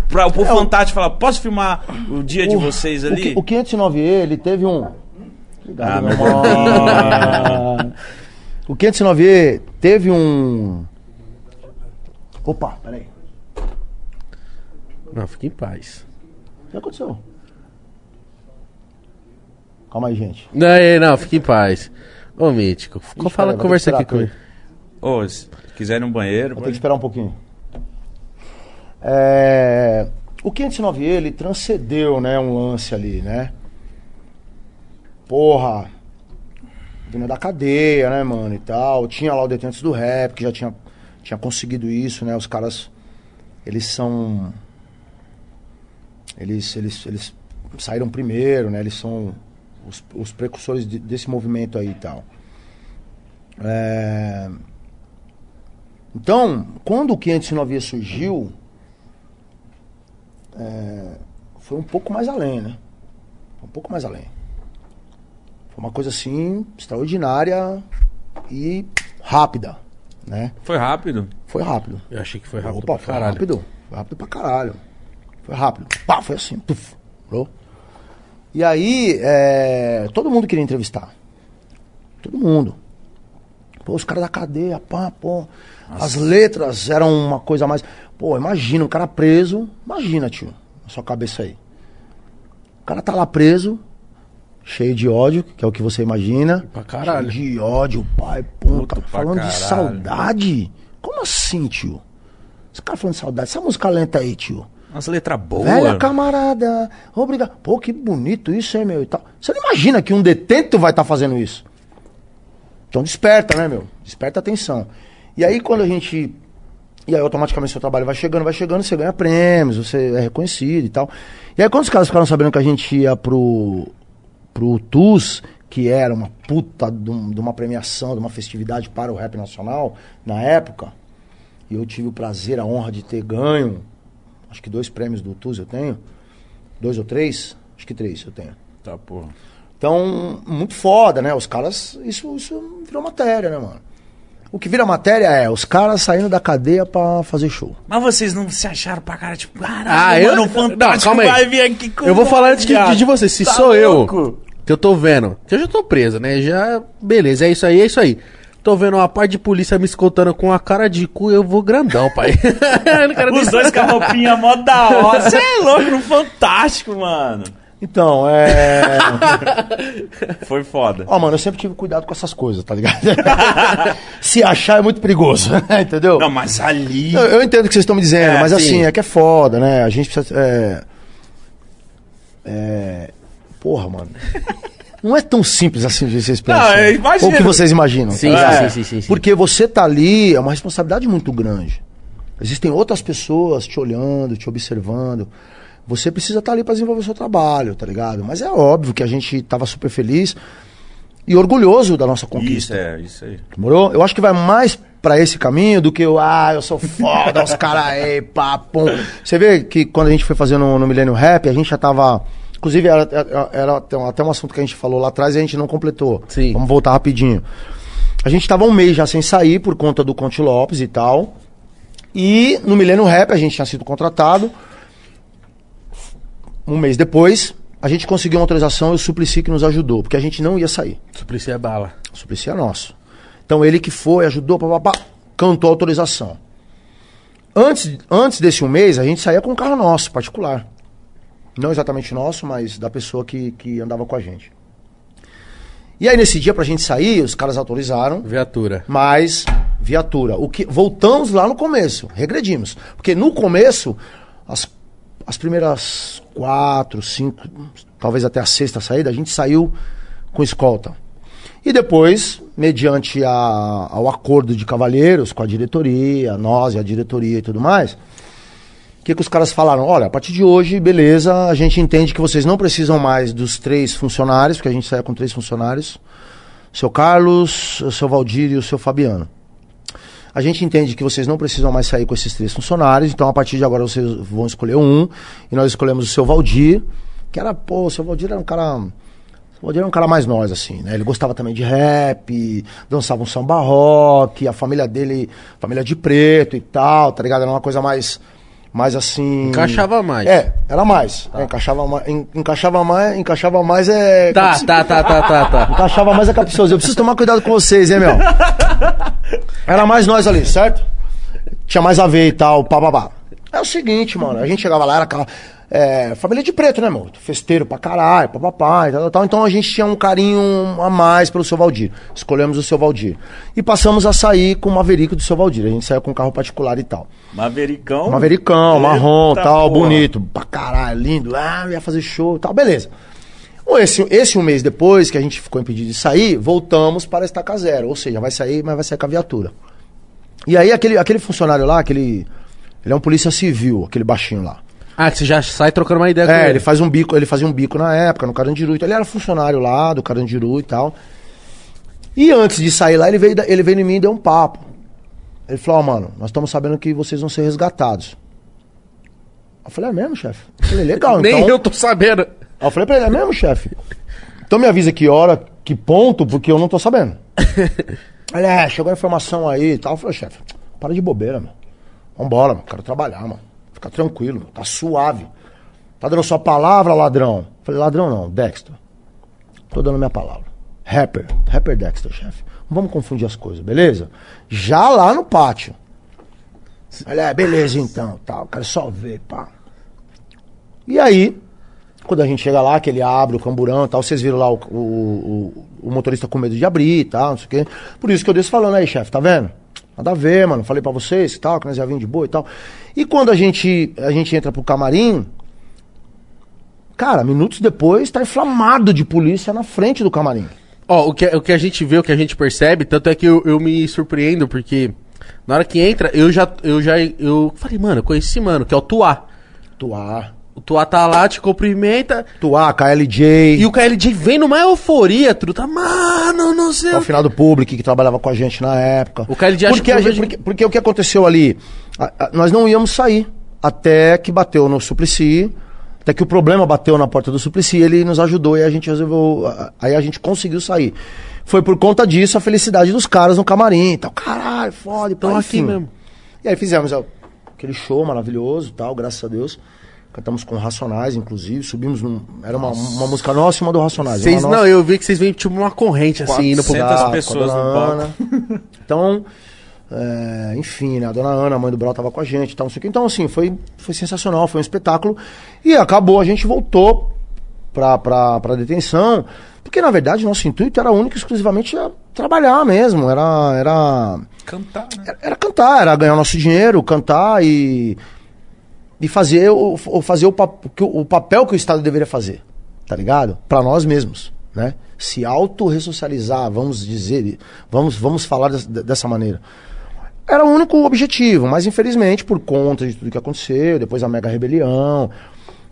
pra, pro Fantástico falar, posso filmar o dia de O- vocês o ali? que- O 509E, ele teve um. Obrigado, Ah, meu irmão. O 509E teve um. Opa, peraí. Não, fique em paz. O que aconteceu? Calma aí, gente. Não, é, não, fique em paz. Ô, Mítico, Ixi, fala, peraí, conversa aqui comigo. Ô, se quiser ir no banheiro, Vou ter que pode... esperar um pouquinho. É, O 509E, ele transcendeu, né, um lance ali, né? Porra, vindo da cadeia, né, mano, e tal. Tinha lá o Detentos do Rap, que já tinha, tinha conseguido isso, né? Os caras, eles são... Eles, eles, eles saíram primeiro, né? Eles são os, os precursores de- desse movimento aí e tal. É... Então, quando o 509 surgiu, é, foi um pouco mais além, né? Um pouco mais além. Foi uma coisa assim, extraordinária e rápida, né? Foi rápido. Foi rápido. Eu achei que foi rápido Opa, foi caralho. rápido. Foi rápido pra caralho. Foi rápido. Pá, foi assim. Tuf, bro. E aí, é, todo mundo queria entrevistar. Todo mundo. Pô, os caras da cadeia, pá, pô. As letras eram uma coisa mais. Pô, imagina, um cara preso. Imagina, tio, na sua cabeça aí. O cara tá lá preso, cheio de ódio, que é o que você imagina. Pra caralho. Cheio de ódio, pai, pô, tá pra falando de saudade. Como assim, tio? Esse cara falando de saudade. Essa música lenta aí, tio. Umas letras boas. Velha camarada, obrigado. Pô, que bonito isso, hein, meu? E tal. Você não imagina que um detento vai estar fazendo isso? Então desperta, né, meu? Desperta a atenção. E aí quando a gente. E aí automaticamente seu trabalho vai chegando, vai chegando, você ganha prêmios, você é reconhecido e tal. E aí quando os caras ficaram sabendo que a gente ia pro. Pro TUS, que era uma puta de, um- de uma premiação, de uma festividade para o rap nacional, na época, e eu tive o prazer, a honra de ter ganho acho que dois prêmios do TUS eu tenho. Dois ou três? Acho que três eu tenho. Tá, porra. Então, muito foda, né? Os caras. Isso, isso virou matéria, né, mano? O que vira matéria é os caras saindo da cadeia pra fazer show. Mas vocês não se acharam pra cara, tipo, caralho, Ah, eu- mano, não, Fantástico calma aí. vai vir aqui com Eu vou falar antes de, de você. Se Tá sou louco? eu, que eu tô vendo, que eu já tô preso, né? Já, beleza, é isso aí, é isso aí. Tô vendo uma parte de polícia me escoltando com a cara de cu, eu vou grandão, pai. Os dois com a roupinha mó da hora. Você é louco no Fantástico, mano. Então, é. Foi foda. Ó, mano, eu sempre tive cuidado com essas coisas, tá ligado? Se achar é muito perigoso, entendeu? Não, mas ali. Eu, eu entendo o que vocês estão me dizendo, É, mas sim. assim, é que é foda, né? A gente precisa. É... é, Porra, mano. Não é tão simples assim de vocês pensam. Não, eu imagino. Ou o que vocês imaginam. Sim, tá ligado? sim, sim, sim. Porque você tá ali, é uma responsabilidade muito grande. Existem outras pessoas te olhando, te observando. Você precisa estar ali para desenvolver o seu trabalho, tá ligado? Mas é óbvio que a gente tava super feliz e orgulhoso da nossa conquista. Isso, é, isso aí. Demorou? Eu acho que vai mais pra esse caminho do que o, ah, eu sou foda, os caras aí, pum. Você vê que quando a gente foi fazer no, no Millennium Rap, a gente já tava. Inclusive, era, era- era até um- assunto que a gente falou lá atrás e a gente não completou. Sim. Vamos voltar rapidinho. A gente tava um mês já sem sair por conta do Conte Lopes e tal. E no Millennium Rap a gente tinha sido contratado. Um mês depois, a gente conseguiu uma autorização e o Suplicy que nos ajudou, porque a gente não ia sair. Suplicy é bala. Suplicy é nosso. Então ele que foi, ajudou, papapá, cantou a autorização. Antes, antes desse um mês, a gente saía com um carro nosso, particular. Não exatamente nosso, mas da pessoa que, que andava com a gente. E aí nesse dia pra gente sair, os caras autorizaram, Viatura. mas viatura. O que voltamos lá no começo, regredimos, porque no começo as, as primeiras quatro, cinco, talvez até a sexta saída, a gente saiu com escolta. E depois, mediante a, ao acordo de cavalheiros com a diretoria, nós e a diretoria e tudo mais, que, que os caras falaram? Olha, a partir de hoje, beleza, a gente entende que vocês não precisam mais dos três funcionários, porque a gente saiu com três funcionários, seu Carlos, o seu Valdir e o seu Fabiano. A gente entende que vocês não precisam mais sair com esses três funcionários, então a partir de agora vocês vão escolher um, e nós escolhemos o seu Valdir, que era, pô, o seu Valdir era um cara. O Valdir era um cara mais nós, assim, né? Ele gostava também de rap, dançava um samba rock, a família dele, família de preto e tal, tá ligado? Era uma coisa mais. Mais assim. Encaixava mais. É, era mais. É, encaixava mais. en- Encaixava mais. Encaixava mais é. Tá, tá, tá, tá, tá, tá. Encaixava mais é capcioso. Eu preciso tomar cuidado com vocês, hein, meu? Era mais nós ali, certo? Tinha mais a ver e tal, pá, pá, pá. É o seguinte, mano. A gente chegava lá, era aquela. É, família de preto, né, mano? Festeiro pra caralho, papapá e tal, tal, tal. Então a gente tinha um carinho a mais pelo seu Valdir. Escolhemos o seu Valdir. E passamos a sair com o Maverick do seu Valdir. A gente saiu com um carro particular e tal. Mavericão. Mavericão, marrom, Eita tal, porra. bonito, pra caralho, lindo, ah, ia fazer show e tal, beleza. Esse, esse um mês depois que a gente ficou impedido de sair, voltamos para a estaca zero, ou seja, vai sair, mas vai sair com a viatura. E aí aquele, aquele funcionário lá, aquele. Ele é um polícia civil, aquele baixinho lá. Ah, que você já sai trocando uma ideia com É, ele. ele faz um bico, ele fazia um bico na época, no Carandiru. Então ele era funcionário lá do Carandiru e tal. E antes de sair lá, ele veio, ele veio em mim e deu um papo. Ele falou, ó, mano, nós estamos sabendo que vocês vão ser resgatados. Eu falei, é mesmo, chefe? Falei, legal, Nem então. eu tô sabendo. Aí eu falei pra ele, é mesmo, chefe? Então me avisa que hora, que ponto, porque eu não tô sabendo. Ele, é, chegou a informação aí e tal. Eu falei, chefe, para de bobeira, mano. Vambora, mano. Quero trabalhar, mano. Fica tranquilo, tá suave. Tá dando sua palavra, ladrão? Falei, ladrão não, Dexter. Tô dando minha palavra. Rapper. Rapper Dexter, chefe. Não vamos confundir as coisas, beleza? Já lá no pátio. Olha, é, beleza então, tal. Quero só ver, pá. E aí, quando a gente chega lá, que ele abre o camburão e tal, vocês viram lá o, o, o, o motorista com medo de abrir e tal, não sei o quê. Por isso que eu desço falando aí, chefe, tá vendo? Nada a ver, mano. Falei pra vocês e tal, que nós já vimos de boa e tal. E quando a gente, a gente entra pro camarim, cara, minutos depois tá inflamado de polícia na frente do camarim. Ó, o que, o que a gente vê, o que a gente percebe, tanto é que eu, eu me surpreendo, porque na hora que entra, eu já, eu já, eu falei, mano, eu conheci mano, que é o Tuá. Tuá. O Tuá tá lá, te cumprimenta, Tuá, KLJ. e o KLJ vem numa euforia, truta, mano, não sei É o final do público que trabalhava com a gente na época. O KLJ porque, que a gente- vejo- porque, porque o que aconteceu ali? A- a- nós não íamos sair até que bateu no Suplicy, até que o problema bateu na porta do Suplicy, ele nos ajudou e a gente resolveu. Aí a gente conseguiu sair. Foi por conta disso a felicidade dos caras no camarim e tal. Caralho, foda, Tão pá, aqui mesmo. E aí fizemos ó, aquele show maravilhoso tal, graças a Deus. Cantamos com Racionais, inclusive, subimos num. Era uma, uma música nossa e uma do Racionais. Vocês, uma nossa- não, eu vi que vocês vêm tipo uma corrente assim, indo pro... 400 Exato, pessoas no Ana. Então, é, enfim, né? A dona Ana, a mãe do Brau, tava com a gente e tal, não sei o quê. Então, assim, foi, foi sensacional, foi um espetáculo. E acabou, a gente voltou pra, pra, pra detenção. Porque, na verdade, nosso intuito era único e exclusivamente a trabalhar mesmo. Era, era, Cantar, né? era, era cantar, era ganhar nosso dinheiro, cantar e, e fazer, o, fazer o, o- papel que o Estado deveria fazer, tá ligado? Pra nós mesmos, né? Se autorressocializar, vamos dizer, vamos, vamos falar des- dessa maneira. Era o único objetivo, mas infelizmente, por conta de tudo que aconteceu, depois a mega rebelião,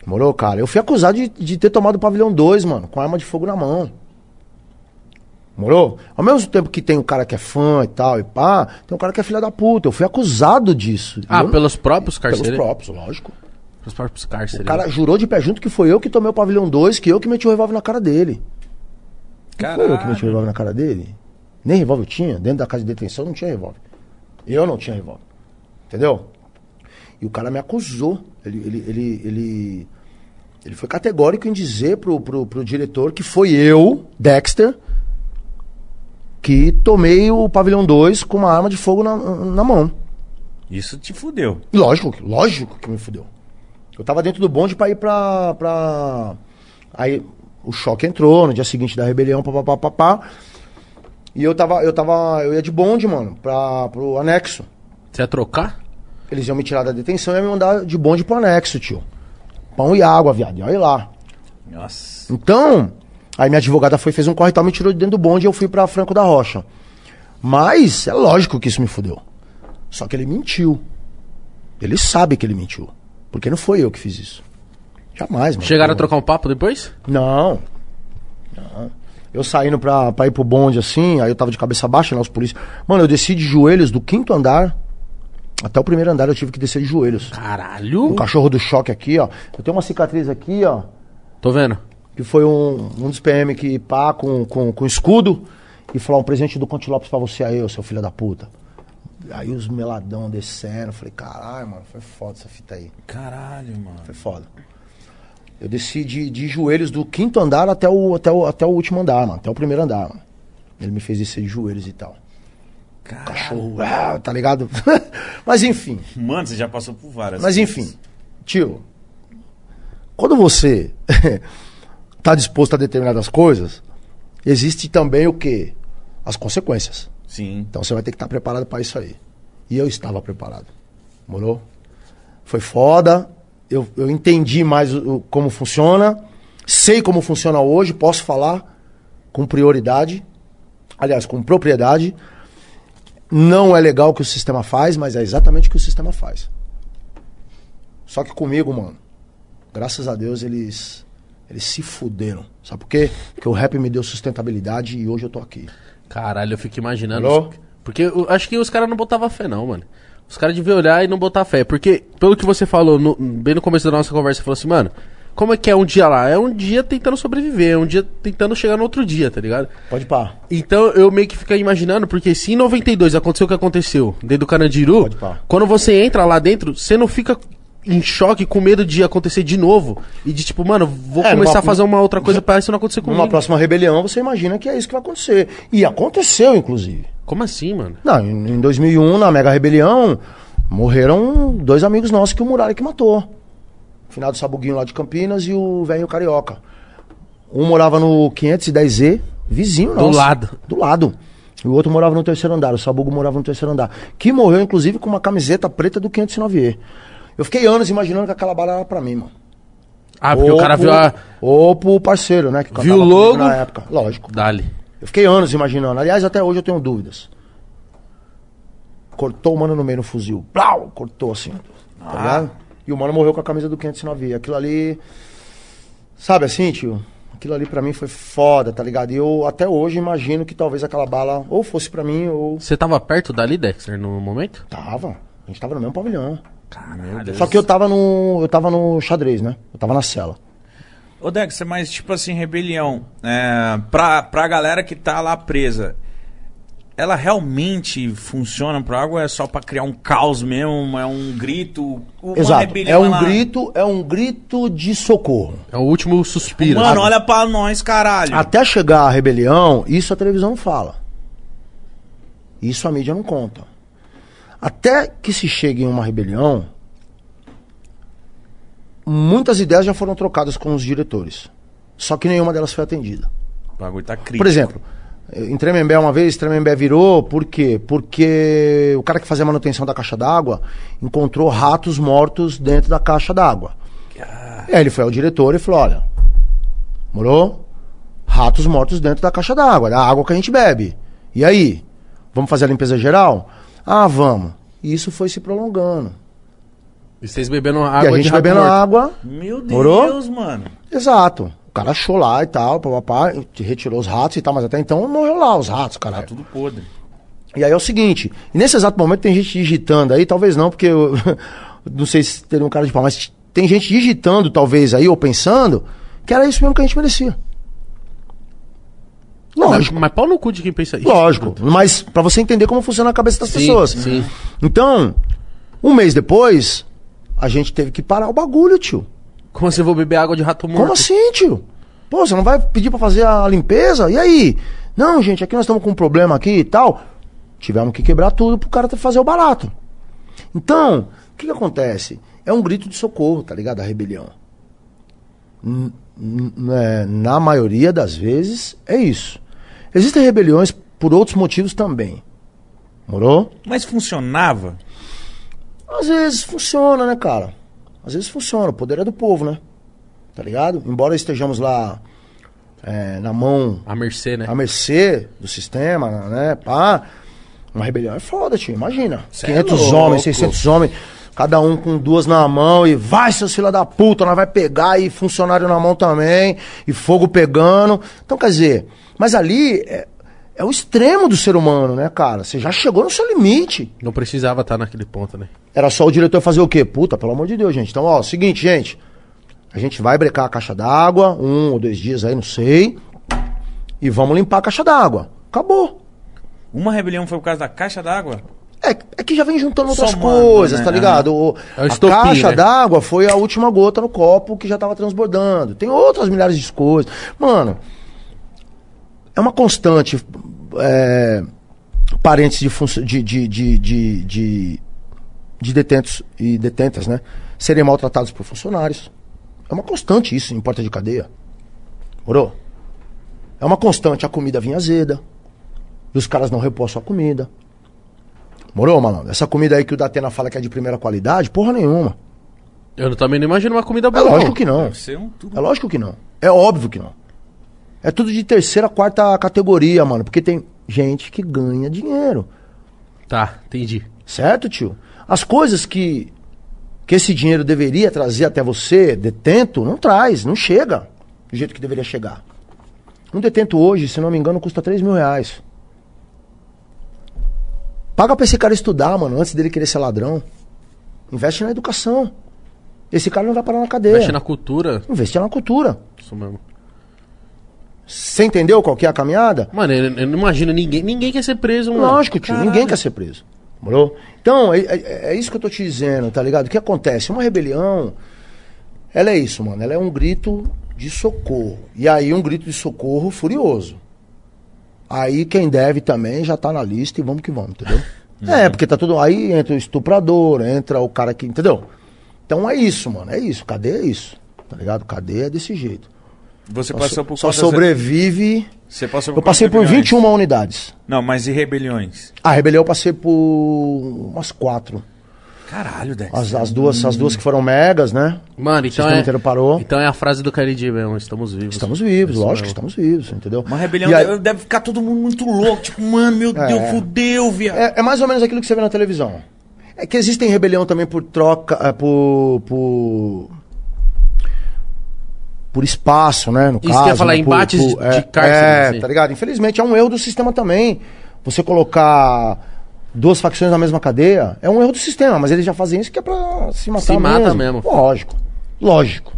morou, cara? Eu fui acusado de, de ter tomado o pavilhão 2, mano, com arma de fogo na mão. Morou? Ao mesmo tempo que tem o cara que é fã e tal, e pá, tem o cara que é filha da puta. Eu fui acusado disso. Ah, Eu- pelos próprios pelos carcereiros? próprios, lógico. Pelos próprios O carcereiros. cara jurou de pé junto que foi eu que tomei o pavilhão 2, que eu que meti o revólver na cara dele. Não Foi eu que meti o revólver na cara dele. Nem revólver eu tinha. Dentro da casa de detenção não tinha revólver. Eu não tinha revólver. Entendeu? E o cara me acusou. Ele, ele, ele, ele, ele foi categórico em dizer pro, pro, pro diretor que foi eu, Dexter, que tomei o pavilhão 2 com uma arma de fogo na, na mão. Isso te fudeu. Lógico, lógico que me fudeu. Eu tava dentro do bonde pra ir pra. pra... Aí o choque entrou no dia seguinte da rebelião, papapá, papá. E eu tava, eu tava. Eu ia de bonde, mano, pra, pro anexo. Você ia trocar? Eles iam me tirar da detenção e iam me mandar de bonde pro anexo, tio. Pão e água, viado. E olha lá. Nossa. Então, aí minha advogada foi, fez um corre e tal, me tirou de dentro do bonde e eu fui pra Franco da Rocha. Mas é lógico que isso me fudeu. Só que ele mentiu. Ele sabe que ele mentiu. Porque não foi eu que fiz isso. Jamais, mano. Chegaram a trocar um papo depois? Não. Não. Eu saindo pra, pra ir pro bonde assim, aí eu tava de cabeça baixa, né, os polícias. Mano, eu desci de joelhos do quinto andar até o primeiro andar eu tive que descer de joelhos. Caralho! O cachorro do choque aqui, ó. Eu tenho uma cicatriz aqui, ó. Tô vendo. Que foi um, um dos PM que pá com, com, com escudo e falou um presente do Conte Lopes pra você aí, ô seu filho da puta. Aí os meladão desceram, falei, caralho, mano, foi foda essa fita aí. Caralho, mano. Foi foda. Eu desci de, de joelhos do quinto andar até o, até, o, até o último andar, mano, até o primeiro andar, mano. Ele me fez descer de joelhos e tal. Caralho. Cachorro, ah, tá ligado? Mas enfim. Mano, você já passou por várias. Mas coisas. enfim, tio, quando você tá disposto a determinadas coisas, existe também o quê? As consequências. Sim. Então você vai ter que estar preparado para isso aí. E eu estava preparado. Morou? Foi foda. Eu, eu entendi mais o- como funciona. Sei como funciona hoje. Posso falar com prioridade. Aliás, com propriedade. Não é legal o que o sistema faz, mas é exatamente o que o sistema faz. Só que comigo, mano, graças a Deus eles eles se fuderam. Sabe por quê? Porque o rap me deu sustentabilidade e hoje eu tô aqui. Caralho, eu fico imaginando. Alô? Porque eu acho que os caras não botavam fé, não, mano. Os caras deviam olhar e não botar fé. Porque, pelo que você falou, no- bem no começo da nossa conversa, você falou assim, mano, como é que é um dia lá? É um dia tentando sobreviver, é um dia tentando chegar no outro dia, tá ligado? Pode pá. Então eu meio que fico imaginando, porque se em 92 aconteceu o que aconteceu dentro do pá. quando você entra lá dentro, você não fica em choque, com medo de acontecer de novo. E de tipo, mano, vou É, começar numa- a fazer uma outra coisa pra isso não acontecer comigo. Numa próxima rebelião, você imagina que é isso que vai acontecer. E aconteceu, inclusive. Como assim, mano? Não, em em 2001, na Mega Rebelião, morreram dois amigos nossos que o Muralha que matou. Final do Sabuguinho lá de Campinas e o velho Carioca. Um morava no 510Z, vizinho Do nosso. lado. Do lado. E o outro morava no terceiro andar, o Sabugo morava no terceiro andar. Que morreu, inclusive, com uma camiseta preta do 509E. Eu fiquei anos imaginando que aquela bala era pra mim, mano. Ah, porque Ou o cara pro- viu a. Ou pro parceiro, né? Que Viu o logo? Na época, lógico. Dali. Eu fiquei anos imaginando. Aliás, até hoje eu tenho dúvidas. Cortou o mano no meio no fuzil. Blau! Cortou assim. Tá ligado? E o mano morreu com a camisa do 509. Aquilo ali. Sabe assim, tio? Aquilo ali pra mim foi foda, tá ligado? E eu até hoje imagino que talvez aquela bala ou fosse pra mim ou. Você tava perto dali, Dexter, no momento? Tava. A gente tava no mesmo pavilhão. Caralho. Só que eu tava no. Eu tava no xadrez, né? Eu tava na cela. Ô Dexter, mas tipo assim, rebelião, é, pra, pra galera que tá lá presa, ela realmente funciona pra algo ou é só pra criar um caos mesmo? É um grito? Uma Exato. É rebelião, um ela- grito, é um grito de socorro. É o último suspiro. Mano, olha pra nós, caralho. Até chegar a rebelião, isso a televisão fala. Isso a mídia não conta. Até que se chegue em uma rebelião, muitas ideias já foram trocadas com os diretores. Só que nenhuma delas foi atendida. O bagulho tá crítico. Por exemplo, em Tremembé uma vez, Tremembé virou, por quê? Porque o cara que fazia a manutenção da caixa d'água encontrou ratos mortos dentro da caixa d'água. E aí ele foi ao diretor e falou, olha, morou? Ratos mortos dentro da caixa d'água, da água que a gente bebe. E aí? Vamos fazer a limpeza geral? Ah, vamos. E isso foi se prolongando. E vocês bebendo água e a gente bebendo morto. água, Meu Deus, Morou? mano. exato. O cara achou lá e tal, papapá, retirou os ratos e tal, mas até então morreu lá os ratos, Tá caralho. tudo podre. E aí é o seguinte, nesse exato momento tem gente digitando aí, talvez não, porque eu não sei se teria um cara de pau, mas tem gente digitando talvez aí, ou pensando, que era isso mesmo que a gente merecia. Mas, Lógico, mas pau no cu de quem pensa isso. lógico. Mas pra você entender como funciona a cabeça das Sim, pessoas. sim. Então, um mês depois, a gente teve que parar o bagulho, tio. Como assim eu vou beber água de rato morto? Como assim, tio? Pô, você não vai pedir pra fazer a limpeza? E aí? Não, gente, aqui nós estamos com um problema aqui e tal. Tivemos que quebrar tudo pro cara fazer o barato. Então, o que, que acontece? É um grito de socorro, tá ligado? A rebelião. N- n- é, na maioria das vezes, é isso. Existem rebeliões por outros motivos também. Morou? Mas funcionava? Às vezes funciona, né, cara? Às vezes funciona. O poder é do povo, né? Tá ligado? Embora estejamos lá é, na mão, A mercê, né? à mercê do sistema, né? Pá. Uma rebelião é foda, tio. Imagina. Cê é 500 louco. homens, 600 homens, cada um com duas na mão e vai, seus filha da puta, nós vai pegar e funcionário na mão também, e fogo pegando. Então, quer dizer, mas ali é, é o extremo do ser humano, né, cara? Você já chegou no seu limite. Não precisava estar naquele ponto, né? Era só o diretor fazer o quê? Puta, pelo amor de Deus, gente. Então, ó, seguinte, gente. A gente vai brecar a caixa d'água, um ou dois dias aí, não sei. E vamos limpar a caixa d'água. Acabou. Uma rebelião foi por causa da caixa d'água? É, é que já vem juntando outras Somando, coisas, né? tá ligado? O- É o a estopim, caixa né? d'água foi a última gota no copo que já tava transbordando. Tem outras milhares de coisas. Mano, é uma constante. É, parentes de, de, de, de, de, de, de detentos e detentas, né? Serem maltratados por funcionários. É uma constante isso em porta de cadeia. Morou? É uma constante a comida vinha azeda. E os caras não repossam a comida. Morou, malandro? Essa comida aí que o Datena fala que é de primeira qualidade, porra nenhuma. Eu também não imagino uma comida É boa. lógico não. que não. Um. É lógico que não. É óbvio que não. É tudo de terceira, quarta categoria, mano. Porque tem gente que ganha dinheiro. Tá, entendi. Certo, tio? As coisas que, que esse dinheiro deveria trazer até você, detento, não traz, não chega do jeito que deveria chegar. Um detento hoje, se não me engano, custa 3 mil reais. Paga pra esse cara estudar, mano, antes dele querer ser ladrão. Investe na educação. Esse cara não vai parar na cadeia. Mexe na cultura. Investe na cultura. Isso mesmo. Você entendeu qual que é a caminhada? Mano, eu, eu não imagino ninguém. Ninguém quer ser preso, mano. Lógico, tio. Caralho. Ninguém quer ser preso. Morou? Então, é, é- é isso que eu tô te dizendo, tá ligado? O que acontece? Uma rebelião, ela é isso, mano. Ela é um grito de socorro. E aí, um grito de socorro furioso. Aí, quem deve também já tá na lista e vamos que vamos, entendeu? É, porque tá tudo. Aí entra o estuprador, entra o cara que. Entendeu? Então é isso, mano. É isso. Cadeia é isso. Tá ligado? Cadeia é desse jeito. Você Só, passou so- por só sobrevive. Você passou Eu passei por quantas rebeliões? 21 unidades. Não, mas e rebeliões? A rebelião eu passei por umas quatro. Caralho, Dex. As, as duas, as duas que foram megas, né? Mano, O então sistema é, inteiro parou. então é a frase do Kennedy mesmo, estamos vivos. Estamos vivos, lógico que estamos vivos, entendeu? Uma rebelião aí- deve, deve ficar todo mundo muito louco. Tipo, mano, meu É. Deus, fudeu, viado. É, é mais ou menos aquilo que você vê na televisão. É que existem rebelião também por troca, é, por, por por espaço, né? No Isso caso, que eu ia falar, né, embates de- é, de cárcere, É, assim. tá ligado? Infelizmente é um erro do sistema também. Você colocar duas facções na mesma cadeia é um erro do sistema, mas eles já fazem isso que é pra se matar Se mata mesmo. mesmo. Lógico, lógico.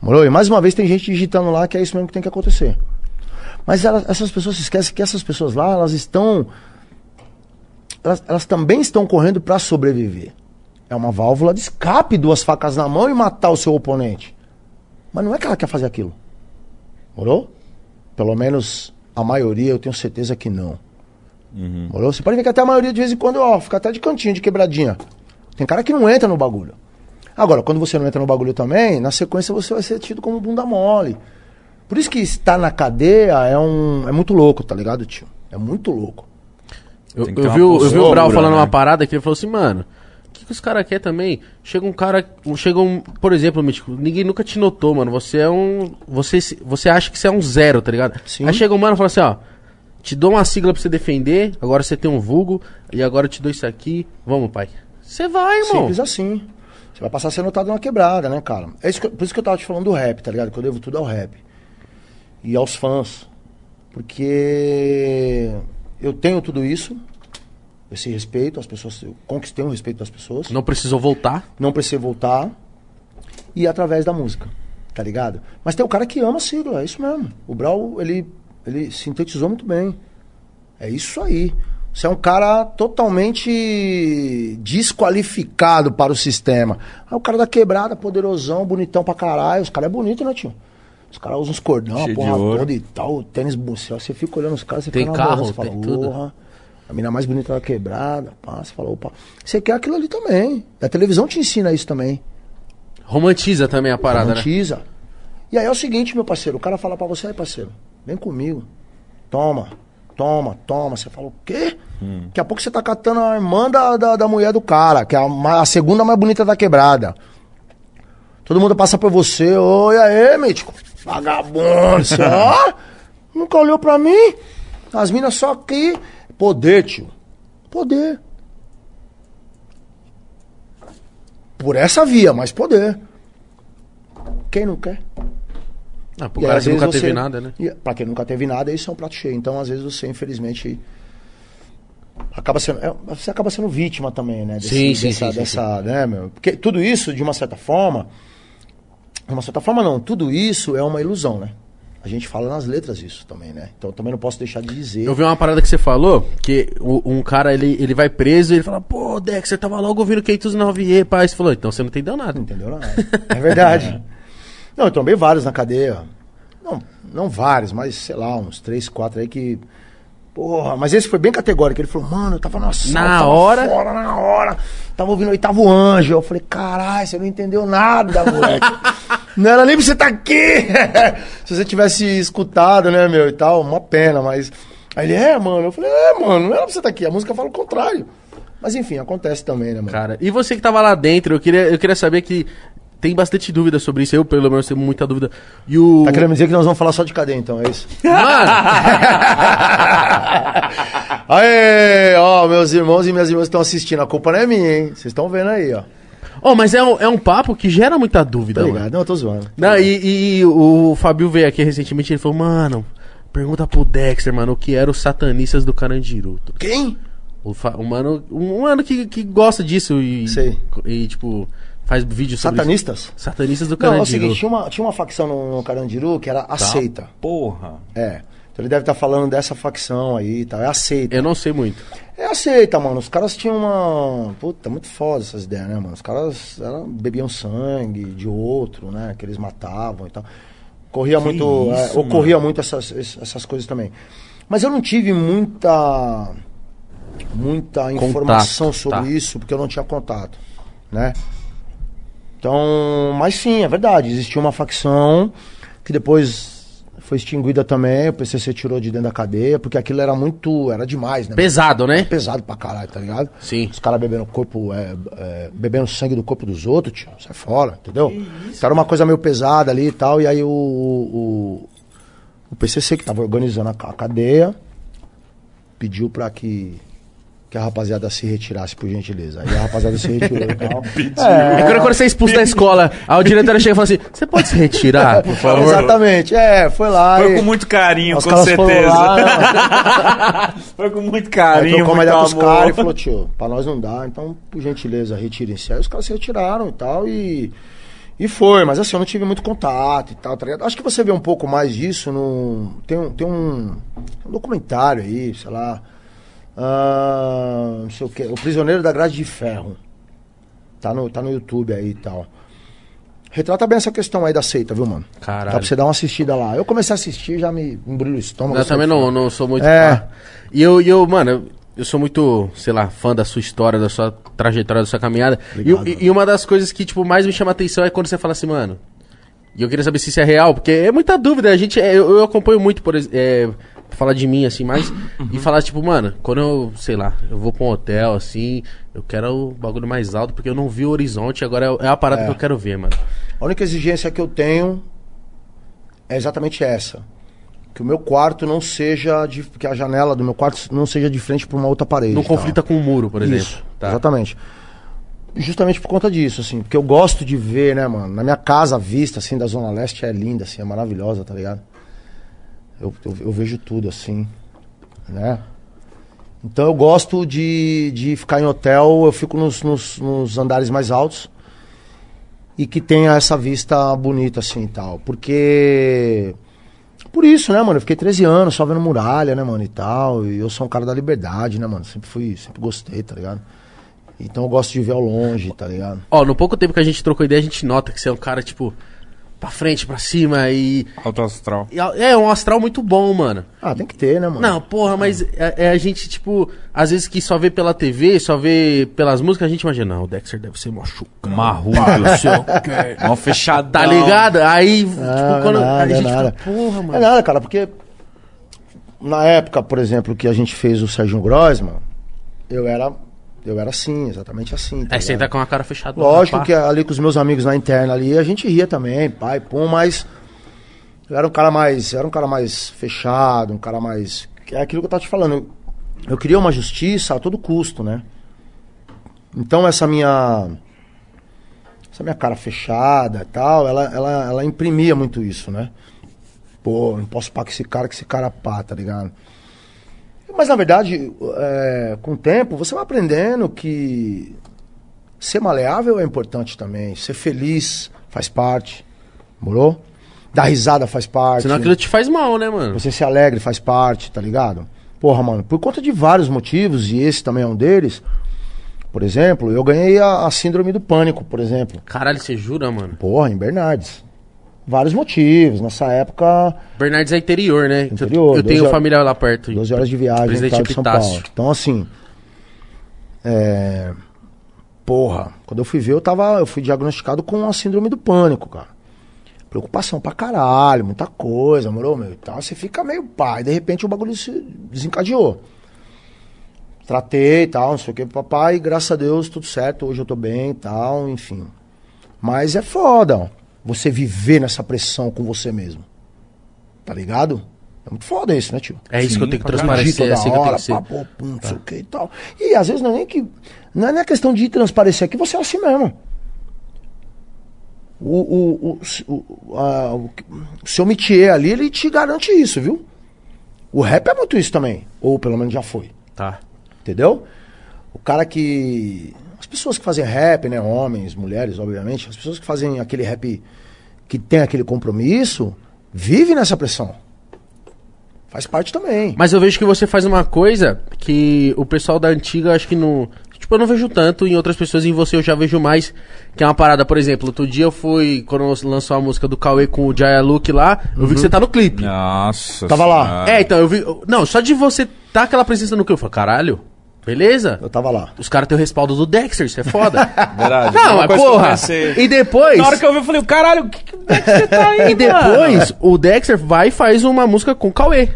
Morou? E mais uma vez tem gente digitando lá que é isso mesmo que tem que acontecer. Mas elas- essas pessoas se esquecem que essas pessoas lá, elas estão. Elas, elas também estão correndo para sobreviver. É uma válvula de escape, duas facas na mão e matar o seu oponente. Mas não é que ela quer fazer aquilo. Morou? Pelo menos a maioria eu tenho certeza que não. Morou? Você pode ver que até a maioria de vez em quando, ó, fica até de cantinho, de quebradinha. Tem cara que não entra no bagulho. Agora, quando você não entra no bagulho também, na sequência você vai ser tido como bunda mole. Por isso que estar na cadeia é um. É muito louco, tá ligado, tio? É muito louco. Eu, eu vi, o- eu vi o Brau falando né? uma parada que ele falou assim, mano, que, que os caras querem também? Chega um cara, chega um, por exemplo, Mítico, ninguém nunca te notou, mano, você é um, você, você acha que você é um zero, tá ligado? Sim. Aí chega um mano e fala assim, ó, te dou uma sigla pra você defender, agora você tem um vulgo, e agora eu te dou isso aqui, vamos, pai. Você vai, irmão. Simples assim. Você vai passar a ser notado numa quebrada, né, cara? É isso que por isso que eu tava te falando do rap, tá ligado? Que eu devo tudo ao rap. E aos fãs. Porque eu tenho tudo isso, esse respeito, as pessoas. Eu conquistei o respeito das pessoas. Não precisou voltar. não precisei voltar e através da música, tá ligado? Mas tem o cara que ama a sigla, é isso mesmo. O Brau, ele, ele sintetizou muito bem. É isso aí. Você é um cara totalmente desqualificado para o sistema. Ah, o cara da quebrada, poderosão, bonitão pra caralho. Os caras é bonito, né, tio? Os caras usam uns cordão, Cheio porra toda e tal, tênis bucel. Você fica olhando os caras, você Tem fica carro, namorando, você fala, tem tudo. A mina mais bonita da quebrada, você fala, opa. Você quer aquilo ali também. A televisão te ensina isso também. Romantiza também a parada, né? Romantiza. E aí é o seguinte, meu parceiro, o cara fala pra você, aí, parceiro, vem comigo. Toma, toma, toma. Você fala, o quê? Daqui a pouco você tá catando a irmã da, da, da mulher do cara, que é a, a segunda mais bonita da quebrada. Todo mundo passa por você, oi aí, mítico. Vagabundo, você, ó, nunca olhou pra mim. As minas só aqui. Poder, tio. Poder. Por essa via, mas poder. Quem não quer? Ah, pro E aí, cara às que nunca teve você- nada, né? E, pra quem nunca teve nada, isso é um prato cheio. Então, às vezes, você, infelizmente, acaba sendo. é, você acaba sendo vítima também, né? Sim, sim, dessa, sim, sim, dessa, né, meu? Porque tudo isso, de uma certa forma. De uma certa forma, não. Tudo isso é uma ilusão, né? A gente fala nas letras isso também, né? Então, eu também não posso deixar de dizer. Eu vi uma parada que você falou, que um cara, ele, ele vai preso e ele fala, pô, Dex, você tava logo ouvindo 509E, pai. Você falou, então você não entendeu nada. Não entendeu nada. É verdade. Não, eu trombei vários na cadeia. Não, não vários, mas sei lá, uns três, quatro aí que. Porra, mas esse foi bem categórico. Ele falou, mano, eu tava na sala, Na tava hora? Fora, na hora. Tava ouvindo o oitavo anjo. Eu falei, caralho, você não entendeu nada, moleque. não era nem pra você estar aqui. Se você tivesse escutado, né, meu, e tal, uma pena, mas. Aí ele, é, mano. Eu falei, é, mano, não era pra você estar aqui. A música fala o contrário. Mas enfim, acontece também, né, mano? Cara, e você que tava lá dentro, eu queria, eu queria saber que tem bastante dúvida sobre isso. Eu, pelo menos, tenho muita dúvida. E o. Tá querendo dizer que nós vamos falar só de cadeia, então, é isso? Mano! Aê, ó, meus irmãos e minhas irmãs estão assistindo, a culpa não é minha, hein? Vocês estão vendo aí, ó. Oh, mas é um, é um papo que gera muita dúvida, Tá mano. ligado? Não, eu tô zoando. Não, e, e o Fabio veio aqui recentemente e ele falou, mano, pergunta pro Dexter, mano, o que eram os satanistas do Carandiru. Quem? O, o mano, um mano que, que gosta disso e, Sei. e tipo, faz vídeos sobre Satanistas? isso. Satanistas do Não, é o Carandiru. seguinte, tinha uma, tinha uma facção no, no Carandiru que era aceita. Porra. É. Então ele deve estar falando dessa facção aí e tal. É aceita. Eu não sei muito. É aceita, mano. Os caras tinham uma. Puta, muito foda essas ideias, né, mano? Os caras eram- bebiam sangue de outro, né? Que eles matavam e tal. Corria Que muito. é, isso, ocorria muito essas, essas coisas também. Mas eu não tive muita. Muita informação Contato, sobre tá. isso, porque eu não tinha contato, né? Então, mas sim, é verdade. Existia uma facção que depois foi extinguida também. O PCC tirou de dentro da cadeia, porque aquilo era muito. Era demais, né? Pesado, né? pesado pra caralho, tá ligado? Sim. Os caras bebendo corpo, é, é, bebendo sangue do corpo dos outros, tio, sai fora, entendeu? Então era uma coisa meio pesada ali e tal, e aí o, o, o PCC que tava organizando a, a cadeia pediu pra que, que a rapaziada se retirasse, por gentileza. Aí a rapaziada se retirou e tal. É quando, quando você é expulso da escola, a diretora chega e fala assim: você pode se retirar, por favor? Exatamente, é, foi lá. Foi e- com muito carinho, os com certeza. lá? Foi com muito Aí carinho, trocou uma muito ideia com os amor. caras e falou, tio, pra nós não dá, então, por gentileza, retirem-se. Aí os caras se retiraram e tal, e, e foi, mas assim, eu não tive muito contato e tal, tá ligado? Acho que você vê um pouco mais disso no. Tem um, tem um, um documentário aí, sei lá. Ah, não sei o que. O Prisioneiro da Grade de Ferro. Tá no, tá no YouTube aí e tal. Retrata bem essa questão aí da seita, viu, mano? Caralho. Dá pra você dar uma assistida lá. Eu comecei a assistir, já me embrulho o estômago. Eu também não, não sou muito É. fã. E eu, e eu, mano, eu sou muito, sei lá, fã da sua história, da sua trajetória, da sua caminhada. E- Obrigado, e, e uma das coisas que, tipo, mais me chama a atenção é quando você fala assim, mano. E eu queria saber se isso é real, porque é muita dúvida. A gente, é, eu, eu acompanho muito, por exemplo, é, falar de mim, assim, mais. E falar, tipo, mano, quando eu, sei lá, eu vou pra um hotel, assim, eu quero o bagulho mais alto, porque eu não vi o horizonte, agora é, é a parada É. que eu quero ver, mano. A única exigência que eu tenho é exatamente essa. Que o meu quarto não seja de, que a janela do meu quarto não seja de frente para uma outra parede. Não tal. conflita com o muro, por exemplo. Isso, Tá. exatamente. Justamente por conta disso, assim, porque eu gosto de ver, né, mano? Na minha casa, a vista, assim, da Zona Leste é linda, assim, é maravilhosa, tá ligado? Eu, eu, eu vejo tudo, assim, né? Então eu gosto de, de ficar em hotel, eu fico nos, nos, nos andares mais altos e que tenha essa vista bonita, assim, e tal. Porque... Por isso, né, mano? Eu fiquei 13 anos só vendo muralha, né, mano, e tal. E eu sou um cara da liberdade, né, mano? Sempre fui, sempre gostei, tá ligado? Então eu gosto de ver ao longe, tá ligado? Ó, no pouco tempo que a gente trocou ideia, a gente nota que você é um cara, tipo, pra frente, pra cima e. Alto astral. e É um astral muito bom, mano. Ah, tem que ter, né, mano? Não, porra, mas é, é a gente, tipo, às vezes que só vê pela TV, só vê pelas músicas, a gente imagina, não, o Dexter deve ser machucado. Marrudo, seu. Mal fechadão. Tá ligado? Aí, Não, tipo, quando é nada, a gente é nada. fica, porra, mano. É nada, cara, porque na época, por exemplo, que a gente fez o Sérgio Grossman, eu era, eu era assim, exatamente assim. tá Aí você tá com a cara fechada. Lógico que ali com os meus amigos na interna ali, a gente ria também, pai, pum, mas eu era um cara mais, era um cara mais fechado, um cara mais, é aquilo que eu tava te falando. Eu, eu queria uma justiça a todo custo, né? Então essa minha essa minha cara fechada e tal, ela, ela, ela imprimia muito isso, né? Pô, não posso pá com esse cara, que esse cara pá, tá ligado? Mas na verdade, é, com o tempo, você vai aprendendo que ser maleável é importante também. Ser feliz faz parte. Morou? Dar risada faz parte. Senão aquilo te faz mal, né, mano? Você ser alegre faz parte, tá ligado? Porra, mano, por conta de vários motivos, e esse também é um deles. Por exemplo, eu ganhei a, a síndrome do pânico, por exemplo. Caralho, você jura, mano? Porra, em Bernardes. Vários motivos. Nessa época, Bernardes é interior, né? Interior, eu, tenho 12 horas- família lá perto. 12 horas de viagem Presidente de São. Paulo. Então, assim. É. Porra, quando eu fui ver, eu tava. Eu fui diagnosticado com a síndrome do pânico, cara. Preocupação pra caralho, muita coisa, morou, meu? Então você fica meio e de repente o bagulho se desencadeou. Tratei e tal, não sei o que, papai, graças a Deus, tudo certo, hoje eu tô bem e tal, enfim. Mas é foda, ó, você viver nessa pressão com você mesmo. Tá ligado? É muito foda isso, né, tio? É isso que eu tenho que transparecer, é toda assim que eu tenho hora, que ser. pá, pô, pum, não sei o que e tal. E às vezes não é nem que. Não é nem a questão de transparecer, é que você é assim mesmo. O, o, o, o, a- o, o seu métier ali, ele te garante isso, viu? O rap é muito isso também. Ou pelo menos já foi. Tá. Entendeu? O cara que. As pessoas que fazem rap, né? Homens, mulheres, obviamente. As pessoas que fazem aquele rap que tem aquele compromisso, vive nessa pressão. Faz parte também. Mas eu vejo que você faz uma coisa que o pessoal da antiga acho que não. Tipo, eu não vejo tanto, em outras pessoas, em você eu já vejo mais. Que é uma parada, por exemplo, outro dia eu fui, quando lançou a música do Cauê com o Jaya Luke lá, eu vi que você tá no clipe. Nossa. Tava lá. Senhora. É, então eu vi. Não, só de você tá aquela presença no clipe, eu falei, caralho, beleza? Eu tava lá. Os caras têm o respaldo do Dexter, isso é foda. Verdade. não, mas porra. E depois. Na hora que eu vi, eu falei, caralho, o que, que você tá aí, E depois, o Dexter vai e faz uma música com o Cauê.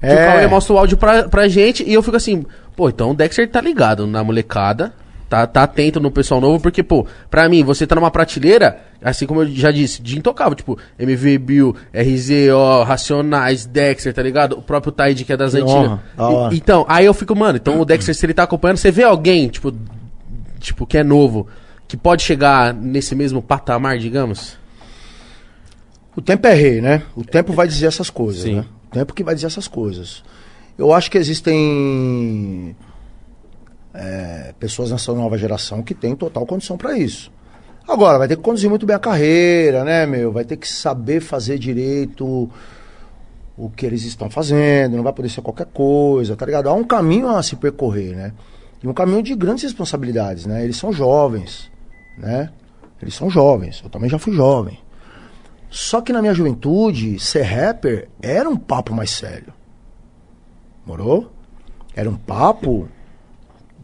Que o Cauê mostra o áudio pra, pra gente e eu fico assim, pô, então o Dexter tá ligado na molecada, tá, tá atento no pessoal novo, porque, pô, pra mim, você tá numa prateleira, assim como eu já disse, de intocável, tipo, MV Bill, RZO, Racionais, Dexter, tá ligado? O próprio Tide, que é das Que antigas. honra. E- Então, aí eu fico, mano, então o Dexter, se ele tá acompanhando, você vê alguém, tipo, tipo, que é novo, que pode chegar nesse mesmo patamar, digamos? O tempo é rei, né? O tempo vai dizer essas coisas, Sim. né? O tempo que vai dizer essas coisas. Eu acho que existem é, pessoas nessa nova geração que têm total condição para isso. Agora, vai ter que conduzir muito bem a carreira, né, meu? Vai ter que saber fazer direito o que eles estão fazendo, não vai poder ser qualquer coisa, tá ligado? Há um caminho a se percorrer, né? E um caminho de grandes responsabilidades, né? Eles são jovens, né? Eles são jovens, eu também já fui jovem. Só que na minha juventude, ser rapper era um papo mais sério. Morou? Era um papo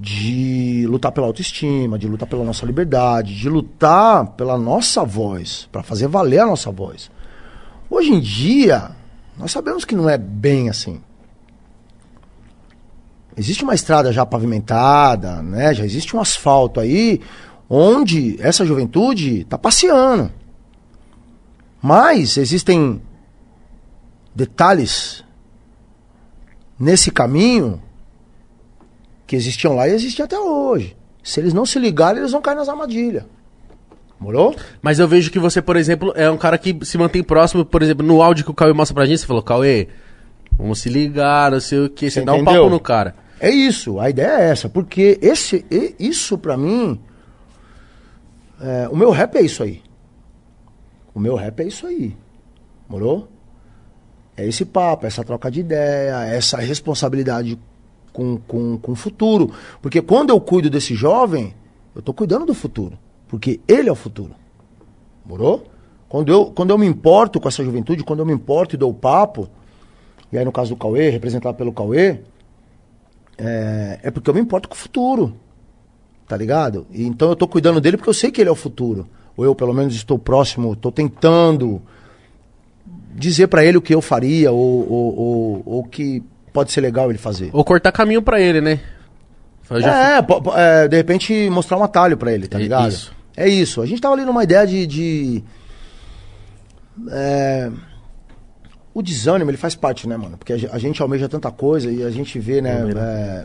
de lutar pela autoestima, de lutar pela nossa liberdade, de lutar pela nossa voz, para fazer valer a nossa voz. Hoje em dia, nós sabemos que não é bem assim. Existe uma estrada já pavimentada, né? Já existe um asfalto aí onde essa juventude está passeando. Mas existem detalhes nesse caminho que existiam lá e existem até hoje. Se eles não se ligarem, eles vão cair nas armadilhas. Morou? Mas eu vejo que você, por exemplo, é um cara que se mantém próximo, por exemplo, no áudio que o Cauê mostra pra gente, você falou, Cauê, vamos se ligar, não sei o que, você Você dá um papo no cara. É isso, a ideia é essa, porque esse, isso pra mim, é, o meu rap é isso aí. O meu rap é isso aí, morou? É esse papo, essa troca de ideia, essa responsabilidade com, com, com o futuro. Porque quando eu cuido desse jovem, eu tô cuidando do futuro, porque ele é o futuro, morou? Quando eu, quando eu me importo com essa juventude, quando eu me importo e dou papo, e aí no caso do Cauê, representado pelo Cauê, é, é porque eu me importo com o futuro. Tá ligado? E então eu tô cuidando dele porque eu sei que ele é o futuro. Ou eu, pelo menos, estou próximo, tô tentando dizer pra ele o que eu faria, ou o que pode ser legal ele fazer. Ou cortar caminho pra ele, né? É, é, de repente mostrar um atalho pra ele, tá É ligado? isso. É isso. A gente tava ali numa ideia de. de é, o desânimo, ele faz parte, né, mano? Porque a ge- a gente almeja tanta coisa e a gente vê, né, é,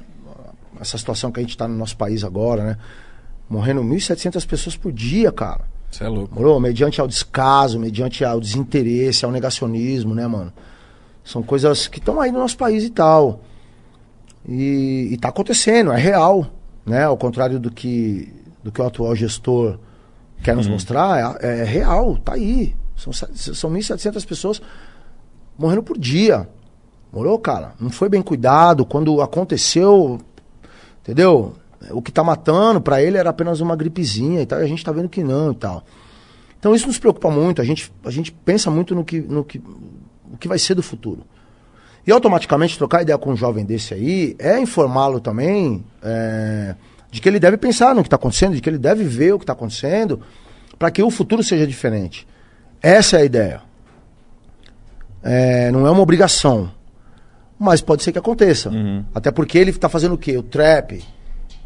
essa situação que a gente tá no nosso país agora, né? Morrendo 1.700 pessoas por dia, cara. Você é louco. Morou? Mediante ao descaso, mediante ao desinteresse, ao negacionismo, né, mano? São coisas que estão aí no nosso país e tal. E, e tá acontecendo, é real, né? Ao contrário do que, do que o atual gestor quer nos mostrar, é, é real, tá aí. São, são 1.700 pessoas morrendo por dia. Morou, cara? Não foi bem cuidado. Quando aconteceu, entendeu? O que tá matando pra ele era apenas uma gripezinha e tal. E a gente tá vendo que não e tal. Então isso nos preocupa muito. A gente, a gente pensa muito no que, no que, o que vai ser do futuro. E automaticamente trocar ideia com um jovem desse aí é informá-lo também é, de que ele deve pensar no que está acontecendo, de que ele deve ver o que está acontecendo, para que o futuro seja diferente. Essa é a ideia. É, não é uma obrigação, mas pode ser que aconteça. Até porque ele está fazendo o quê? O trap. Ele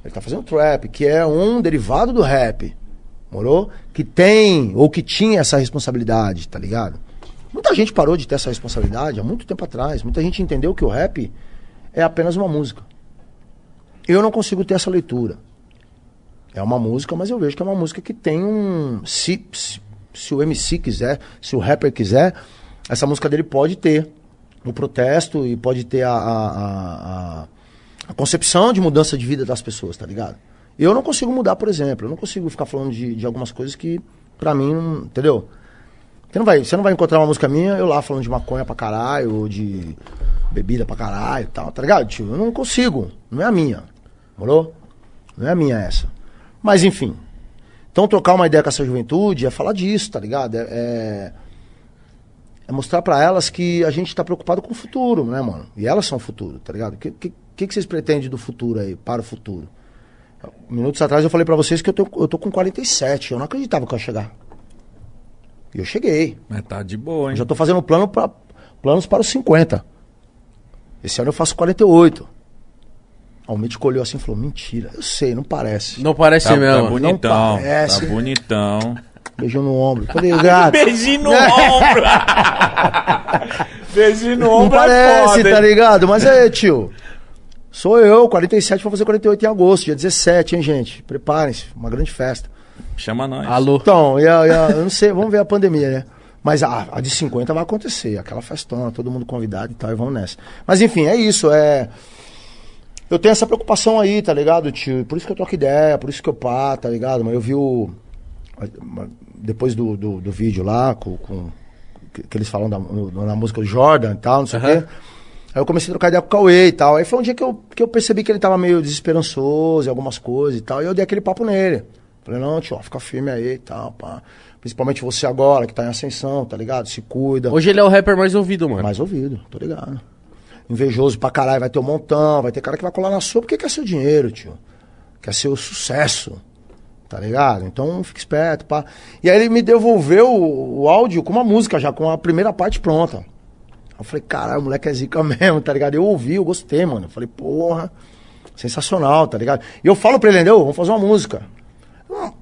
está fazendo trap, que é um derivado do rap. Morou? Que tem, ou que tinha essa responsabilidade, tá ligado? Muita gente parou de ter essa responsabilidade há muito tempo atrás. Muita gente entendeu que o rap é apenas uma música. Eu não consigo ter essa leitura. É uma música, mas eu vejo que é uma música que tem um. Se, se, se o MC quiser, se o rapper quiser, essa música dele pode ter o protesto e pode ter a, a, a, a- concepção de mudança de vida das pessoas, tá ligado? Eu não consigo mudar, por exemplo. Eu não consigo ficar falando de, de algumas coisas que, pra mim, não- entendeu? Você não, vai, você não vai encontrar uma música minha, eu lá falando de maconha pra caralho, ou de. bebida pra caralho e tal, tá ligado, tio? Eu não consigo, não é a minha, morou? Não é a minha essa. Mas enfim. Então trocar uma ideia com essa juventude é falar disso, tá ligado? É, é, é mostrar pra elas que a gente tá preocupado com o futuro, né, mano? E elas são o futuro, tá ligado? O que, que, que, vocês pretendem do futuro aí, para o futuro? Minutos atrás eu falei pra vocês que eu tô, eu tô com 47, eu não acreditava que eu ia chegar. E eu cheguei. Mas tá de boa, Eu hein? já tô fazendo plano pra, planos para os 50. Esse ano eu faço 48. Aí O médico olhou assim e falou: Mentira, eu sei, não parece. Não parece Tá, mesmo. tá bonitão. parece. Tá bonitão. Beijou no ombro. Falei, gato. Beijinho no ombro. Beijinho no Não ombro é parece, foda, tá ligado? Mas é, tio. Sou eu, 47, vou fazer 48 em agosto, dia 17, hein, gente? Preparem-se, uma grande festa. Chama nós. Alô. Então, eu não sei, vamos ver a pandemia, né? Mas a, a de 50 vai acontecer, aquela festona, todo mundo convidado e tal, e vamos nessa. Mas enfim, é isso, é. Eu tenho essa preocupação aí, tá ligado, tio? Por isso que eu troco ideia, por isso que eu pá, tá ligado? Mas eu vi o. Depois do, do, do vídeo lá, com, com- que, eles falam da, no- na música do Jordan e tal, não sei o Aham. quê. Aí eu comecei a trocar ideia com o Cauê e tal. Aí foi um dia que eu, que eu percebi que ele tava meio desesperançoso em algumas coisas e tal. E eu dei aquele papo nele. Falei, não, tio, ó, fica firme aí e tal, pá. Principalmente você agora, que tá em ascensão, tá ligado? Se cuida. Hoje ele é o rapper mais ouvido, mano. Mais ouvido, tô ligado. Invejoso pra caralho, vai ter um montão, vai ter cara que vai colar na sua porque quer seu dinheiro, tio. Quer seu sucesso. Tá ligado? Então fica esperto, pá. E aí ele me devolveu o, o áudio com uma música já, com a primeira parte pronta. Eu falei, caralho, o moleque é zica mesmo, tá ligado? Eu ouvi, eu gostei, mano. Eu falei, porra, sensacional, tá ligado? E eu falo pra ele, entendeu? Vamos fazer uma música.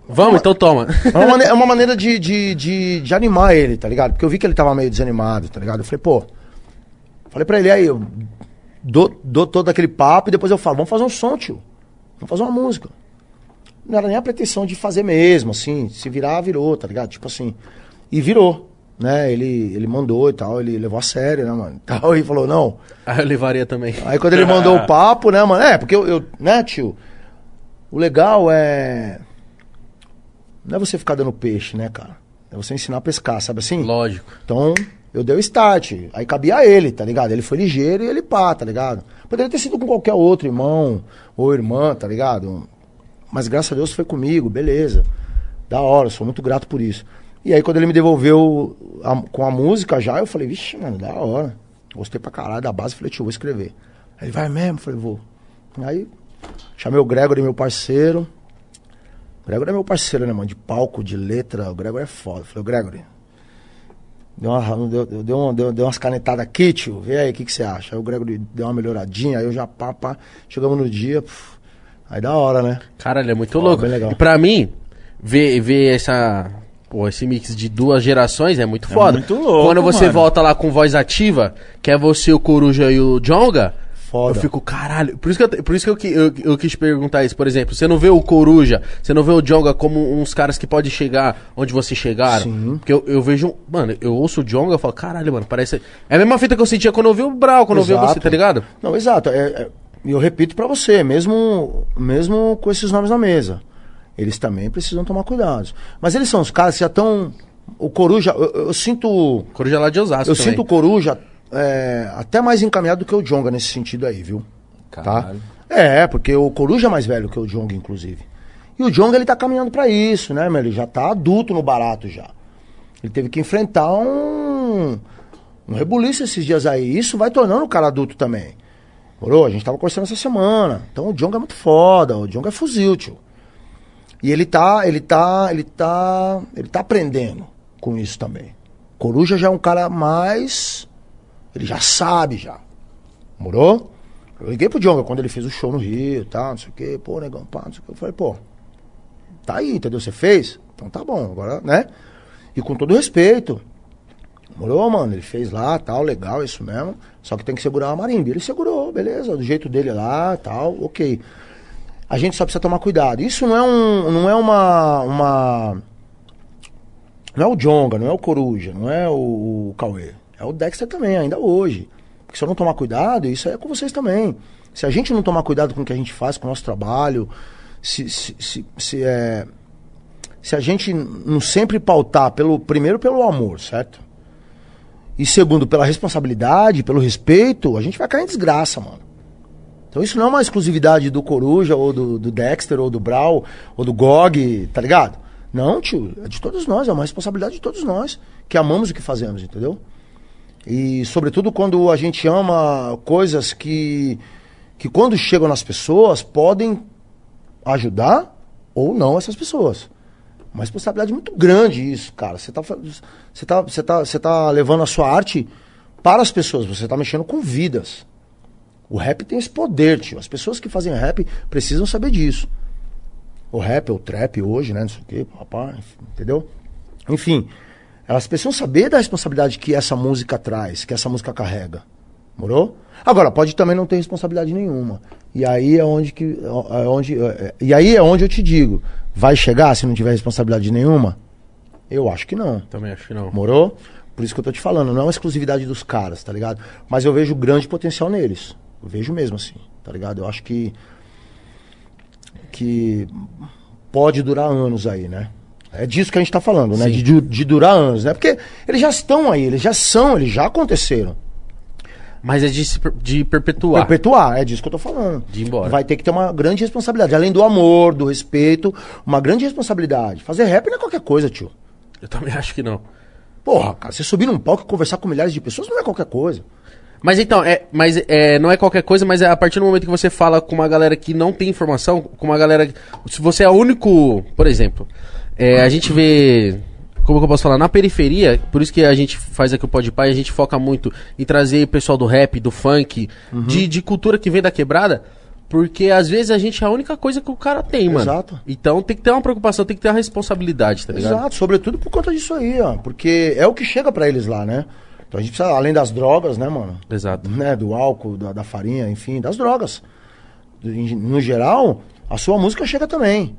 Vamos, então toma. É uma maneira, é uma maneira de, de, de, de animar ele, tá ligado? Porque eu vi que ele tava meio desanimado, tá ligado? Eu falei, pô. Falei pra ele, aí, eu dou, dou todo aquele papo e depois eu falo, vamos fazer um som, tio. Vamos fazer uma música. Não era nem a pretensão de fazer mesmo, assim. Se virar, virou, tá ligado? Tipo assim. E virou, né? Ele, ele mandou e tal, ele levou a sério, né, mano? Tal, e falou, não. Aí eu levaria também. Aí quando ele mandou o papo, né, mano? É, porque eu, eu, né, tio? O legal é. Não é você ficar dando peixe, né, cara? É você ensinar a pescar, sabe assim? Lógico. Então, eu dei o start. Aí cabia a ele, tá ligado? Ele foi ligeiro e ele pá, tá ligado? Poderia ter sido com qualquer outro irmão ou irmã, tá ligado? Mas graças a Deus foi comigo, beleza. Da hora, sou muito grato por isso. E aí quando ele me devolveu a- com a música já, eu falei, vixe, mano, da hora. Gostei pra caralho da base, falei, tio, vou escrever. Aí ele vai mesmo, falei, vou. Aí chamei o Gregory, meu parceiro. O Gregory é meu parceiro, né, mano? De palco, de letra. O Gregory é foda. Falei, o Gregory, Deu, uma, deu, deu, uma- deu, deu umas canetadas aqui, tio. Vê aí, o que, que você acha? Aí o Gregory deu uma melhoradinha, aí eu já pá, pá. Chegamos no dia, puf, aí da hora, né? Cara, ele é muito Ó, louco. bem legal. E pra mim, ver, ver essa. Pô, esse mix de duas gerações é muito foda. muito louco, Quando você mano. volta lá com voz ativa, que é você, o Coruja e o Jonga, Foda. eu fico, caralho. Por isso que, eu, por isso que eu, eu, eu quis perguntar isso. Por exemplo, você não vê o Coruja, você não vê o Jonga como uns caras que podem chegar onde vocês chegaram? Sim. Porque eu, eu vejo. Mano, eu ouço o Jonga e falo, caralho, mano, parece. É a mesma fita que eu sentia quando eu vi o Brau, quando eu vi você, Exato. tá ligado? Não, exato. É, é- E eu repito pra você, mesmo, mesmo com esses nomes na mesa, eles também precisam tomar cuidado. Mas eles são os caras que já estão. O Coruja, eu, eu sinto. Coruja lá de Osasco. Eu também. sinto o Coruja é, até mais encaminhado do que o Jonga nesse sentido aí, viu? Tá? É, porque o Coruja é mais velho que o Jonga, inclusive. E o Jonga, ele tá caminhando pra isso, né, meu? Ele já tá adulto no barato já. Ele teve que enfrentar um, um rebuliço esses dias aí. Isso vai tornando o cara adulto também. Morou? A gente tava conversando essa semana. Então o Jonga é muito foda. O Jonga é fuzil, tio. E ele tá, ele tá, ele tá, ele tá aprendendo com isso também. Coruja já é um cara mais, ele já sabe já. Morou? Eu liguei pro Jonga quando ele fez o show no Rio, tá, não sei o quê, pô, negão, pá, não sei o quê. Eu falei, pô, tá aí, entendeu? Você fez? Então tá bom, agora, né? E com todo respeito. Morou, mano? Ele fez lá, tal, legal, isso mesmo. Só que tem que segurar a marimba. Ele segurou, beleza, do jeito dele lá, tal, ok. A gente só precisa tomar cuidado. Isso não é um, não é uma, uma não é o Jonga, não é o Coruja, não é o, o Cauê. É o Dexter também, ainda hoje. Porque se eu não tomar cuidado, isso é com vocês também. Se a gente não tomar cuidado com o que a gente faz, com o nosso trabalho, se, se, se, se, é, se a gente não sempre pautar, pelo, primeiro pelo amor, certo? E segundo, pela responsabilidade, pelo respeito, a gente vai cair em desgraça, mano. Então isso não é uma exclusividade do Coruja, ou do, do Dexter, ou do Brawl, ou do Gog, tá ligado? Não, tio, é de todos nós, é uma responsabilidade de todos nós, que amamos o que fazemos, entendeu? E sobretudo quando a gente ama coisas que, que quando chegam nas pessoas, podem ajudar ou não essas pessoas. Uma responsabilidade muito grande isso, cara. Você tá, você tá, você tá, você tá levando a sua arte para as pessoas, você tá mexendo com vidas. O rap tem esse poder, tio. As pessoas que fazem rap precisam saber disso. O rap, o trap hoje, né? Não sei o quê, rapaz, entendeu? Enfim, elas precisam saber da responsabilidade que essa música traz, que essa música carrega. Morou? Agora, pode também não ter responsabilidade nenhuma. E aí é onde que. É onde, é, e aí é onde eu te digo. Vai chegar se não tiver responsabilidade nenhuma? Eu acho que não. Também acho que não. Morou? Por isso que eu tô te falando, não é uma exclusividade dos caras, tá ligado? Mas eu vejo grande potencial neles. Eu vejo mesmo assim, tá ligado? Eu acho que. que pode durar anos aí, né? É disso que a gente tá falando, né? De, de durar anos, né? Porque eles já estão aí, eles já são, eles já aconteceram. Mas é de, de perpetuar. Perpetuar, é disso que eu tô falando. De ir embora. Vai ter que ter uma grande responsabilidade. Além do amor, do respeito, uma grande responsabilidade. Fazer rap não é qualquer coisa, tio. Eu também acho que não. Porra, cara, você subir num palco e conversar com milhares de pessoas não é qualquer coisa. Mas então, é, mas é, não é qualquer coisa, mas é a partir do momento que você fala com uma galera que não tem informação, com uma galera. Se você é o único. Por exemplo, é, a gente vê. Como que eu posso falar? Na periferia, por isso que a gente faz aqui o Podpah, a gente foca muito em trazer o pessoal do rap, do funk, de, de cultura que vem da quebrada. Porque às vezes a gente é a única coisa que o cara tem, mano. Exato. Então tem que ter uma preocupação, tem que ter uma responsabilidade, tá ligado? Exato, sobretudo por conta disso aí, ó. Porque é o que chega pra eles lá, né? Então a gente precisa, além das drogas, né, mano? Exato. Né, do álcool, da, da farinha, enfim, das drogas. No geral, a sua música chega também.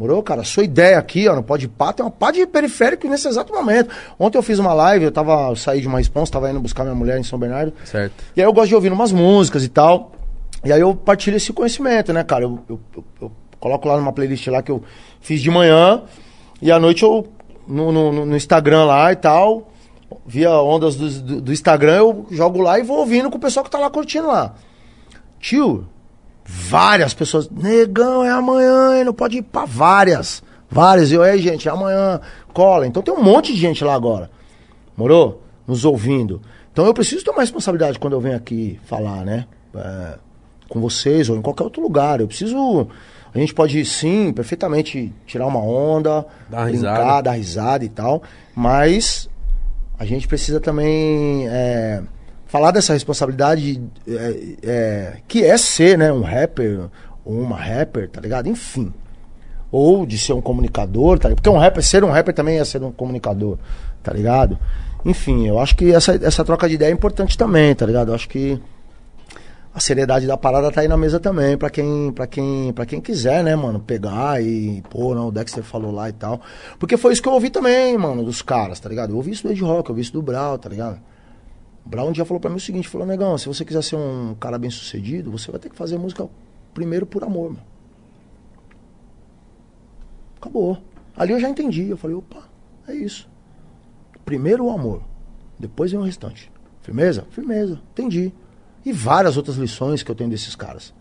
Morou, cara? Sua ideia aqui, ó, no Pode Pá, tem uma pá de periférico nesse exato momento. Ontem eu fiz uma live, eu tava, eu saí de uma responsa, tava indo buscar minha mulher em São Bernardo. Certo. E aí eu gosto de ouvir umas músicas e tal. E aí eu partilho esse conhecimento, né, cara? Eu, eu- eu- eu coloco lá numa playlist lá que eu fiz de manhã. E à noite eu, no, no- no Instagram lá e tal, via ondas do, do- do Instagram, eu jogo lá e vou ouvindo com o pessoal que tá lá curtindo lá. Tio, várias pessoas. Negão, é amanhã, hein? não pode ir pra várias. Várias. E eu, aí, gente, é amanhã, cola. Então tem um monte de gente lá agora. Morou? Nos ouvindo. Então eu preciso tomar responsabilidade quando eu venho aqui falar, né? É, com vocês ou em qualquer outro lugar. Eu preciso. A gente pode sim, perfeitamente tirar uma onda, Dar brincar, risada. dar risada e tal. Mas a gente precisa também é, falar dessa responsabilidade é, é, que é ser, né, um rapper ou uma rapper, tá ligado? Enfim. Ou de ser um comunicador, tá ligado? Porque um rapper, ser um rapper também é ser um comunicador, tá ligado? Enfim, eu acho que essa, essa troca de ideia é importante também, tá ligado? Eu acho que a seriedade da parada tá aí na mesa também, pra quem, pra quem, pra quem quiser, né, mano, pegar e, pô, não, o Dexter falou lá e tal. Porque foi isso que eu ouvi também, mano, dos caras, tá ligado? Eu ouvi isso do Ed Rock, eu ouvi isso do Brau, tá ligado? Um dia falou pra mim o seguinte, falou, negão, se você quiser ser um cara bem sucedido, você vai ter que fazer música primeiro por amor, mano. Acabou. Ali eu já entendi, eu falei, opa, é isso. Primeiro o amor, depois vem o restante. Firmeza? Firmeza, entendi. E várias outras lições que eu tenho desses caras.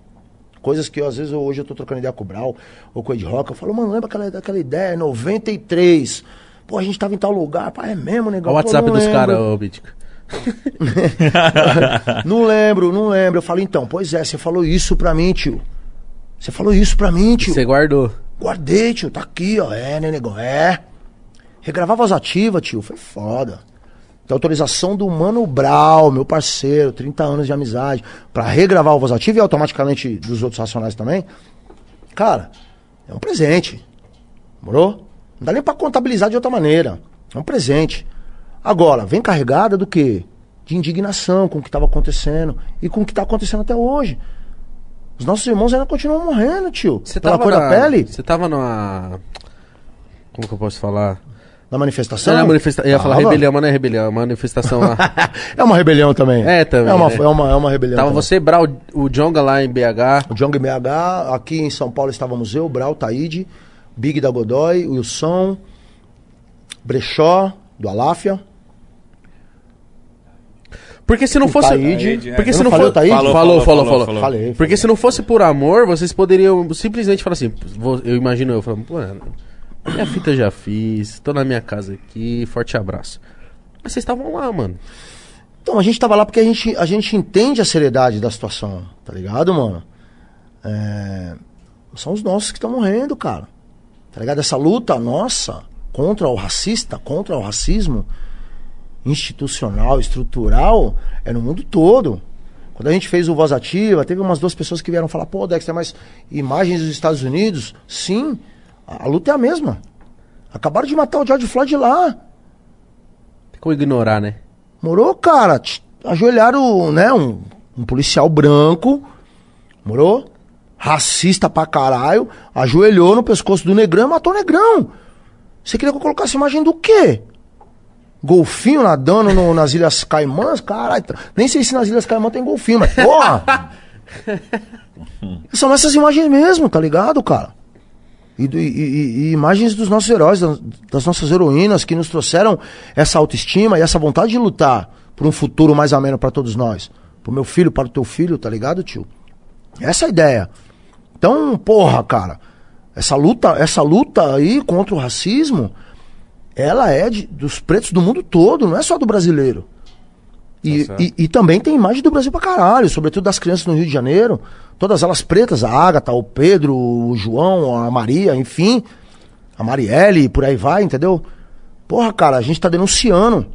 Coisas que eu, às vezes eu- hoje eu tô trocando ideia com o Brau ou com o Ed Rock. Eu falo, mano, lembra aquela, daquela ideia? 93. Pô, a gente tava em tal lugar. Pá, é mesmo, negão? Olha o Pô, WhatsApp não dos caras, ô Mítico. Não lembro, não lembro. Eu falo, então, pois é, você falou isso pra mim, tio. Você falou isso pra mim, tio. Você guardou. Guardei, tio, tá aqui, ó. É, né, negão? É. Regravar voz ativa, tio, foi foda. Tem autorização do Mano Brau, meu parceiro, 30 anos de amizade, pra regravar o voz ativa e automaticamente dos outros racionais também. Cara, é um presente. Morou? Não dá nem pra contabilizar de outra maneira. É um presente. Agora, vem carregada do quê? De indignação com o que estava acontecendo e com o que tá acontecendo até hoje. Os nossos irmãos ainda continuam morrendo, tio. Você Pela tava cor na... da pele? Você tava numa... Como que eu posso falar? Na manifestação? Não, é manifesta... Eu ia falar rebelião, mas não é rebelião, é manifestação lá. é uma rebelião também. É, também, É uma, né? é uma, é uma rebelião. Tava também. você, Brau, o Jonga lá em BH. O Jong BH, aqui em São Paulo estávamos eu, Brau, Taíde, Big da Godoy, Wilson, Brechó, do Aláfia. Porque se não O fosse. Taíde- Porque Eu se não não falei fosse. o Taíde? Falou, Falou, falou, falou, falou. falou. Falei. Porque se não fosse por amor, vocês poderiam simplesmente falar assim. Eu imagino eu falando, mano, minha fita já fiz, tô na minha casa aqui, forte abraço. Mas vocês estavam lá, mano. Então, a gente tava lá porque a gente, a gente entende a seriedade da situação, tá ligado, mano? É, São os nossos que estão morrendo, cara. Tá ligado? Essa luta nossa contra o racista, contra o racismo institucional, estrutural, é no mundo todo. Quando a gente fez o Voz Ativa, teve umas duas pessoas que vieram falar, pô, Dexter, mas imagens dos Estados Unidos? Sim, a, a luta é a mesma. Acabaram de matar o George Floyd lá. Tem como ignorar, né? Morou, cara. Ajoelharam, né? Um, um policial branco. Morou? Racista pra caralho. Ajoelhou no pescoço do negrão e matou o negrão. Você queria que eu colocasse imagem do quê? Golfinho nadando no- nas Ilhas Caimãs? Caralho. Nem sei se nas Ilhas Caimãs tem golfinho, mas porra! São essas imagens mesmo, tá ligado, cara? E, e- e- e imagens dos nossos heróis, das, das nossas heroínas que nos trouxeram essa autoestima e essa vontade de lutar por um futuro mais ameno pra todos nós. Pro meu filho, para o teu filho, tá ligado, tio? Essa é a ideia. Então, porra, cara, essa luta, essa luta aí contra o racismo, ela é de- dos pretos do mundo todo, não é só do brasileiro. E, Tá e, e também tem imagem do Brasil pra caralho, sobretudo das crianças no Rio de Janeiro. Todas elas pretas, a Agatha, o Pedro, o João, a Maria, enfim. A Marielle, por aí vai, entendeu? Porra, cara, a gente tá denunciando.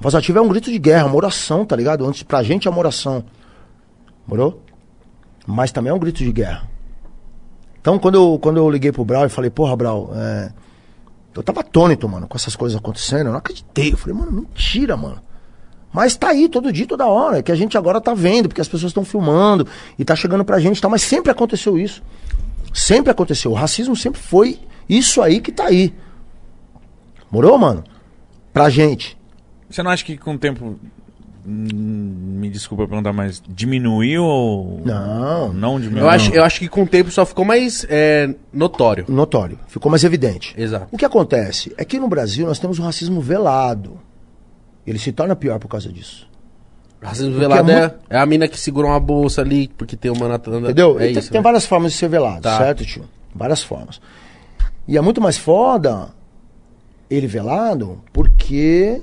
Voz ativa é um grito de guerra, uma oração, tá ligado? Antes, pra gente é uma oração. Morou? Mas também é um grito de guerra. Então, quando eu, quando eu liguei pro Brau e falei, porra, Brau, é... eu tava atônito, mano, com essas coisas acontecendo. Eu não acreditei. Eu falei, mano, mentira, mano. Mas tá aí todo dia, toda hora. Que a gente agora tá vendo, porque as pessoas estão filmando e tá chegando pra gente e. Mas sempre aconteceu isso. Sempre aconteceu. O racismo sempre foi isso aí que tá aí. Morou, mano? Pra gente. Você não acha que com o tempo. Hum, Me desculpa perguntar, mas diminuiu ou. Não. Não diminuiu? Eu acho, eu acho que com o tempo só ficou mais é, notório. Notório. Ficou mais evidente. Exato. O que acontece é que no Brasil nós temos um racismo velado. Ele se torna pior por causa disso. Racismo Porque velado é é, muito- é a mina que segura uma bolsa ali porque tem uma natanda. Entendeu? É tem, isso. tem né? várias formas de ser velado, Tá. certo, tio? Várias formas. E é muito mais foda ele velado porque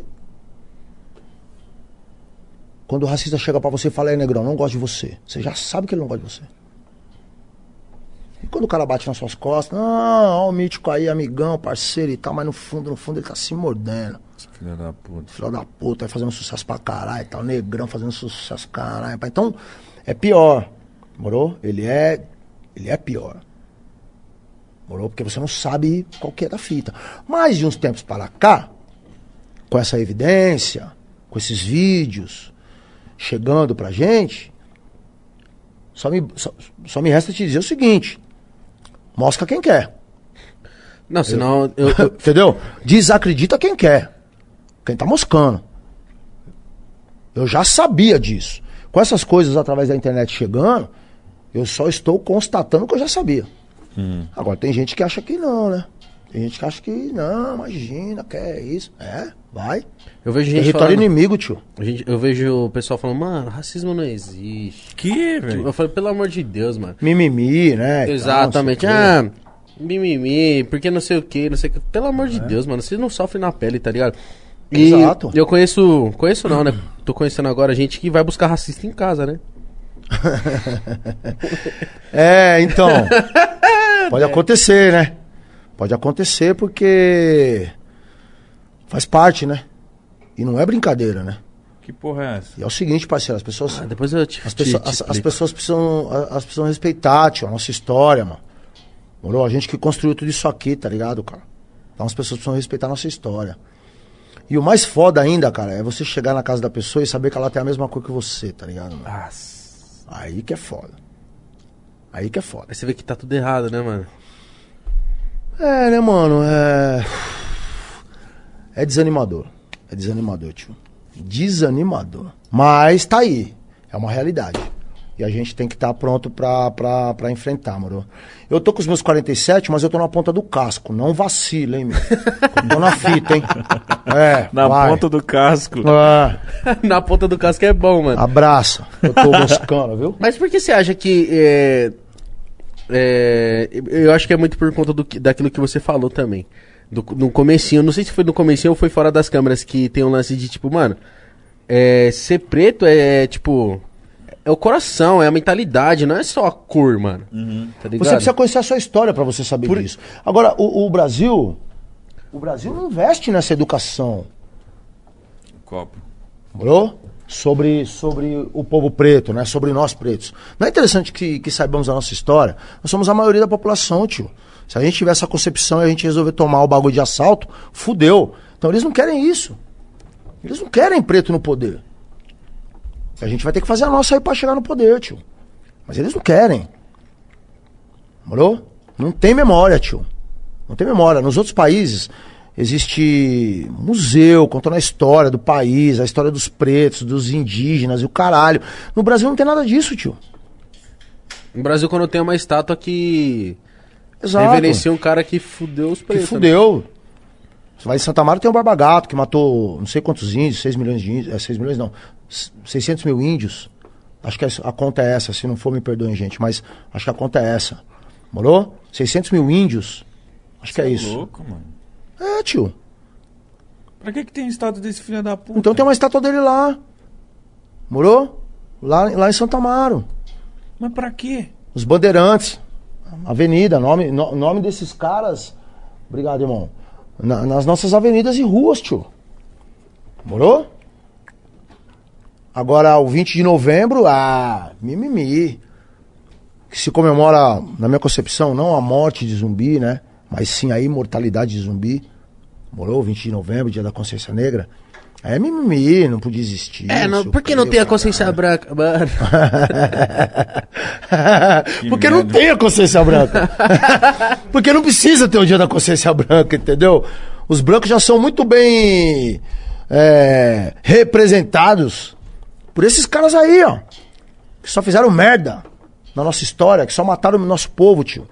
quando o racista chega pra você e fala, é negrão, não gosto de você. Você já sabe que ele não gosta de você. E quando o cara bate nas suas costas, não, ó o mítico aí, amigão, parceiro e tal, mas no fundo, no fundo ele tá se mordendo. Filho da puta. Filho da puta, aí fazendo sucesso pra caralho e tal, negrão fazendo sucesso caralho. Então, é pior, morou? Ele é, ele é pior. Morou? Porque você não sabe qual que é da fita. Mas de uns tempos para cá, com essa evidência, com esses vídeos chegando pra gente, só me, só, só me resta te dizer o seguinte: mosca quem quer. Não, senão. Eu, eu- Entendeu? Desacredita quem quer. Quem tá moscando. Eu já sabia disso. Com essas coisas através da internet chegando, eu só estou constatando que eu já sabia. Agora, tem gente que acha que não, né? Tem gente que acha que não, imagina, que é isso. É, vai. eu vejo gente Território falando, inimigo, tio. gente- Eu vejo o pessoal falando, mano, racismo não existe. Que, velho? Eu falei, pelo amor de Deus, mano. Mimimi, né? Exatamente. Ah, mimimi, porque não sei o que, não sei o que. Pelo amor de Deus, mano, vocês não sofrem na pele, tá ligado? E Exato. eu conheço, conheço não, né? Tô conhecendo agora gente que vai buscar racista em casa, né? É, então. pode acontecer, né? Pode acontecer porque faz parte, né? E não é brincadeira, né? Que porra é essa? E é o seguinte, parceiro, as pessoas. Ah, depois eu te, As, te- pessoas, te as, as pessoas precisam. a- As precisam respeitar, tio, a nossa história, mano. Morou? A gente que construiu tudo isso aqui, tá ligado, cara? Então as pessoas precisam respeitar a nossa história. E o mais foda ainda, cara, é você chegar na casa da pessoa e saber que ela tem a mesma cor que você, tá ligado? Mano? Nossa. Aí que é foda. Aí que é foda. Aí você vê que tá tudo errado, né, mano? É, né, mano? É. É desanimador. É desanimador, tio. Desanimador. Mas tá aí. É uma realidade. E a gente tem que estar pronto pra, pra, pra enfrentar, moro? Eu tô com os meus 47, mas eu tô na ponta do casco. Não vacila, hein, meu? Eu tô na fita, hein? É, Na vai. ponta do casco. Ah, Na ponta do casco é bom, mano. abraça. Eu tô buscando, viu? Mas por que você acha que. É, é, eu acho que é muito por conta do, daquilo que você falou também. Do, no comecinho, não sei se foi no comecinho ou foi fora das câmeras, que tem um lance de tipo, mano. é, ser preto é tipo. É o coração, é a mentalidade, não é só a cor, mano. Tá ligado? Você precisa conhecer a sua história pra você saber disso. Agora, o, o Brasil. O Brasil não investe nessa educação. Copo. Morou? Sobre, sobre o povo preto, né? Sobre nós pretos. Não é interessante que, que saibamos a nossa história? Nós somos a maioria da população, tio. Se a gente tiver essa concepção e a gente resolver tomar o bagulho de assalto, fudeu. Então eles não querem isso. Eles não querem preto no poder. A gente vai ter que fazer a nossa aí pra chegar no poder, tio. Mas eles não querem. Morou? Não tem memória, tio. Não tem memória. Nos outros países existe museu contando a história do país, a história dos pretos, dos indígenas e o caralho. No Brasil não tem nada disso, tio. No Brasil, quando tem uma estátua que. Exato. Reverencia um cara que fudeu os Que pretos. né? fudeu. Você vai em Santa Maria tem um Barba Gato que matou não sei quantos índios, 6 milhões de índios, é 6 milhões não, s- 600 mil índios. Acho que a conta é essa, se não for me perdoem, gente, mas acho que a conta é essa. Morou? 600 mil índios. Acho que é isso. louco, mano. É, tio. Pra que, que tem estátua desse filho da puta? Então tem uma estátua dele lá. Morou? Lá, lá em Santa Amaro. Mas pra quê? Os Bandeirantes. Avenida, nome, no- nome desses caras. Obrigado, irmão. Na- nas nossas avenidas e ruas, tio. Morou? Agora, o 20 de novembro, ah, mimimi. Que se comemora, na minha concepção, não a morte de zumbi, né? Mas sim a imortalidade de zumbi. Morou? 20 de novembro, dia da consciência negra. É mimimi, não podia existir. É, não, por que não tem a consciência branca? Mano, Porque não tem a consciência branca. Porque não precisa ter o dia da consciência branca, entendeu? Os brancos já são muito bem é, representados por esses caras aí, ó. Que só fizeram merda na nossa história, que só mataram o nosso povo, tio.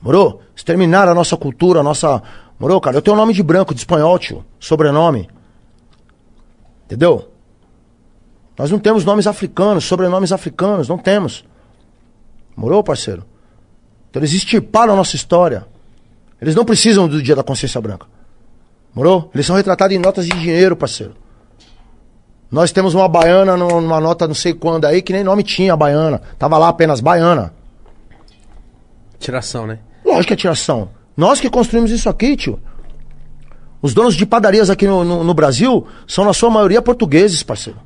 Morou? Exterminaram a nossa cultura, a nossa. Morou, cara? Eu tenho nome de branco, de espanhol, tio. Sobrenome. Entendeu? Nós não temos nomes africanos, sobrenomes africanos, não temos. Morou, parceiro? Então eles extirparam a nossa história. Eles não precisam do dia da consciência branca. Morou? Eles são retratados em notas de dinheiro, parceiro. Nós temos uma baiana numa nota não sei quando aí, que nem nome tinha a baiana. Tava lá apenas baiana. tiração, né? Lógico que é tiração. Nós que construímos isso aqui, tio. Os donos de padarias aqui no, no, no Brasil são, na sua maioria, portugueses, parceiro.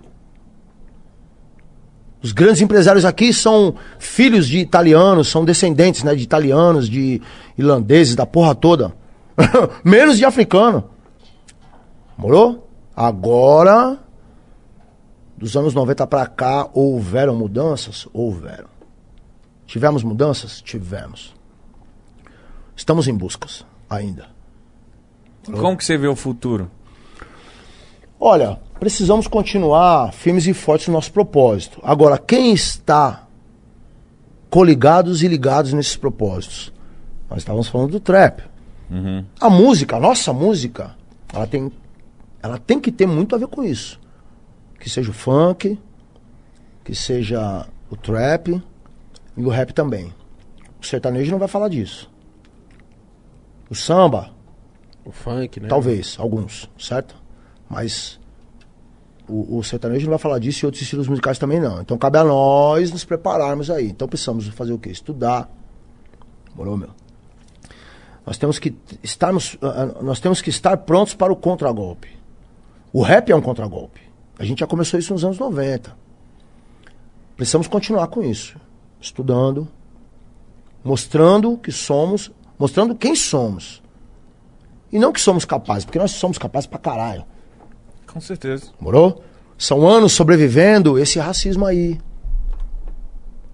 Os grandes empresários aqui são filhos de italianos, são descendentes né, de italianos, de irlandeses, da porra toda. Menos de africano. Morou? Agora, dos anos 90 pra cá, houveram mudanças? Houveram. Tivemos mudanças? Tivemos. Estamos em buscas ainda. Como que você vê o futuro? Olha, precisamos continuar firmes e fortes no nosso propósito. Agora, quem está coligados e ligados nesses propósitos? Nós estávamos falando do trap. A música, a nossa música, ela tem, ela tem que ter muito a ver com isso. Que seja o funk, que seja o trap e o rap também. O sertanejo não vai falar disso. O samba, O funk, né? Talvez, alguns, certo? Mas o, o sertanejo não vai falar disso e outros estilos musicais também não. Então cabe a nós nos prepararmos aí. Então precisamos fazer o quê? Estudar. Morou, meu? Nós temos que estarmos, ah, ah, nós temos que estar prontos para o contragolpe. O rap é um contragolpe. A gente já começou isso nos anos 90. Precisamos continuar com isso. Estudando, mostrando que somos, mostrando quem somos. E não que somos capazes, porque nós somos capazes pra caralho. Com certeza. Morou? São anos sobrevivendo esse racismo aí.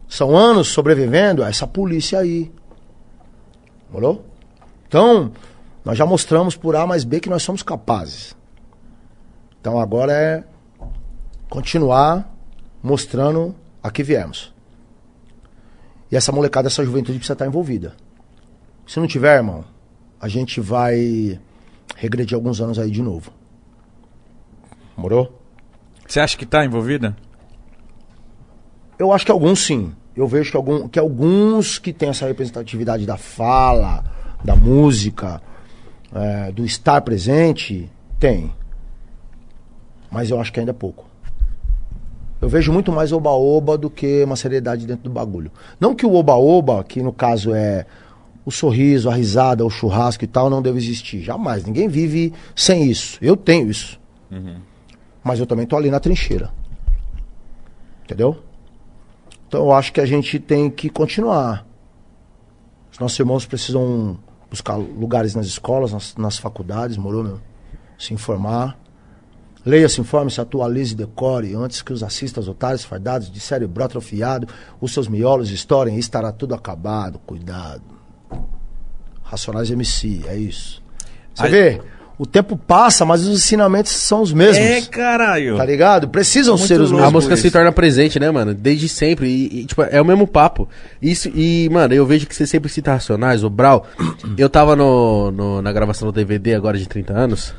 São anos sobrevivendo a essa polícia aí. Morou? Então, nós já mostramos por A mais B que nós somos capazes. Então agora é continuar mostrando aqui viemos. E essa molecada, essa juventude precisa estar envolvida. Se não tiver, irmão, a gente vai regredir alguns anos aí de novo. Morou? Você acha que tá envolvida? Eu acho que alguns sim. Eu vejo que, algum, que alguns que têm essa representatividade da fala, da música, é, do estar presente, tem. Mas eu acho que ainda é pouco. Eu vejo muito mais oba-oba do que uma seriedade dentro do bagulho. Não que o oba-oba, que no caso é o sorriso, a risada, o churrasco e tal, não deve existir. Jamais. Ninguém vive sem isso. Eu tenho isso. Mas eu também tô ali na trincheira. Entendeu? Então eu acho que a gente tem que continuar. Os nossos irmãos precisam buscar lugares nas escolas, nas, nas faculdades, morou, meu? Se informar. Leia, se informe, se atualize, decore, antes que os assistas otários fardados de cérebro atrofiado, os seus miolos estourem e estará tudo acabado. Cuidado. Racionais MC, é isso. Você Aí- vê? O tempo passa, mas os ensinamentos são os mesmos. É, caralho. Tá ligado? Precisam Muito ser os louco. A mesmos. música se torna presente, né, mano? Desde sempre. E, e, tipo, é o mesmo papo. Isso, e, mano, eu vejo que você sempre cita Racionais, o Brau. Eu tava no, no- na gravação do DVD agora de 30 anos.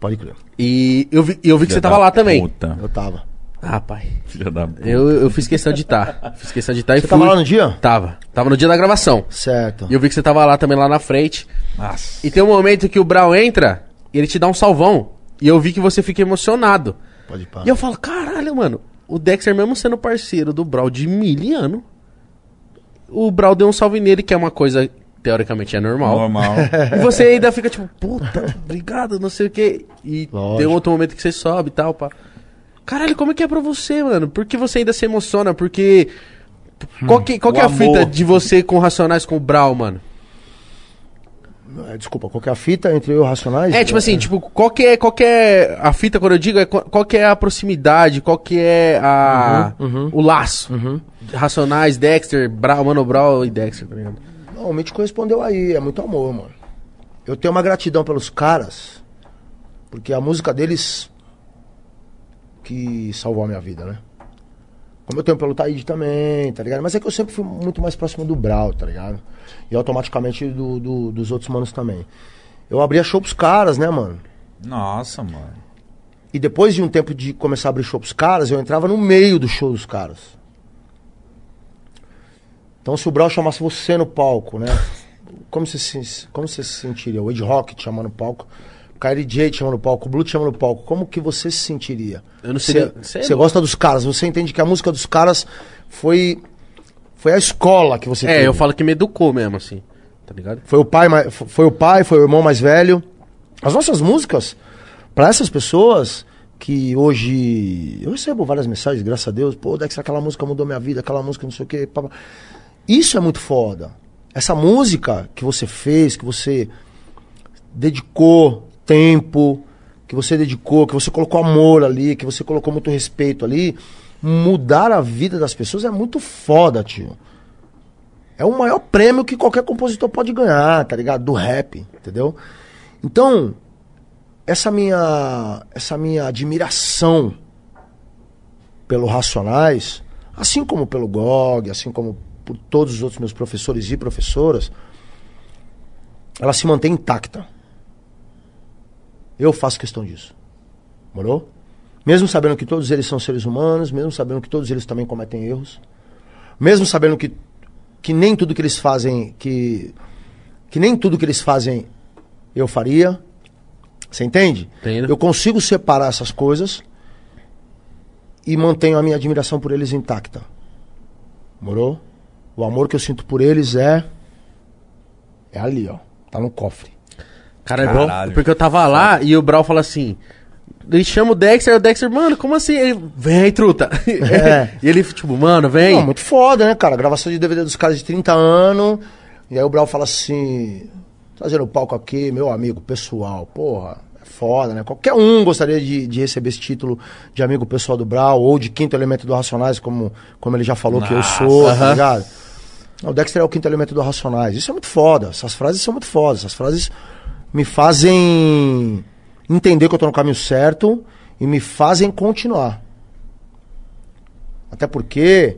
Pode crer. E eu vi, eu vi que você tava da lá também. Puta. Eu tava. Ah, pai. Filha da puta. Eu, eu fiz questão de estar. Fiz questão de estar e Você fui. tava lá no dia? Tava. Tava no dia da gravação. Certo. E eu vi que você tava lá também, lá na frente. Nossa. E tem um momento que o Brau entra e ele te dá um salvão. E eu vi que você fica emocionado. Pode ir pá. E eu falo, caralho, mano, o Dexter, mesmo sendo parceiro do Brawl de mil anos, o Brawl deu um salve nele, que é uma coisa, teoricamente, é normal. Normal. E você ainda fica tipo, puta, obrigado, não sei o quê. E Lógico. tem um outro momento que você sobe e tal, pá. Caralho, como é que é pra você, mano? Por que você ainda se emociona? Porque. Qual que, qual que é a amor. fita de você com Racionais com o Brawl, mano? É, Desculpa, qual que é a fita entre eu e o Racionais? É, tipo assim, tipo, qual que é, qual que é a fita quando eu digo, é qual, qual que é a proximidade, qual que é a o laço? Racionais, Dexter, Brau, Mano Brau e Dexter, tá ligado? Não, o Mítico respondeu aí, é muito amor, mano. Eu tenho uma gratidão pelos caras, porque a música deles que salvou a minha vida, né? Como eu tenho pelo Taíde também, tá ligado? Mas é que eu sempre fui muito mais próximo do Brau, tá ligado? E automaticamente do, do- dos outros manos também. Eu abria show pros caras, né, mano? Nossa, mano. E depois de um tempo de começar a abrir show pros caras, eu entrava no meio do show dos caras. Então se o Brau chamasse você no palco, né? Como você se, como você se sentiria? O Ed Rock te chamando no palco, o Kyrie J te chamando no palco, o Blue te chamando no palco. Como que você se sentiria? Eu não seria- Você sei você gosta dos caras, você entende que a música dos caras foi foi a escola que você É, teve. eu falo que me educou mesmo, assim, tá ligado? Foi o pai, foi o pai, foi o irmão mais velho. As nossas músicas, para essas pessoas que hoje eu recebo várias mensagens, graças a Deus, pô, Dex, aquela música mudou minha vida, aquela música não sei o quê. pá, pá. Isso é muito foda. Essa música que você fez, que você dedicou tempo, que você dedicou, que você colocou amor ali, que você colocou muito respeito ali, mudar a vida das pessoas é muito foda, tio. É o maior prêmio que qualquer compositor pode ganhar, tá ligado? Do rap, entendeu? Então, essa minha essa minha admiração pelo Racionais, assim como pelo GOG, assim como por todos os outros meus professores e professoras, ela se mantém intacta. Eu faço questão disso. Morou? Mesmo sabendo que todos eles são seres humanos, mesmo sabendo que todos eles também cometem erros, mesmo sabendo que, que nem tudo que eles fazem, que, que nem tudo que eles fazem eu faria. Você entende? Entendo. Eu consigo separar essas coisas e mantenho a minha admiração por eles intacta. Morou? O amor que eu sinto por eles é. É ali, ó. Tá no cofre. Caralho, Caralho. porque eu tava lá e o Brau fala assim. Ele chama o Dexter, aí o Dexter, mano, como assim? Ele, vem, truta. É. e ele, tipo, mano, vem. Não, muito foda, né, cara? Gravação de DVD dos caras de 30 anos. E aí o Brau fala assim: trazendo o palco aqui, meu amigo pessoal. Porra, é foda, né? Qualquer um gostaria de, de receber esse título de amigo pessoal do Brau ou de quinto elemento do Racionais, como, como ele já falou que eu sou, tá ligado? Não, O Dexter é o quinto elemento do Racionais. Isso é muito foda. Essas frases são muito fodas. Essas frases me fazem entender que eu tô no caminho certo e me fazem continuar. Até porque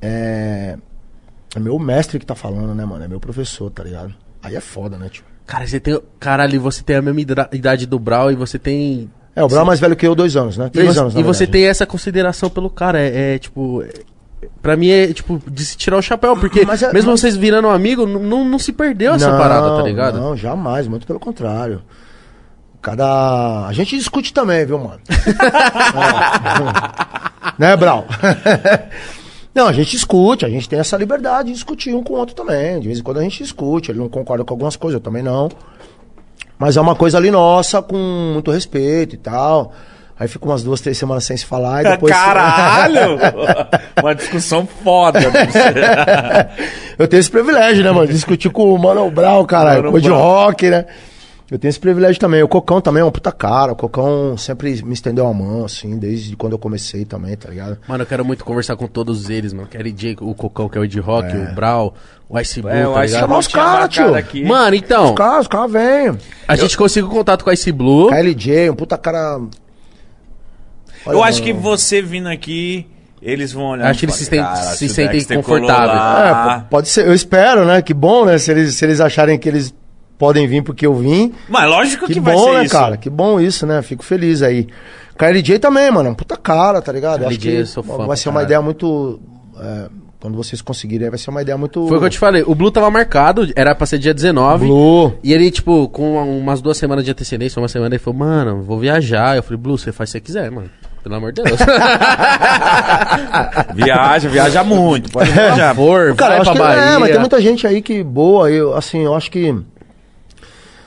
é, é meu mestre que tá falando, né, mano? É meu professor, tá ligado? Aí é foda, né, tio? Cara, você tem. Caralho, você tem a mesma idade do Brau e você tem. É, o Brau é mais velho que eu, dois anos, né? E Três você, anos, e você tem essa consideração pelo cara. É, é, tipo. Pra mim é tipo de se tirar o chapéu, porque Mas é- mesmo mas- vocês virando amigo, n- não, não se perdeu essa Não, parada, tá ligado? Não, jamais, muito pelo contrário. Cada. A gente discute também, viu, mano? É. né, Brau? não, a gente discute, a gente tem essa liberdade de discutir um com o outro também. De vez em quando a gente discute, ele não concorda com algumas coisas, eu também não. Mas é uma coisa ali nossa, com muito respeito e tal. Aí fica umas duas, três semanas sem se falar e depois. Caralho! Uma discussão foda. eu tenho esse privilégio, né, mano? de Discutir com o Mano Brown, caralho. Mano Coisa de Brown. rock, né? Eu tenho esse privilégio também. O Cocão também é um puta cara. O Cocão sempre me estendeu a mão, assim, desde quando eu comecei também, tá ligado? Mano, eu quero muito conversar com todos eles, mano. Que é RJ, o Cocão, que é o Ed Rock, o Brau, o Ice Blue, É, eu tá? Chamar os caras, tio. aqui. Mano, então, Os caras, os caras vêm. a gente conseguiu contato com a Ice Blue. KLJ, um puta cara. Olha, Eu acho que você vindo aqui, eles vão olhar. Acho que eles se "Cara, se sentem confortáveis." colou lá." É, pode ser. Eu espero, né? Que bom, né? Se eles, se eles acharem que eles podem vir porque eu vim. Mas lógico que, Que vai bom, ser né, isso. cara? Que bom isso, né? Fico feliz aí. KLJ também, mano. é um Puta cara, tá ligado? Eu Acho KLJ, que eu sou fã vai ser uma caralho. ideia muito. é, quando vocês conseguirem, vai ser uma ideia muito. Foi o que eu te falei. O Blue tava marcado, era pra ser dia 19. Blue. E ele, tipo, com umas duas semanas de antecedência, uma semana, ele falou, mano, vou viajar. Eu falei, Blue, você faz o que você quiser, mano. Pelo amor de Deus. Viaja, viaja muito. Pode viajar. Por, Cara, vai pra que Bahia. é, mas tem muita gente aí que boa. Eu, assim, eu acho que.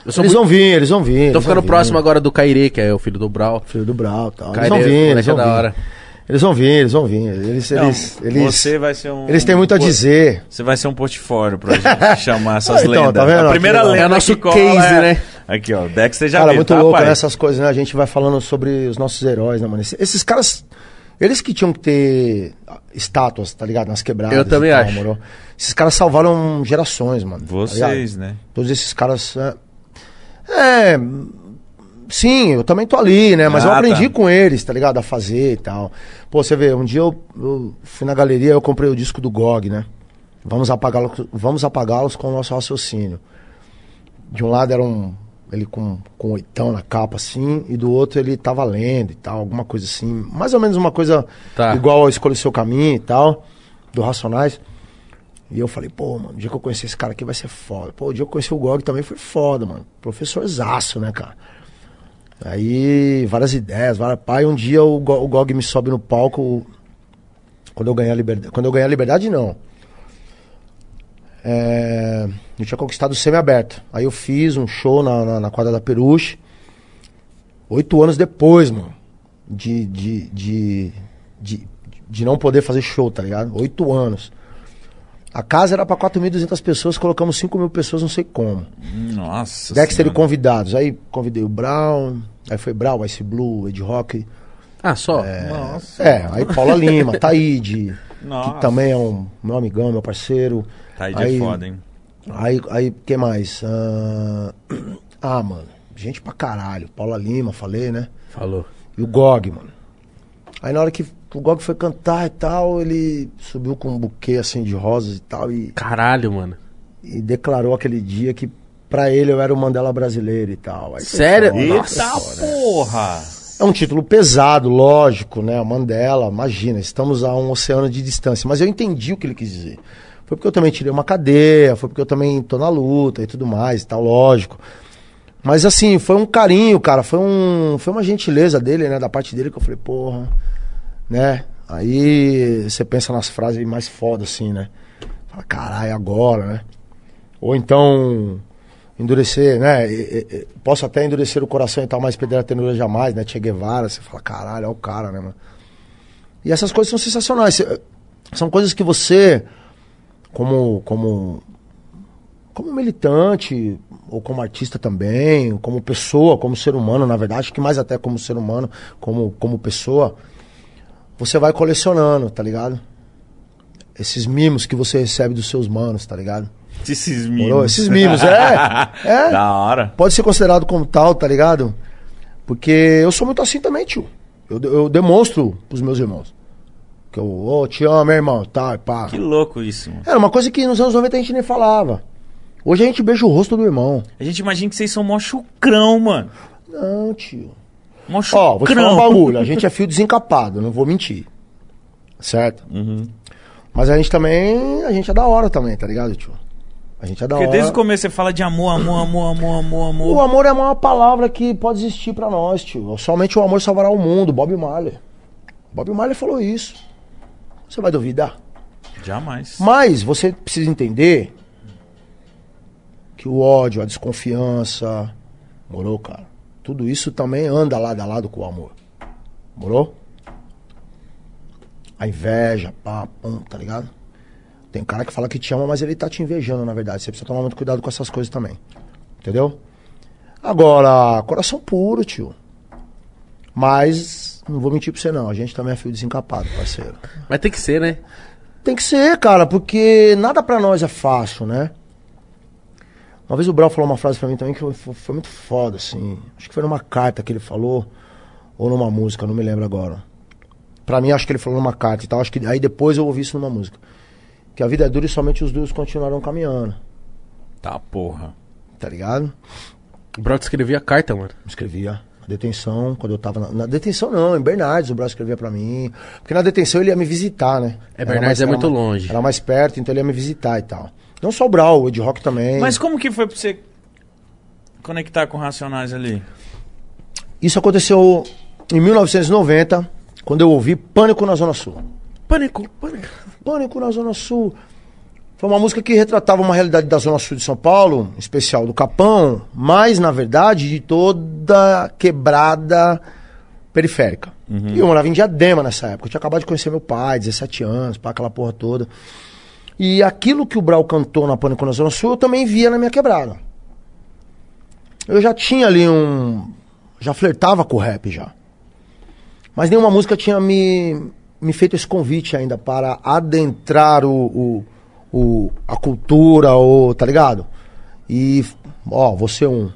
Eles muito... vão vir, eles vão vir. Tô eles ficando vir. próximo agora do Cairê, que é o filho do Brau. Filho do Brau e tal. Eles Cairê, vão vir, eles é vão da vir. hora. Eles vão vir, eles vão vir. Eles, Não, eles, eles, você vai ser um. eles têm muito a dizer. Você vai ser um portfólio pra gente chamar essas Então, lendas. tá vendo? A primeira Aqui, lenda É nosso que cola case, é- né? Aqui, ó. O Dexter já Cara, muito tá, louco nessas coisas, né? A gente vai falando sobre os nossos heróis, né, mano? Esses, esses caras, eles que tinham que ter estátuas, tá ligado? Nas quebradas. Eu também tal, acho. moro? Esses caras salvaram gerações, mano. tá? Vocês, né? Todos esses caras. É. é, sim, eu também tô ali, né? Mas eu Ah, aprendi tá. com eles, tá ligado? A fazer e tal. Pô, você vê, um dia eu, eu fui na galeria eu comprei o disco do GOG, né? Vamos apagá-los vamos apagá-los com o nosso raciocínio. De um lado era um. Ele com, com oitão na capa, assim, e do outro ele tava lendo e tal, alguma coisa assim. Mais ou menos uma coisa Tá. igual Escolha o Seu Caminho e tal, do Racionais. E eu falei, pô, mano, o dia que eu conhecer esse cara aqui vai ser foda. Pô, o dia que eu conheci o Gog também foi foda, mano. Professorzaço, né, cara? Aí, várias ideias, várias... Pai, um dia o, Go- o Gog me sobe no palco. Quando eu ganhei a liberdade. Quando eu ganhei a liberdade, não. É, eu tinha conquistado o semi-aberto. Aí eu fiz um show na, na, na quadra da Peruche. Oito anos depois, mano. De, de, de, de, de não poder fazer show, tá ligado? Oito anos. A casa era pra 4.200 pessoas, colocamos 5 mil pessoas, não sei como. Nossa. Dexter e Senhora. convidados. Aí convidei o Brown, aí foi Brown, Ice Blue, Ed Rock. Ah, só? Nossa. É, aí Paula Lima, Taíde, que também é um meu amigão, meu parceiro. Tá aí de Aí- foda, hein? Aí, aí, que mais? Ah, ah, mano, gente pra caralho. Paula Lima, falei, né? Falou. E o Gog, mano. Aí na hora que o Gog foi cantar e tal, ele subiu com um buquê assim de rosas e tal e, Caralho, mano. e declarou aquele dia que pra ele eu era o Mandela brasileiro e tal. Aí foi Sério? foda, Eita foi foda. porra! É um título pesado, lógico, né? Mandela, imagina, estamos a um oceano de distância. Mas eu entendi o que ele quis dizer. Foi porque eu também tirei uma cadeia, foi porque eu também tô na luta e tudo mais tal, lógico. Mas assim, foi um carinho, cara, foi, um, foi uma gentileza dele, né? Da parte dele que eu falei, porra, né? Aí você pensa nas frases mais foda, assim, né? Fala, caralho, agora, né? Ou então, endurecer, né? E- e- posso até endurecer o coração e tal, mas pedra tenura jamais, né? Che Guevara, você fala, caralho, é o cara, né, mano? E essas coisas são sensacionais. São coisas que você, como, como, como militante, ou como artista também, ou como pessoa, como ser humano, na verdade, acho que mais até como ser humano, como, como pessoa, você vai colecionando, tá ligado? Esses mimos que você recebe dos seus manos, tá ligado? Esses Morou? mimos. Esses mimos, é. é. Da hora. Pode ser considerado como tal, tá ligado? Porque eu sou muito assim também, tio. Eu, eu demonstro pros meus irmãos. Que eu, ô, te amo, meu irmão, tá, e pá. Que louco isso, mano. Era uma coisa que nos anos 90 a gente nem falava. Hoje a gente beija o rosto do irmão. A gente imagina que vocês são mó chucrão, mano. Não, tio. Mó chucrão. Ó, vou te falar um bagulho. A gente é fio desencapado, não vou mentir. Certo? Uhum. Mas a gente também. A gente é da hora também, tá ligado, tio? A gente é da Porque hora. desde o começo você fala de amor, amor, amor, amor, amor, amor. O amor é a maior palavra que pode existir pra nós, tio. Somente o amor salvará o mundo. Bob Marley. Bob Marley falou isso. Você vai duvidar? Jamais. Mas você precisa entender que o ódio, a desconfiança, morou, cara? Tudo isso também anda lado a lado com o amor. Morou? A inveja, pá, pum, tá ligado? Tem cara que fala que te ama, mas ele tá te invejando, na verdade. Você precisa tomar muito cuidado com essas coisas também. Entendeu? Agora, coração puro, tio. Mas, não vou mentir pra você não, a gente também é fio desencapado, parceiro. Mas tem que ser, né? Tem que ser, cara, porque nada pra nós é fácil, né? Uma vez o Brau falou uma frase pra mim também que foi, foi- muito foda, assim. Acho que foi numa carta que ele falou, ou numa música, não me lembro agora. Pra mim, acho que ele falou numa carta e tal. Acho que aí depois eu ouvi isso numa música. Que a vida é dura e somente os duros continuarão caminhando, Tá, porra. tá ligado? O Brock escrevia carta, mano. Escrevia. Detenção, quando eu tava na, na detenção não, em Bernardes o Brau escrevia pra mim. Porque na detenção ele ia me visitar, né? É, Era Bernardes é era muito mais- longe. Era mais perto, então ele ia me visitar e tal. Não só o Brau, o Ed Rock também. Mas como que foi pra você conectar com Racionais ali? Isso aconteceu em 1990, quando eu ouvi Pânico na Zona Sul. Pânico, pânico. Pânico na Zona Sul. Foi uma música que retratava uma realidade da Zona Sul de São Paulo, em especial do Capão, mas, na verdade, de toda quebrada periférica. E eu morava em Diadema nessa época. Eu tinha acabado de conhecer meu pai, 17 anos, pá, aquela porra toda. E aquilo que o Brau cantou na Pânico na Zona Sul, eu também via na minha quebrada. Eu já tinha ali um. Já flertava com o rap já. Mas nenhuma música tinha me, me feito esse convite ainda para adentrar o, o, o- a cultura, o, tá ligado? E, ó, você um.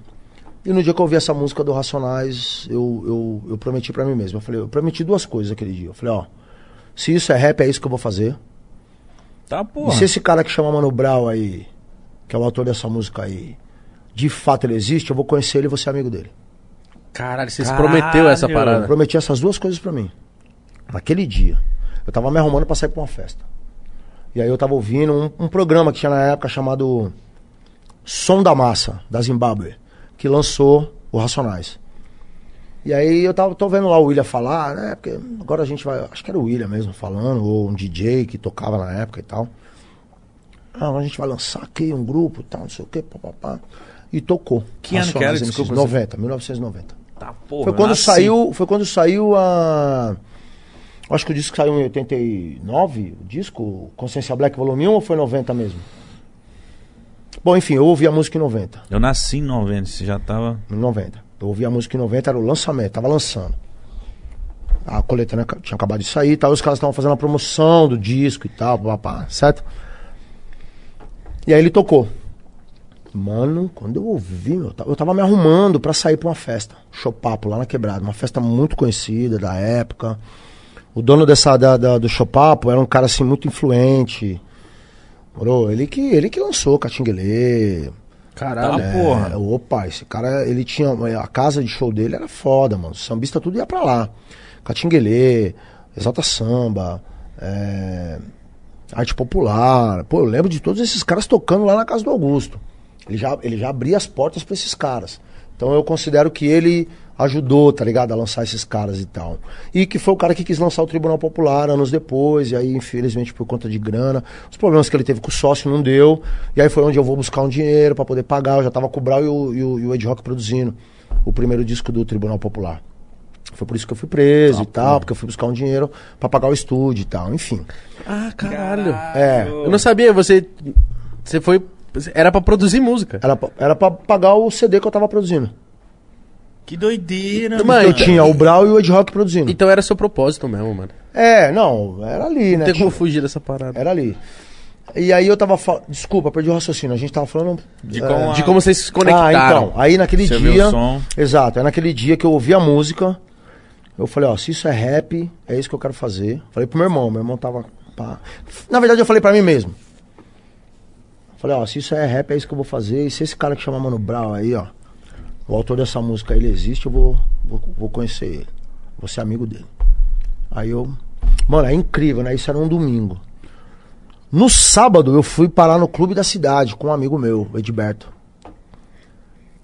E no dia que eu ouvi essa música do Racionais, eu, eu, eu prometi pra mim mesmo. Eu falei, eu prometi duas coisas aquele dia. Eu falei, ó, se isso é rap, é isso que eu vou fazer. Tá, E porra. se esse cara que chama Mano Brown aí, que é o autor dessa música aí, de fato ele existe, eu vou conhecer ele e vou ser amigo dele. Caralho, você se Caralho. prometeu essa Eu parada. prometi essas duas coisas pra mim. Naquele dia. Eu tava me arrumando pra sair pra uma festa. E aí eu tava ouvindo um, um programa que tinha na época chamado Som da Massa, da Zimbábue, que lançou o Racionais. E aí eu tava, tô vendo lá o William falar, né? Porque agora a gente vai. Acho que era o William mesmo falando, ou um DJ que tocava na época e tal. Ah, a gente vai lançar aqui um grupo e tal, não sei o quê, papapá. E tocou. Que ano que era? Desculpa, MCs, 90, 1990. Tá, porra. Foi quando nasci. saiu, foi quando saiu a Acho que o disco saiu em 89, o disco Consciência Black Volume 1 ou foi 90 mesmo? Bom, enfim, eu ouvi a música em 90. Eu nasci em 90, você já tava. Em 90. Eu ouvi a música em 90, era o lançamento, tava lançando. A coletânea tinha acabado de sair, tal, os caras estavam fazendo a promoção do disco e tal, papá, certo? E aí ele tocou. Mano, quando eu ouvi, meu, eu tava me arrumando pra sair pra uma festa. Chopapo, lá na quebrada. Uma festa muito conhecida da época. O dono dessa, da, da- do Chopapo era um cara assim muito influente. Morou? Ele que, ele que lançou Catinguelê. Caralho. Tá, porra. É, opa, esse cara, ele tinha. A casa de show dele era foda, mano. Sambista tudo ia pra lá. Catinguelê, Exalta Samba, é, Arte Popular. Pô, eu lembro de todos esses caras tocando lá na casa do Augusto. Ele já, ele já abria as portas pra esses caras. Então eu considero que ele ajudou, tá ligado? A lançar esses caras e tal. E que foi o cara que quis lançar o Tribunal Popular anos depois, e aí, infelizmente, por conta de grana, os problemas que ele teve com o sócio não deu. E aí foi onde eu vou buscar um dinheiro pra poder pagar. Eu já tava com o Brau e o, e o, e o Ed Rock produzindo o primeiro disco do Tribunal Popular. Foi por isso que eu fui preso e tal, porque eu fui buscar um dinheiro pra pagar o estúdio e tal, enfim. Ah, caralho. É. Eu não sabia, você. Você foi. Era pra produzir música. Era pra, era pra pagar o CD que eu tava produzindo. Que doideira, Mano, mano. Eu tinha o Brau e o Ed Rock produzindo. Então era seu propósito mesmo, mano. É, não, era ali, Não né? tem como tio? fugir dessa parada. Era ali. E aí eu tava falando. Desculpa, perdi o raciocínio. A gente tava falando. De é, como a- De como vocês se Ah, conectaram. então. Aí naquele Você dia. o som? Exato, é naquele dia que eu ouvi a música. Eu falei, ó, se isso é rap, é isso que eu quero fazer. Falei pro meu irmão, meu irmão tava. pá. Na verdade, eu falei pra mim mesmo. Falei, ó, se isso é rap, é isso que eu vou fazer. E se esse cara que chama Mano Brown aí, ó, o autor dessa música, ele existe, eu vou, vou, vou conhecer ele. Vou ser amigo dele. Aí eu. Mano, é incrível, né? Isso era um domingo. No sábado, eu fui parar no clube da cidade com um amigo meu, Edberto.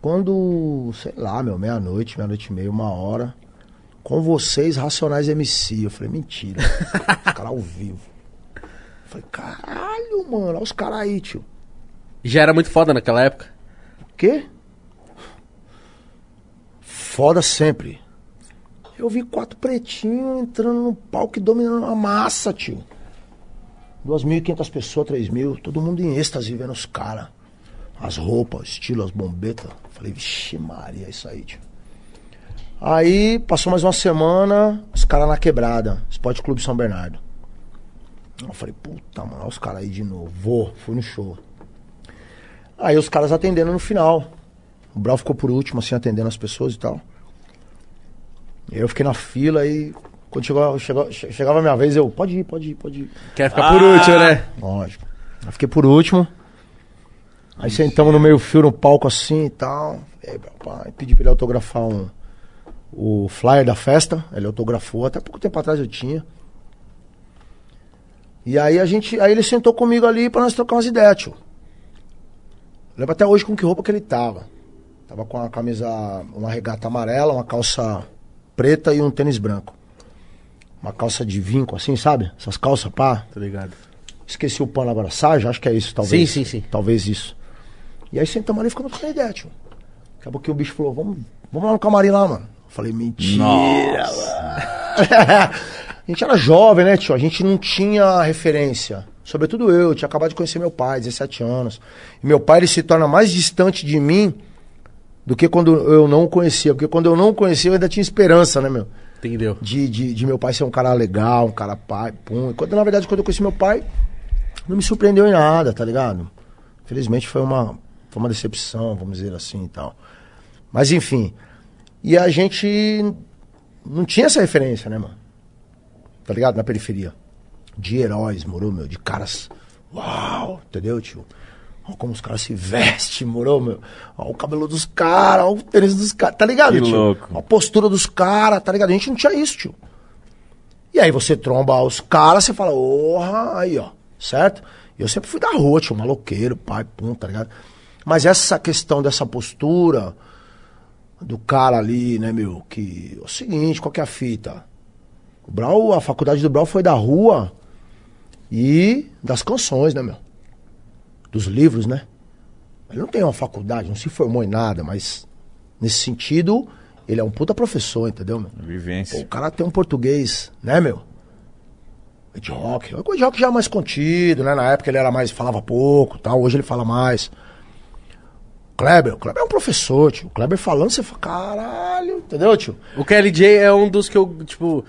Quando, sei lá, meu, meia-noite, meia-noite e meia, uma hora. Com vocês, Racionais MC. Eu falei, mentira. os caras ao vivo. Eu falei, caralho, mano, olha os caras aí, tio. Já era muito foda naquela época. O quê? Foda sempre. Eu vi quatro pretinhos entrando no palco e dominando a massa, tio. 2.500 pessoas, 3 mil, todo mundo em êxtase vendo os caras. As roupas, o estilo, as bombetas. Falei, vixe Maria, é isso aí, tio. Aí passou mais uma semana, os caras na quebrada, Esporte Clube São Bernardo. Eu falei, puta, mano, olha os caras aí de novo. Vou, fui no show. Aí os caras atendendo no final. O Brau ficou por último, assim, atendendo as pessoas e tal. E eu fiquei na fila e quando chegou, chegou, che- chegava a minha vez, eu, pode ir, pode ir, pode ir. Quer ficar por último, né? Lógico. Eu fiquei por último. Aí sentamos no meio fio no palco assim e tal. E aí, pedi pra ele autografar um, o flyer da festa. Ele autografou, até pouco tempo atrás eu tinha. E aí a gente. Aí ele sentou comigo ali pra nós trocar umas ideias, tio. Lembro até hoje com que roupa que ele tava. Tava com uma camisa, uma regata amarela, uma calça preta e um tênis branco. Uma calça de vinco, assim, sabe? Essas calças, pá. Tá ligado. Esqueci o pano Sarja, acho que é isso, talvez. Sim, sim, sim. Talvez isso. E aí sentamos ali e ficamos trocando ideia, tio. Daqui a pouquinho o bicho falou, vamos, vamos lá no camarim lá, mano. Eu falei, mentira, mano. a gente era jovem, né, tio? A gente não tinha referência. Sobretudo eu, eu tinha acabado de conhecer meu pai, 17 anos. E meu pai, ele se torna mais distante de mim do que quando eu não o conhecia. Porque quando eu não o conhecia, eu ainda tinha esperança, né, meu? Entendeu? de, de, de meu pai ser um cara legal, um cara pai, pum. Quando, na verdade, quando eu conheci meu pai, não me surpreendeu em nada, tá ligado? Felizmente foi uma, foi uma decepção, vamos dizer assim e tal. Mas enfim. E a gente não tinha essa referência, né, mano? Tá ligado? Na periferia. De heróis, morou, meu? De caras. Uau! Entendeu, tio? Olha como os caras se vestem, morou, meu? Olha o cabelo dos caras, olha o tênis dos caras, tá ligado, Que tio? louco. Olha a postura dos caras, tá ligado? A gente não tinha isso, tio. E aí você tromba os caras, você fala, porra, aí, ó, certo? Eu sempre fui da rua, tio, maloqueiro, pai, pum, tá ligado? Mas essa questão dessa postura do cara ali, né, meu, que. É o seguinte, qual que é a fita? O Brau, a faculdade do Brau foi da rua e das canções, né, meu? Dos livros, né? Ele não tem uma faculdade, não se formou em nada, mas nesse sentido, ele é um puta professor, entendeu, meu? Pô, Vivência. o cara tem um português, né, meu? Ed Rock. O Ed Rock já é mais contido, né? Na época ele era mais, falava pouco tal. Hoje ele fala mais. Kleber, o Kleber é um professor, tio. O Kleber falando, você fala, caralho, entendeu, tio? O KLJ é um dos que eu, tipo.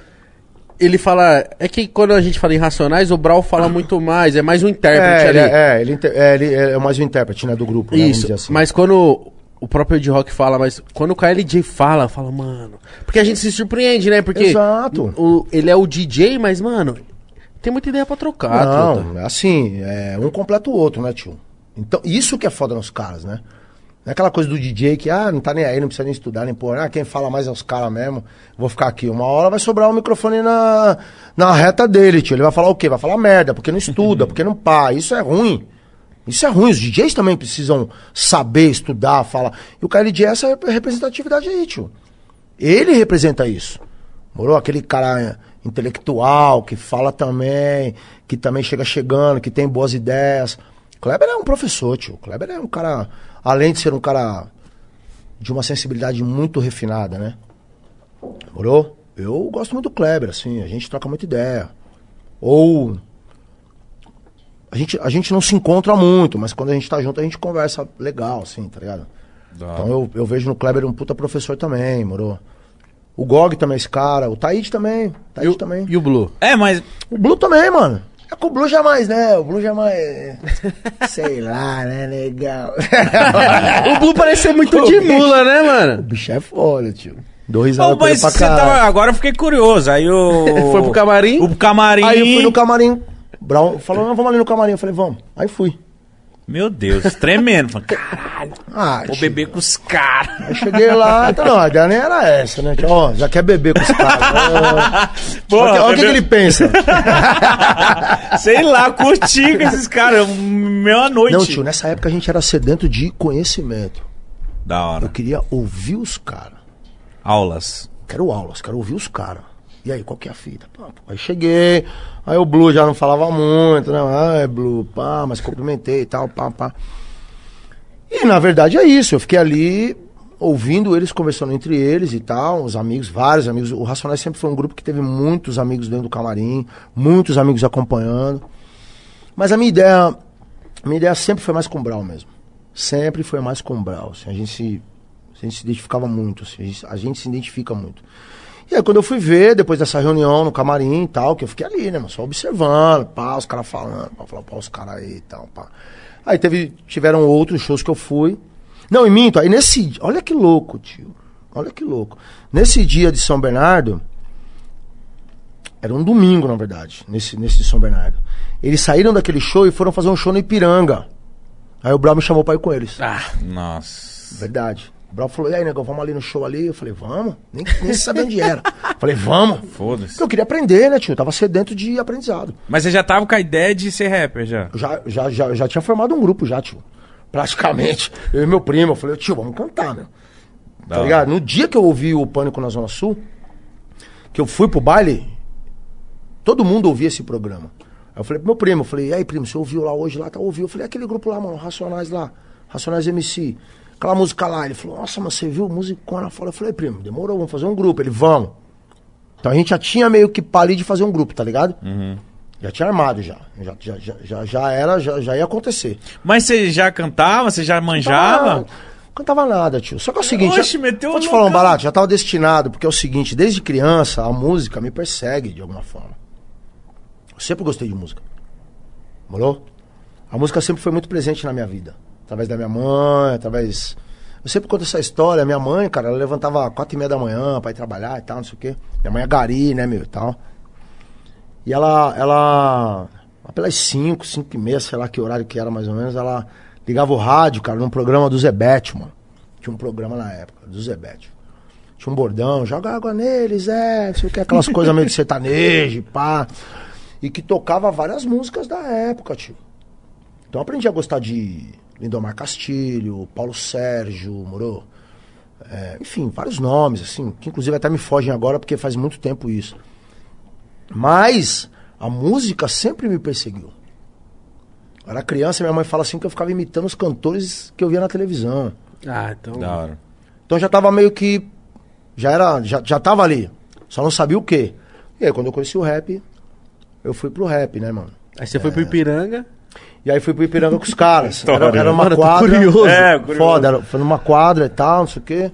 Ele fala. É que quando a gente fala em racionais, o Brawl fala muito mais, é mais um intérprete É, ali. ele, é, ele, é, ele é mais um intérprete, né, do grupo, né? Isso, assim. mas quando o próprio Ed Rock fala, mas quando o KLJ fala, fala, mano. Porque a gente se surpreende, né? Porque Exato. o- ele é o DJ, mas, mano, tem muita ideia pra trocar. Não, é assim, é, um completa o outro, né, tio? Então, isso que é foda nos caras, né? Não é aquela coisa do DJ que, ah, não tá nem aí, não precisa nem estudar, nem pôr. Ah, quem fala mais é os caras mesmo. Vou ficar aqui. Uma hora vai sobrar o microfone na, na reta dele, tio. Ele vai falar o quê? Vai falar merda, porque não estuda, porque não pá. Isso é ruim. Isso é ruim. Os DJs também precisam saber, estudar, falar. E o KLJ é essa representatividade aí, tio. Ele representa isso. Morou? Aquele cara intelectual que fala também, que também chega chegando, que tem boas ideias. Kleber é um professor, tio. Kleber é um cara, além de ser um cara de uma sensibilidade muito refinada, né? Morou? Eu gosto muito do Kleber, assim, a gente troca muita ideia. Ou. A gente, a gente não se encontra muito, mas quando a gente tá junto a gente conversa legal, assim, tá ligado? Então eu, eu vejo no Kleber um puta professor também, morou? O Gog também é esse cara, o Taíde também. E Taíde o, também. e o Blue? É, mas O Blue também, mano. É que o Blue já é mais, né? O Blue já é mais. Sei lá, né? Legal. o Blue parece ser muito de mula, né, o mano? bicho é foda, tio. Dou risada Ô, com ele mas pra você tava, agora eu fiquei curioso. Aí o. Foi pro camarim? O camarim. Aí eu fui no camarim. Brown falou, não, vamos ali no camarim. Eu falei, vamos. Aí fui. Meu Deus, tremendo. Falei, Caralho, Ah, vou beber com os caras. Aí cheguei lá, então não, a ideia nem era essa, né? Ó, já quer beber com os caras. Olha o que, ele pensa. Sei lá, curti com esses caras. Meia-noite. Não, tio, nessa época a gente era sedento de conhecimento. Da Eu hora. queria ouvir os caras. Aulas. Quero aulas, quero ouvir os caras. E aí, qual que é a fita? Pô. Aí cheguei, aí o Blue já não falava muito, né? Ah, é Blue, pá, mas cumprimentei e tal, pá, pá. E na verdade é isso, eu fiquei ali ouvindo eles conversando entre eles e tal, os amigos, vários amigos. O Racionais sempre foi um grupo que teve muitos amigos dentro do camarim, muitos amigos acompanhando. Mas a minha ideia, a minha ideia sempre foi mais com o Brau mesmo. Sempre foi mais com o Brau. assim, a gente se a gente se identificava muito, assim, a, gente, a gente se identifica muito. E aí quando eu fui ver, depois dessa reunião no camarim e tal, que eu fiquei ali, né, mano, só observando, pá, os caras falando, pá, falar, pá, os caras aí e tal, pá. Aí teve, tiveram outros shows que eu fui. Não, e minto, aí nesse, olha que louco, tio, olha que louco. Nesse dia de São Bernardo, era um domingo, na verdade, nesse, nesse de São Bernardo. Eles saíram daquele show e foram fazer um show no Ipiranga. Aí o Brau me chamou pra ir com eles. Ah, Nossa. Verdade. O Brau falou, e aí, negão, vamos ali no show ali? Eu falei, vamos? Nem, nem sabia onde era. Falei, vamos. Foda-se. Porque eu queria aprender, né, tio? Eu tava sedento de aprendizado. Mas você já tava com a ideia de ser rapper já? Já, já, já, já tinha formado um grupo já, tio. Praticamente. Eu e meu primo. Eu falei, tio, vamos cantar, meu. Tá ligado? No dia que eu ouvi o Pânico na Zona Sul, que eu fui pro baile, todo mundo ouvia esse programa. Aí eu falei pro meu primo, eu falei, e aí, primo, você ouviu lá hoje, lá, tá ouviu? Eu falei, aquele grupo lá, mano, Racionais lá, Racionais MC, aquela música lá. Ele falou, nossa, mas você viu musicona fora? Eu falei, primo, demorou, vamos fazer um grupo. Ele, vamos. Então a gente já tinha meio que pali de fazer um grupo, tá ligado? Já tinha armado já. Já, já, já, já, já era, já, já ia acontecer. Mas você já cantava? Você já manjava? Cantava nada, tio. Só que é o seguinte. Oxe, eu- meteu vou te falar um barato, já tava destinado, porque é o seguinte, desde criança a música me persegue de alguma forma. Eu sempre gostei de música. Morou? A música sempre foi muito presente na minha vida. Através da minha mãe, através. Eu sempre conto essa história. Minha mãe, cara, ela levantava quatro e meia da manhã pra ir trabalhar e tal, não sei o quê. Minha mãe é gari, né, meu, e tal. E ela, ela, pelas 5, 5 e meia, sei lá que horário que era mais ou menos, ela ligava o rádio, cara, num programa do Zebete, mano. Tinha um programa na época, do Zebete. Tinha um bordão, joga água neles, é, não sei o que, aquelas coisas meio de sertanejo, pá. E que tocava várias músicas da época, tio. Então eu aprendi a gostar de Lindomar Castilho, Paulo Sérgio, moro? É, enfim, vários nomes, assim, que inclusive até me fogem agora porque faz muito tempo isso. Mas a música sempre me perseguiu. Eu era criança, minha mãe fala assim que eu ficava imitando os cantores que eu via na televisão. ah, então. Da hora. Então já tava meio que. Já era. Já, já tava ali. Só não sabia o quê. E aí, quando eu conheci o rap, eu fui pro rap, né, mano? Aí você foi pro Ipiranga. E aí fui pro Ipiranga com os caras. Era, era uma Mano, quadra. curioso. É, curioso. Foda, era, foi numa quadra e tal, não sei o quê.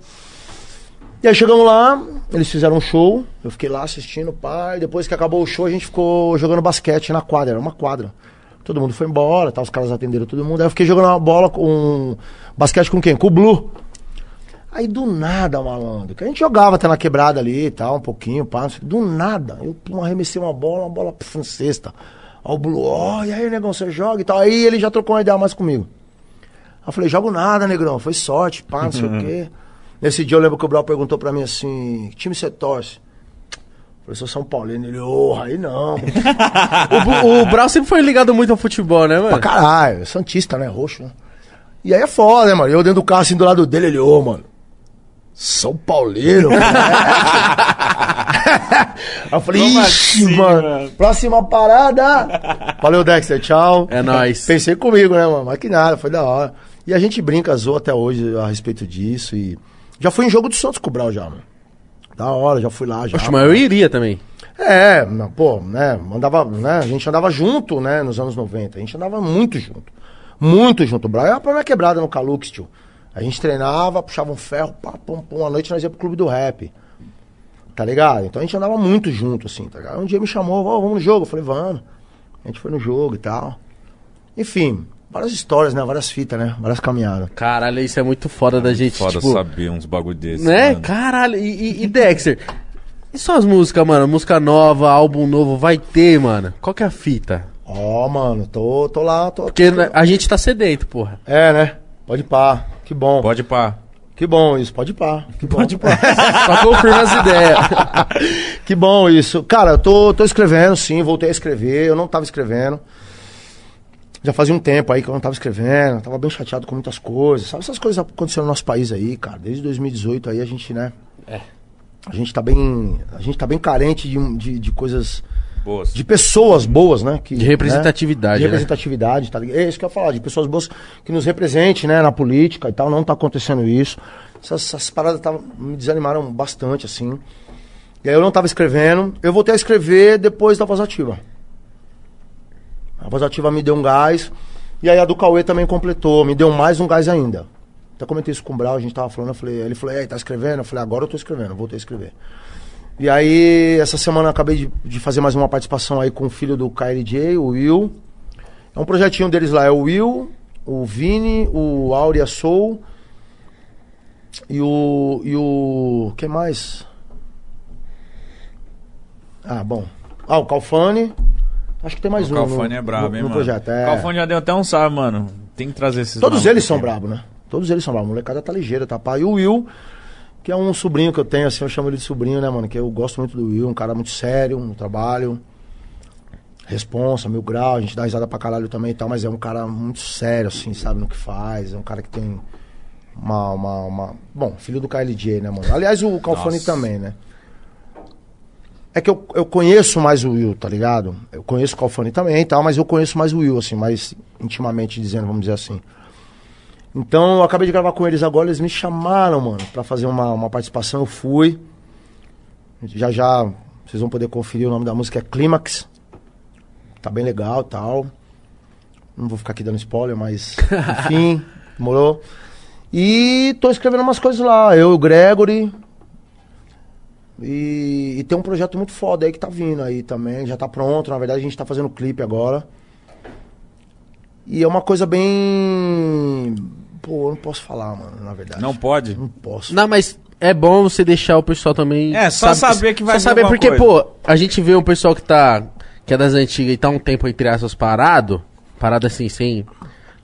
E aí chegamos lá, eles fizeram um show, eu fiquei lá assistindo, pai. Depois que acabou o show, a gente ficou jogando basquete na quadra, era uma quadra. Todo mundo foi embora, tá, os caras atenderam todo mundo. Aí eu fiquei jogando uma bola com. Basquete com quem? Com o Blue. Aí do nada, malandro, que a gente jogava até na quebrada ali e tal, um pouquinho, pá, não sei, do nada, eu pum, arremessei uma bola, uma bola na cesta. Aí o Blue, ó, e aí, negão, você joga e tal. Aí ele já trocou uma ideia mais comigo. Aí eu falei, jogo nada, negrão, foi sorte, pá, não sei o quê. Nesse dia eu lembro que o Brau perguntou pra mim assim, que time você torce? Eu falei, sou São Paulino. Ele, ô, aí não. O, o Brau sempre foi ligado muito ao futebol, né, pra mano? caralho, é Santista, né, roxo, né? E aí é foda, né, mano? Eu dentro do carro, assim, do lado dele, ele, ô, mano. São Paulino, eu falei, Como ixi, assim, mano, mano? próxima parada. Valeu, Dexter, tchau. É nóis. Pensei comigo, né, mano? Mas que nada, foi da hora. E a gente brinca, zoa até hoje a respeito disso. E já fui em jogo do Santos com o Brau já, mano. Da hora, já fui lá já. Oxe, mas eu iria também. É, pô, né, andava, né, a gente andava junto, né, nos anos 90, a gente andava muito junto, muito junto, o Brau era pra minha quebrada no Calux, tio, a gente treinava, puxava um ferro, pá, pum, pum, à noite nós ia pro clube do rap, tá ligado? Então a gente andava muito junto, assim, tá ligado? Um dia me chamou, "Ó, vamos no jogo, eu falei, vamos, a gente foi no jogo e tal, enfim, várias histórias, né? Várias fitas, né? Várias caminhadas. Caralho, isso é muito foda da gente, Foda tipo... saber uns bagulho desses. Né? mano. Caralho, e, e- e Dexter? E suas músicas, mano? Música nova, álbum novo, vai ter, mano? Qual que é a fita? Ó, mano, tô, tô lá, tô. Porque a gente tá sedento, porra. É, né? Pode pá. Que bom. Pode pá. Que bom isso, pode pá. Que bom. Pode pá. Só confirma as ideias. Que bom isso. Cara, eu tô, tô escrevendo, sim, voltei a escrever. Eu não tava escrevendo. Já fazia um tempo aí que eu não tava escrevendo. Tava bem chateado com muitas coisas. Sabe essas coisas acontecendo no nosso país aí, cara? Desde 2018 aí a gente, né? É. A gente tá bem. A gente tá bem carente de, de, de coisas. Boas. De pessoas boas, né? Que, De representatividade, né? De né? representatividade, tá ligado? É isso que eu ia falar, de pessoas boas que nos representem, né, na política e tal. Não tá acontecendo isso. Essas, essas paradas tavam- me desanimaram bastante, assim. E aí eu não tava escrevendo. Eu voltei a escrever depois da voz ativa. A voz ativa me deu um gás. E aí a do Cauê também completou, me deu mais um gás ainda. Até comentei isso com o Brau, a gente tava falando, eu falei, ele falou, e aí, tá escrevendo? Eu falei, agora eu tô escrevendo, eu voltei a escrever. E aí, essa semana eu acabei de, de fazer mais uma participação aí com o filho do KLJ, o Will. É um projetinho deles lá, é o Will, o Vini, o Aurea Soul e o. E o. Quem mais? Ah, bom. Ah, o Calfane. Acho que tem mais O um. Calfone no, é brabo, no, hein, no mano. projeto. É. O Calfone já deu até um salve, mano. Tem que trazer esses Todos eles são bravos, né? Todos eles são bravos. A molecada tá ligeira, tá? pá. E o Will, que é um sobrinho que eu tenho, assim, eu chamo ele de sobrinho, né, mano? Que eu gosto muito do Will, um cara muito sério no trabalho. Responsa, mil grau, a gente dá risada pra caralho também e tal, mas é um cara muito sério, assim, sabe no que faz. É um cara que tem uma. uma, uma... Bom, filho do KLJ, né, mano? Aliás, o Calfone Nossa. também, né? É que eu, eu conheço mais o Will, tá ligado? Eu conheço o Calfone também e tal, mas eu conheço mais o Will, assim, mais intimamente dizendo, vamos dizer assim. Então eu acabei de gravar com eles agora, eles me chamaram, mano, pra fazer uma, uma participação, eu fui. Já já vocês vão poder conferir o nome da música, é Clímax. Tá bem legal tal. Não vou ficar aqui dando spoiler, mas enfim, demorou. E tô escrevendo umas coisas lá, eu e o Gregory. E, e tem um projeto muito foda aí que tá vindo aí também, já tá pronto. Na verdade, a gente tá fazendo clipe agora. E é uma coisa bem. Pô, eu não posso falar, mano, na verdade. Não pode? Não posso. Não, mas é bom você deixar o pessoal também. É, só saber que vai Só saber porque, coisa. pô, a gente vê um pessoal que tá. que é das antigas e tá um tempo entre aspas parado. Parado assim, sem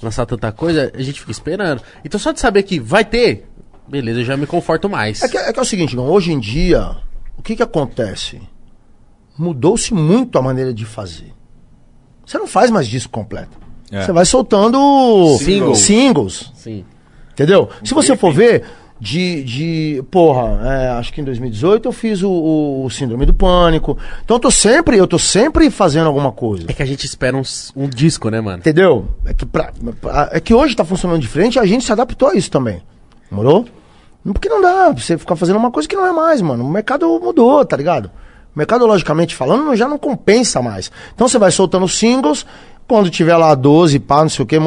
lançar tanta coisa, a gente fica esperando. Então só de saber que vai ter, beleza, eu já me conforto mais. É que, é que é o seguinte, Igão, hoje em dia, o que que acontece? Mudou-se muito a maneira de fazer. Você não faz mais disco completo. É. Você vai soltando Singles. singles Sim. entendeu? Se você for ver, de, de porra, é, acho que em 2018 eu fiz o, o- o Síndrome do Pânico. Então eu tô sempre, eu tô sempre fazendo alguma coisa. É que a gente espera uns- um, disco, né, mano? Entendeu? É que, pra- pra- é que hoje tá funcionando diferente e a gente se adaptou a isso também. Morou? Porque não dá pra você ficar fazendo uma coisa que não é mais, mano. O mercado mudou, tá ligado? Mercadologicamente falando, já não compensa mais. Então você vai soltando singles, quando tiver lá 12, pá, não sei o que.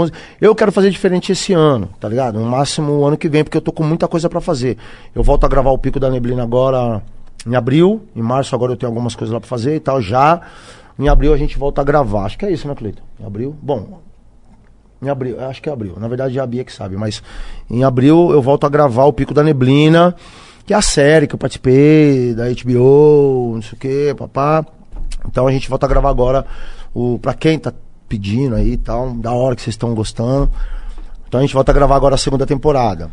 Eu quero fazer diferente esse ano, tá ligado? No máximo o ano que vem, porque eu tô com muita coisa pra fazer. Eu volto a gravar o Pico da Neblina agora em abril. Em março agora eu tenho algumas coisas lá pra fazer e tal, já. Em abril a gente volta a gravar. Acho que é isso, né, Cleiton? Em abril? Bom, em abril, acho que é abril. Na verdade, é a Bia que sabe, mas em abril eu volto a gravar o Pico da Neblina, que é a série que eu participei, da HBO, não sei o que, papá. Então a gente volta a gravar agora o pra quem tá pedindo aí e tal, da hora que vocês estão gostando. Então a gente volta a gravar agora a segunda temporada.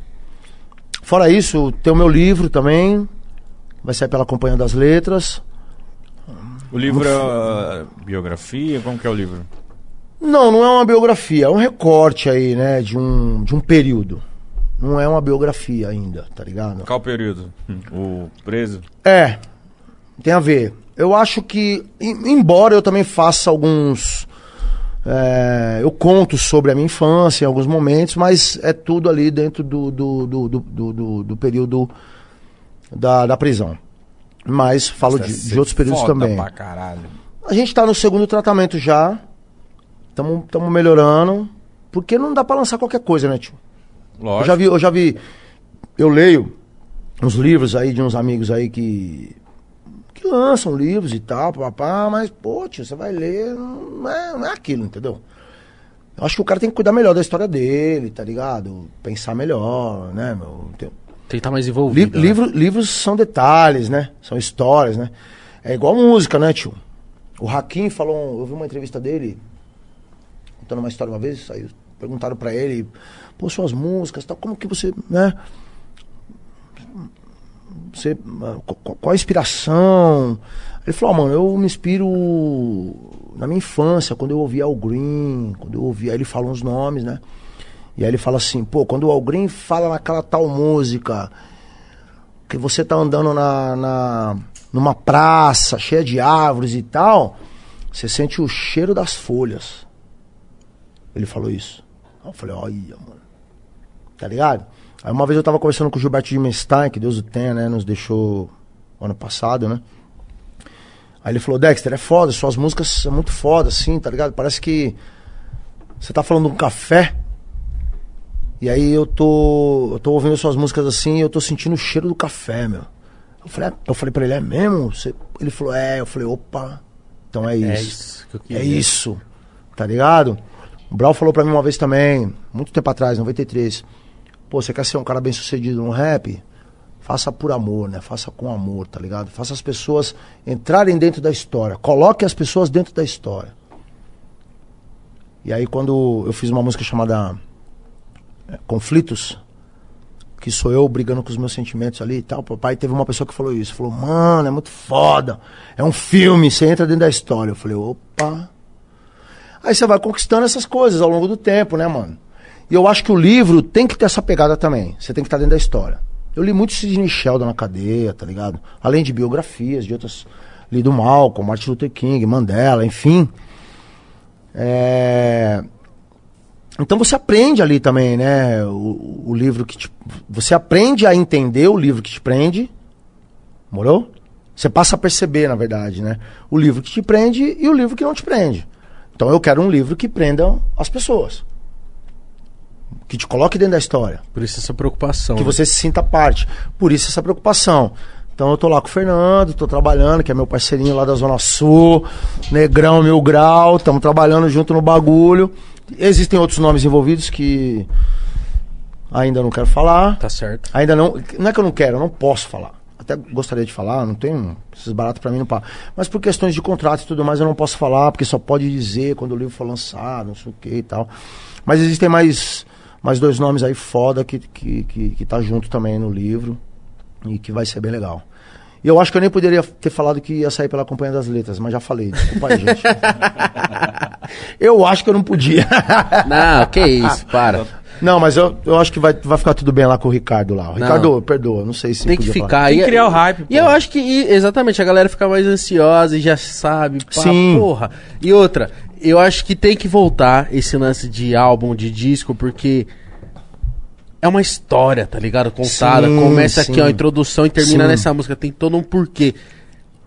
Fora isso, tem o meu livro também, vai sair pela Companhia das Letras. O livro é uh, biografia? Como que é o livro? Não, não é uma biografia, é um recorte aí, né, de um, de um período. Não é uma biografia ainda, tá ligado? Qual período? O preso? É, tem a ver. Eu acho que, em- embora eu também faça alguns. É, eu conto sobre a minha infância em alguns momentos, mas é tudo ali dentro do, do, do, do, do- do- do período da, da prisão. Mas falo de, de outros períodos também. A gente tá no segundo tratamento já. Estamos melhorando. Porque não dá pra lançar qualquer coisa, né, tio? Eu Lógico. já vi, eu já vi, eu leio uns livros aí de uns amigos aí que que lançam livros e tal, papá, mas pô, tio, você vai ler, não é, não é aquilo, entendeu? Eu acho que o cara tem que cuidar melhor da história dele, tá ligado? Pensar melhor, né, meu? Tem- estar mais Li- envolvido. né? livro- livros são detalhes, né? São histórias, né? É igual música, né, tio? O Hakim falou, eu vi uma entrevista dele, contando uma história uma vez, aí perguntaram pra ele, pô, suas músicas, tal, como que você, né? Você, qu- qu- qual a inspiração? Ele falou, ah, mano, eu me inspiro na minha infância, quando eu ouvia Al Green, quando eu ouvia, ele fala uns nomes, né? E aí ele fala assim, pô, quando o Al Green fala naquela tal música, que você tá andando na, na numa praça cheia de árvores e tal, você sente o cheiro das folhas. Ele falou isso. Eu falei, olha, mano. Tá ligado? Aí uma vez eu tava conversando com o Gilberto de Menstein, que Deus o tenha, né? Nos deixou ano passado, né? Aí ele falou, Dexter, é foda, suas músicas são muito foda, assim, tá ligado? Parece que você tá falando de um café. E aí eu tô. Eu tô ouvindo suas músicas assim e eu tô sentindo o cheiro do café, meu. Eu falei, é- eu falei pra ele, é mesmo? Você- Ele falou, é, eu falei, opa, então é isso. É isso que eu É queria. isso, tá ligado? O Brau falou pra mim uma vez também, muito tempo atrás, 93. Pô, você quer ser um cara bem sucedido no rap? Faça por amor, né? Faça com amor, tá ligado? Faça as pessoas entrarem dentro da história. Coloque as pessoas dentro da história. E aí quando eu fiz uma música chamada é, Conflitos, que sou eu brigando com os meus sentimentos ali e tal, papai teve uma pessoa que falou isso, falou, mano, é muito foda, é um filme, você entra dentro da história. Eu falei, opa. Aí você vai conquistando essas coisas ao longo do tempo, né, mano? E eu acho que o livro tem que ter essa pegada também. Você tem que estar dentro da história. Eu li muito Sidney Sheldon na cadeia, tá ligado? Além de biografias, de outras. Li do Malcolm, Martin Luther King, Mandela, enfim. É... Então você aprende ali também, né? O, o livro que te... Você aprende a entender o livro que te prende. Morou? Você passa a perceber, na verdade, né? O livro que te prende e o livro que não te prende. Então eu quero um livro que prenda as pessoas. Que te coloque dentro da história. Por isso essa preocupação. Que né? você se sinta parte. Por isso essa preocupação. Então eu tô lá com o Fernando, tô trabalhando, que é meu parceirinho lá da Zona Sul, Negrão Mil Grau, estamos trabalhando junto no bagulho. Existem outros nomes envolvidos que ainda não quero falar. Tá certo. Ainda não. Não é que eu não quero, eu não posso falar. Até gostaria de falar, não tenho. Esses baratos pra mim não pá. Mas por questões de contrato e tudo mais, eu não posso falar, porque só pode dizer quando o livro for lançado, não sei o que e tal. Mas existem mais, mais dois nomes aí foda que, que, que, que tá junto também no livro. E que vai ser bem legal. E eu acho que eu nem poderia ter falado que ia sair pela Companhia das Letras, mas já falei. Desculpa aí, gente. eu acho que eu não podia. Não, que isso, para. Não, mas eu, eu acho que vai, vai ficar tudo bem lá com o Ricardo lá. O Ricardo, perdoa, não sei se Tem que podia falar. ficar. Tem que E- criar o hype, E eu acho que, e- exatamente, a galera fica mais ansiosa e já sabe, pá, Sim. porra. E outra, eu acho que tem que voltar esse lance de álbum, de disco, porque é uma história, tá ligado? Contada. Sim, Começa aqui, sim. ó, a introdução e termina Sim. nessa música. Tem todo um porquê.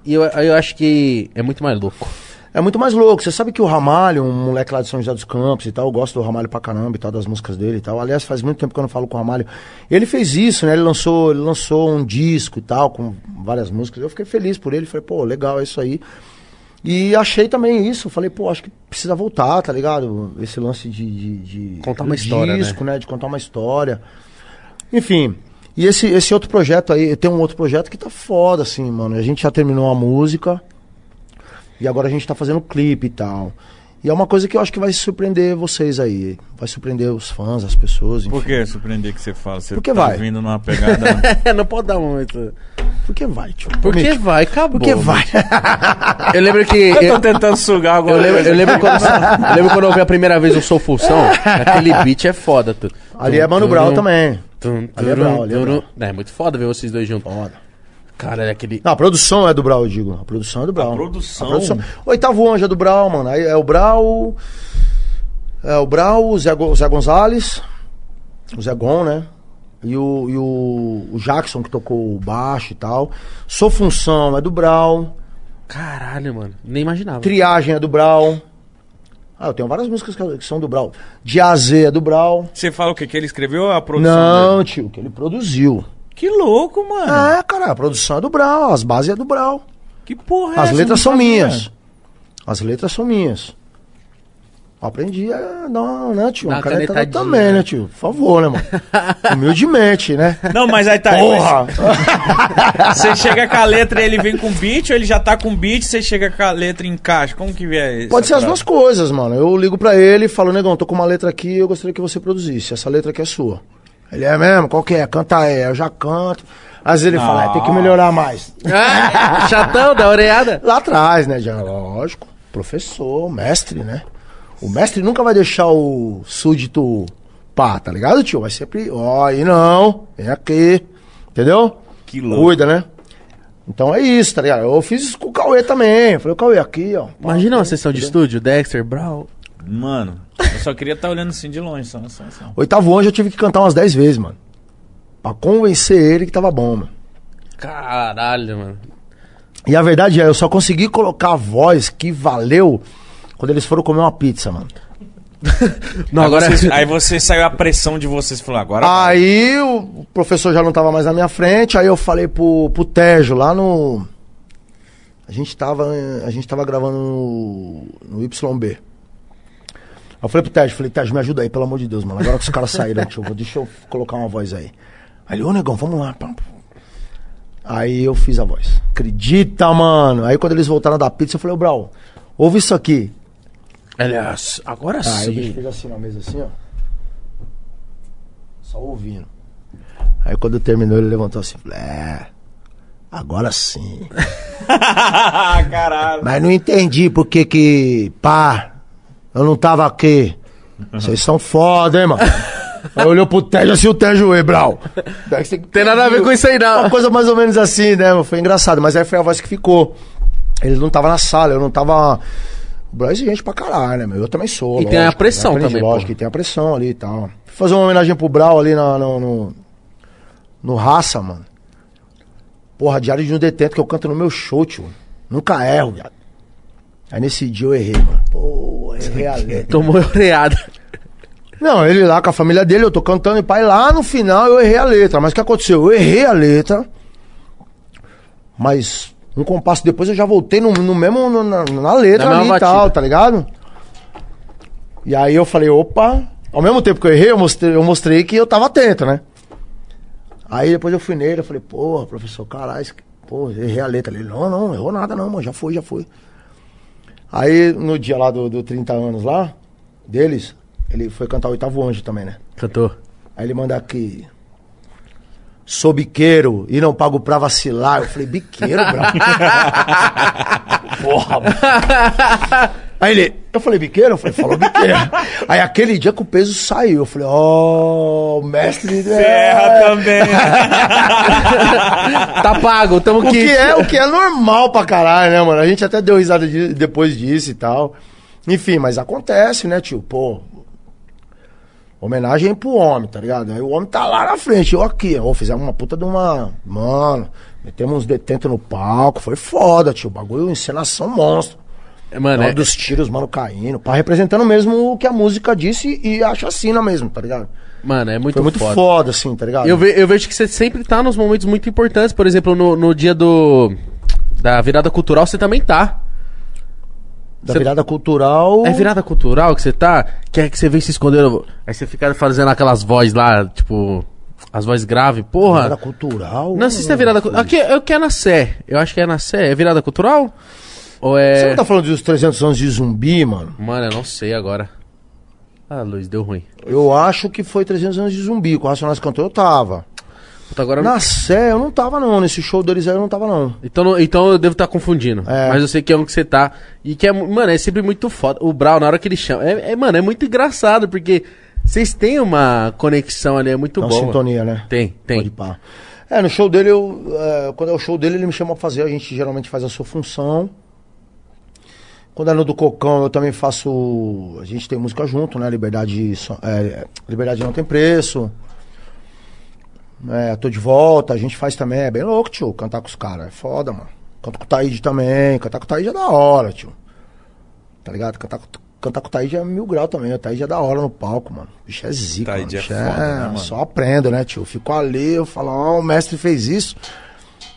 E eu, eu acho que é muito mais louco. É muito mais louco. Você sabe que o Ramalho, um moleque lá de São José dos Campos e tal, eu gosto do Ramalho pra caramba e tal, das músicas dele e tal. Aliás, faz muito tempo que eu não falo com o Ramalho. Ele fez isso, né? Ele lançou, ele lançou um disco e tal, com várias músicas. Eu fiquei feliz por ele. Falei, pô, legal, é isso aí. E achei também isso. Falei, pô, acho que precisa voltar, tá ligado? Esse lance de. de, de Contar uma história, disco, né? De contar uma história. Enfim. E esse, esse outro projeto aí, tem um outro projeto que tá foda, assim, mano. A gente já terminou a música. E agora a gente tá fazendo clipe e tal. E é uma coisa que eu acho que vai surpreender vocês aí. Vai surpreender os fãs, as pessoas. Por enfim. que surpreender que você fala? Você Porque tá vai. vindo numa pegada. não pode dar muito. Porque vai, tio. Porque Promete. vai, acabou. Porque vai. Eu lembro que. eu eu- tô tentando sugar agora. Eu lembro, eu, lembro quando, eu lembro quando eu vi a primeira vez o Sou Função, aquele beat é foda. Tu. Ali é Mano Brown também. Tum, Ali é Brown, ali é turum. É muito foda ver vocês dois juntos. Foda. Cara, é aquele. Não, a produção é do Brau, eu digo. A produção é do Brau. produção? O oitavo anjo é do Brau, mano. Aí é o Brau. É o Brau, o Zé, Go- o Zé Gonzalez. O Zé Gon, né? E o, e o, o Jackson que tocou o baixo e tal. Sou Função é do Brau. Caralho, mano. Nem imaginava. Triagem é do Brau. Ah, eu tenho várias músicas que, são do Brau. De AZ é do Brau. Você fala o que? Que ele escreveu ou a produção? Não, dele? tio, que ele produziu. Que louco, mano. É, cara, a produção é do Brau, as bases é do Brau. Que porra é As essa? letras são sabia. minhas. As letras são minhas. Aprendi a dar uma, né, tio? Dá Uma uma canetada também, né? né, tio? Por favor, né, mano? Humildemente, né? Não, mas aí tá. Porra! Você chega com a letra e ele vem com beat, ou ele já tá com beat, você chega com a letra em caixa? Como que é isso? Pode ser as duas coisas, mano. Eu ligo pra ele e falo, negão, tô com uma letra aqui eu gostaria que você produzisse. Essa letra aqui é sua. Ele é mesmo? Qual que é? Canta aí. Eu já canto. Às vezes ele fala, é, tem que melhorar mais. Ah, chatão, da oreada. Lá atrás, né, já, lógico. Professor, mestre, né? O mestre nunca vai deixar o súdito pá, tá ligado, tio? Vai sempre, ó, aí não, vem aqui, entendeu? Que louco. Cuida, né? Então é isso, tá ligado? Eu fiz isso com o Cauê também. Falei, o Cauê, aqui, ó. Imagina uma sessão de estúdio, Dexter, Brown. Mano, eu só queria estar olhando assim de longe, só, só, só. Oitavo anjo eu tive que cantar umas 10 vezes, mano. Pra convencer ele que tava bom, mano. Caralho, mano. E a verdade é, eu só consegui colocar a voz que valeu quando eles foram comer uma pizza, mano. Não, aí, agora. você, aí você saiu a pressão de vocês e falou, agora. Aí o professor já não tava mais na minha frente, aí eu falei pro, pro Tejo lá no. A gente tava, a gente tava gravando no, no YB. Eu falei pro Tejo, falei, Tejo, me ajuda aí, pelo amor de Deus, mano. Agora que os caras saíram, deixa eu, deixa eu colocar uma voz aí. Aí ele, ô negão, vamos lá. pá. Aí eu fiz a voz. Acredita, mano. Aí quando eles voltaram da pizza, eu falei, ô Brau, ouve isso aqui. Aliás, agora Aí o bicho sim. fez assim na mesa, assim, ó. Só ouvindo. Aí quando terminou, ele levantou assim, é, agora sim. Caralho. Mas não entendi por que que, pá, eu não tava aqui. Vocês são foda, hein, mano? Aí olhou pro Tejo assim, o Tejo, e Brau. Tem nada a ver com isso aí, não. Uma coisa mais ou menos assim, né? Foi engraçado, mas aí foi a voz que ficou. Ele não tava na sala, eu não tava. O Brau é exigente pra caralho, né, meu? Eu também sou. E tem a pressão eu aprendi, também, Lógico, pô. e tem a pressão ali e tal. Fui fazer uma homenagem pro Brau ali na- no, no, no Raça, mano. Porra, Diário de um Detento que eu canto no meu show, tio. Nunca erro, viado. Aí nesse dia eu errei, mano. Pô, errei a letra. Tomou oreada. Não, ele lá com a família dele, eu tô cantando e pai lá no final eu errei a letra. Mas o que aconteceu? Eu errei a letra, mas um compasso depois eu já voltei no, no mesmo, no- na, na letra Na ali e tal, tá ligado? E aí eu falei, opa, ao mesmo tempo que eu errei, eu mostrei, eu mostrei que eu tava atento, né? Aí depois eu fui nele, eu falei, porra, professor, caralho, pô, errei a letra. Ele, não, não, errou nada não, mano, já foi, já foi. Aí no dia lá do, do 30 anos lá, deles, ele foi cantar o oitavo anjo também, né? Cantou. Aí ele manda aqui. Sou biqueiro e não pago pra vacilar. Eu falei, biqueiro, bravo. Porra, mano. Aí ele, eu falei, biqueiro? Eu falei, falou biqueiro. Aí aquele dia que o peso saiu, eu falei, ó, mestre. Ferra também. Tá pago, tamo O aqui. que é, o que é normal pra caralho, né, mano? A gente até deu risada de- depois disso e tal. Enfim, mas acontece, né, tio? Pô. Homenagem pro homem, tá ligado? Aí o homem tá lá na frente, eu aqui, ó. Fizemos uma puta de uma. Mano, metemos uns detentos no palco. Foi foda, tio. Bagulho, encenação monstro. Mano, Na hora é, dos tiros, mano, caindo. Pá, representando mesmo o que a música disse e a chacina mesmo, tá ligado? mano, é muito, Foi muito foda. foda, assim, tá ligado? Eu, ve- eu vejo que você sempre tá nos momentos muito importantes. Por exemplo, no, no dia do. Da virada cultural, você também tá. Da Cê- virada cultural. É virada cultural que você tá? Que é que você vem se escondendo. Aí você fica fazendo aquelas vozes lá, tipo. As vozes graves. Porra. Virada cultural. Não sei se é virada cultural. Aqui é o que é na Sé. Eu acho que é na Sé. É virada cultural? Ou Você é. não tá falando dos 300 anos de zumbi, mano? Mano, eu não sei agora. Ah, Luiz, deu ruim. Eu acho que foi 300 anos de zumbi. Com o Racionais cantou, eu tava. Puta, agora eu Na Sé, eu não tava, não. Nesse show deles aí, eu não tava, não. Então, não- então eu devo estar confundindo. É. Mas eu sei que é um que você tá. E que é. mu- Mano, é sempre muito foda. O Brown, na hora que ele chama. É, é, mano, é muito engraçado, porque vocês têm uma conexão ali, é muito Uma boa. sintonia, né? Tem, tem. Pode pá. É, no show dele, eu, é, quando é o show dele, ele me chama pra fazer. A gente geralmente faz a sua função. Quando é no do Cocão, eu também faço. A gente tem música junto, né? Liberdade, é, Liberdade não tem preço. É, tô de volta, a gente faz também. É bem louco, tio. Cantar com os caras. É foda, mano. Canto com o Taíde também. Cantar com o Taíde é da hora, tio. Tá ligado? Cantar com, cantar com o Taíde é mil grau também. O Taíde é da hora no palco, mano. O bicho é zica. Mano. é Bicho foda, né, mano? Só aprendo, né, tio? Eu fico ali, eu falo, ó, o mestre fez isso.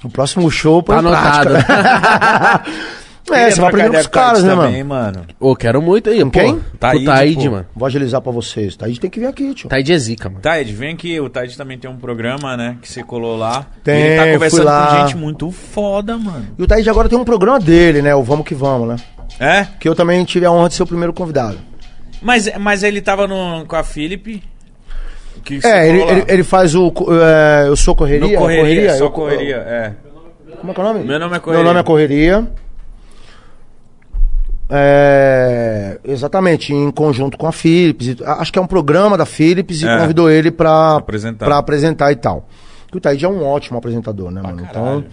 No próximo show, põe Tá anotado. prática. É, você vai aprendendo com os caras, né, mano? também, mano. Ô, quero muito aí, Com pô. quem? Taíde, Taíde, Taíde pô. mano. Vou agilizar pra vocês. Tá? Gente tem que vir aqui, tio. Taíde é zica, mano. Taid, vem aqui. O Taid também tem um programa, né? Que você colou lá. Tem, ele tá fui conversando lá. com gente muito foda, mano. E o Thaís agora tem um programa dele, né? O Vamos Que Vamos, né? É? Que eu também tive a honra de ser o primeiro convidado. Mas, mas ele tava no, com a Philip. Que você É, ele, colou lá. ele, ele faz o. é, eu sou correria. No correria, só eu- correria, é. Como é que é o nome? Meu nome é Correria. Meu nome é Correria. É, exatamente, em conjunto com a Philips. Acho que é um programa da Philips e É. convidou ele pra Apresentar. pra apresentar e tal. E o Taíde é um ótimo apresentador, né, mano? Então,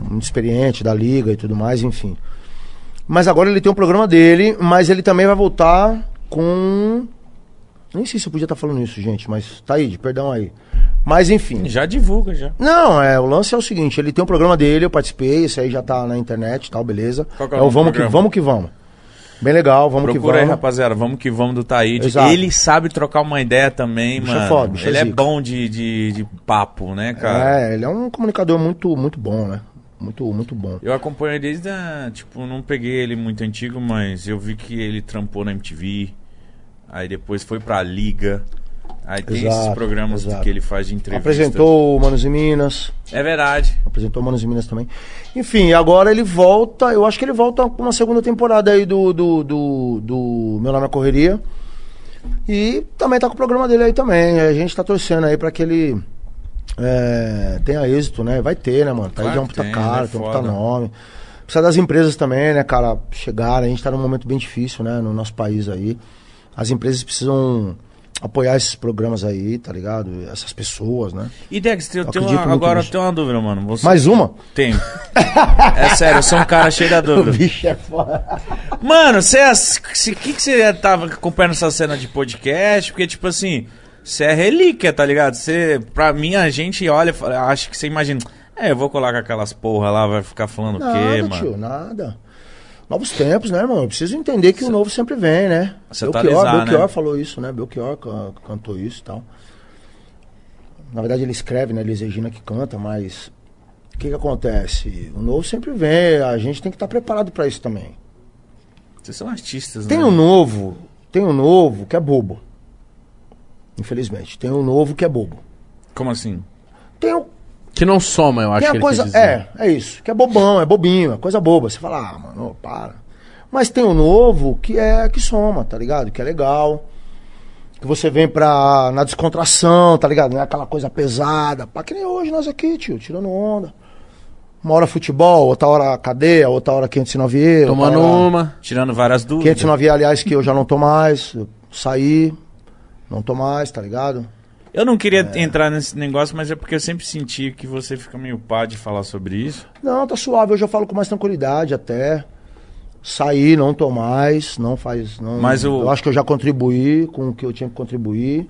muito experiente da liga e tudo mais, enfim. Mas agora ele tem um programa dele, mas ele também vai voltar com. Nem sei se eu podia estar falando isso, gente, mas Taíde, perdão aí. Mas enfim. Já divulga, já. Não, é, o lance é o seguinte, ele tem um programa dele, eu participei, esse aí já tá na internet e tal, beleza. Qual que é é o Vamos que vamos que vamos. Bem legal, vamos Procura que aí, vamos. rapaziada. Vamos que vamos do Taíde. Exato. Ele sabe trocar uma ideia também, Bicho é mano. foda, é ele é zica. bom de, de, de papo, né, cara? É, ele é um comunicador muito, muito bom, né? Muito, muito bom. Eu acompanho ele desde a. Tipo, não peguei ele muito antigo, mas eu vi que ele trampou na MTV. Aí depois foi pra Liga. Aí tem esses Exato, programas exato. que ele faz de entrevista. Apresentou o Manos e Minas, É verdade. apresentou Manos e Minas também. Enfim, agora ele volta, eu acho que ele volta com uma segunda temporada aí do, do, do, do Meu Nome é Correria. E também tá com o programa dele aí também. A gente tá torcendo aí pra que ele é, tenha êxito, né? Vai ter, né, mano? Tá aí Claro já é um puta tem, cara, é tem um puta nome. Precisa das empresas também, né, cara, chegarem. A gente tá num momento bem difícil, né, no nosso país aí. As empresas precisam apoiar esses programas aí, tá ligado? Essas pessoas, né? E Dexter, eu Eu tenho uma, agora eu tenho uma dúvida, mano. Você Mais uma? Tenho. É sério, eu sou um cara cheio da dúvida. bicho é foda. Mano, você é- se- que que você tava acompanhando essa cena de podcast? Porque, tipo assim, você é relíquia, tá ligado? Você, pra mim, a gente olha acha que você imagina. É, eu vou colar com aquelas porra lá, vai ficar falando o quê, Nada, mano? tio, nada. Novos tempos, né, irmão? Eu preciso entender que o novo sempre vem, né? Se Belchior, atualizar, Belchior né? falou isso, né? Belchior ca- cantou isso e tal. Na verdade ele escreve, né? Elis Regina que canta, mas o que que acontece? O novo sempre vem, a gente tem que estar preparado pra isso também. Vocês são artistas, Tem né? um novo, tem um novo que é bobo. Infelizmente, tem um novo que é bobo. Como assim? Tem o Que não soma, eu acho Tem que coisa. É, é isso. Que é bobão, é bobinho, é coisa boba. Você fala, ah, mano, para. Mas tem o novo que é que soma, tá ligado? Que é legal. Que você vem pra. na descontração, tá ligado? Não é aquela coisa pesada. Pá, que nem hoje nós aqui, tio, tirando onda. Uma hora futebol, outra hora cadeia, outra hora 509 E. Tomando uma. Tirando várias dúvidas. 509 E, aliás, que eu já não tô mais. Eu saí, não tô mais, tá ligado? Eu não queria É. entrar nesse negócio, mas é porque eu sempre senti que você fica meio pá de falar sobre isso. Não, tá suave. Hoje eu falo com mais tranquilidade até. Saí, não tô mais, não faz. Não, Mas o- Eu acho que eu já contribuí com o que eu tinha que contribuir.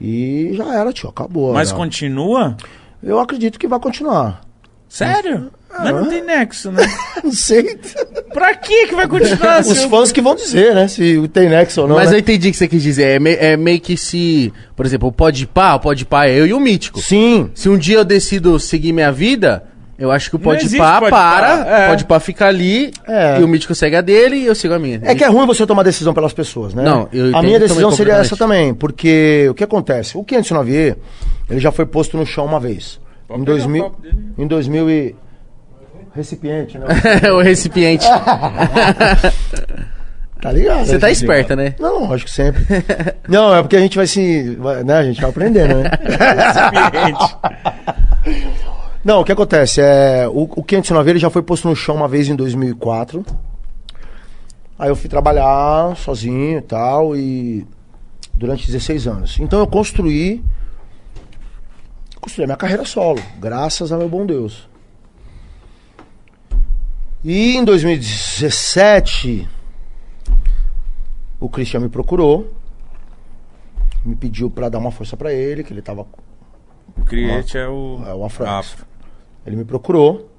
E já era, tio, acabou. Mas né? continua? Eu acredito que vai continuar. Sério? Mas não tem nexo, né? Não sei. pra que que vai continuar? Os se eu- fãs que vão dizer, né? Se tem nexo ou não. Mas né? eu entendi o que você quis dizer. É, me- é meio que se. Por exemplo, o Pode Pá, o Pode Pá é eu e o Mítico. Sim. Se um dia eu decido seguir minha vida, eu acho que o Pode existe Pode para, é. Pode Pá fica ali, É. e o Mítico segue a dele e eu sigo a minha. É que é ruim você tomar decisão pelas pessoas, né? Não, eu A entendo minha decisão também seria completamente. essa também, porque o que acontece? O 509E, ele já foi posto no chão uma vez. Em pegar o 2000, copo dele. em 2000 e recipiente, né? o recipiente. Tá ligado? Você tá né? esperta, né? Não, lógico, sempre. Não, é porque a gente vai se. vai- né, a gente vai aprendendo, né? Não, o que acontece? É, o, o 509 ele já foi posto no chão uma vez em 2004. Aí eu fui trabalhar sozinho e tal, e. Durante 16 anos. Então eu construí. Construí a minha carreira solo, graças ao meu bom Deus. E em 2017 o Christian me procurou, me pediu pra dar uma força pra ele, que ele tava. O Criete é o... É o Afro. Afro. Ele me procurou,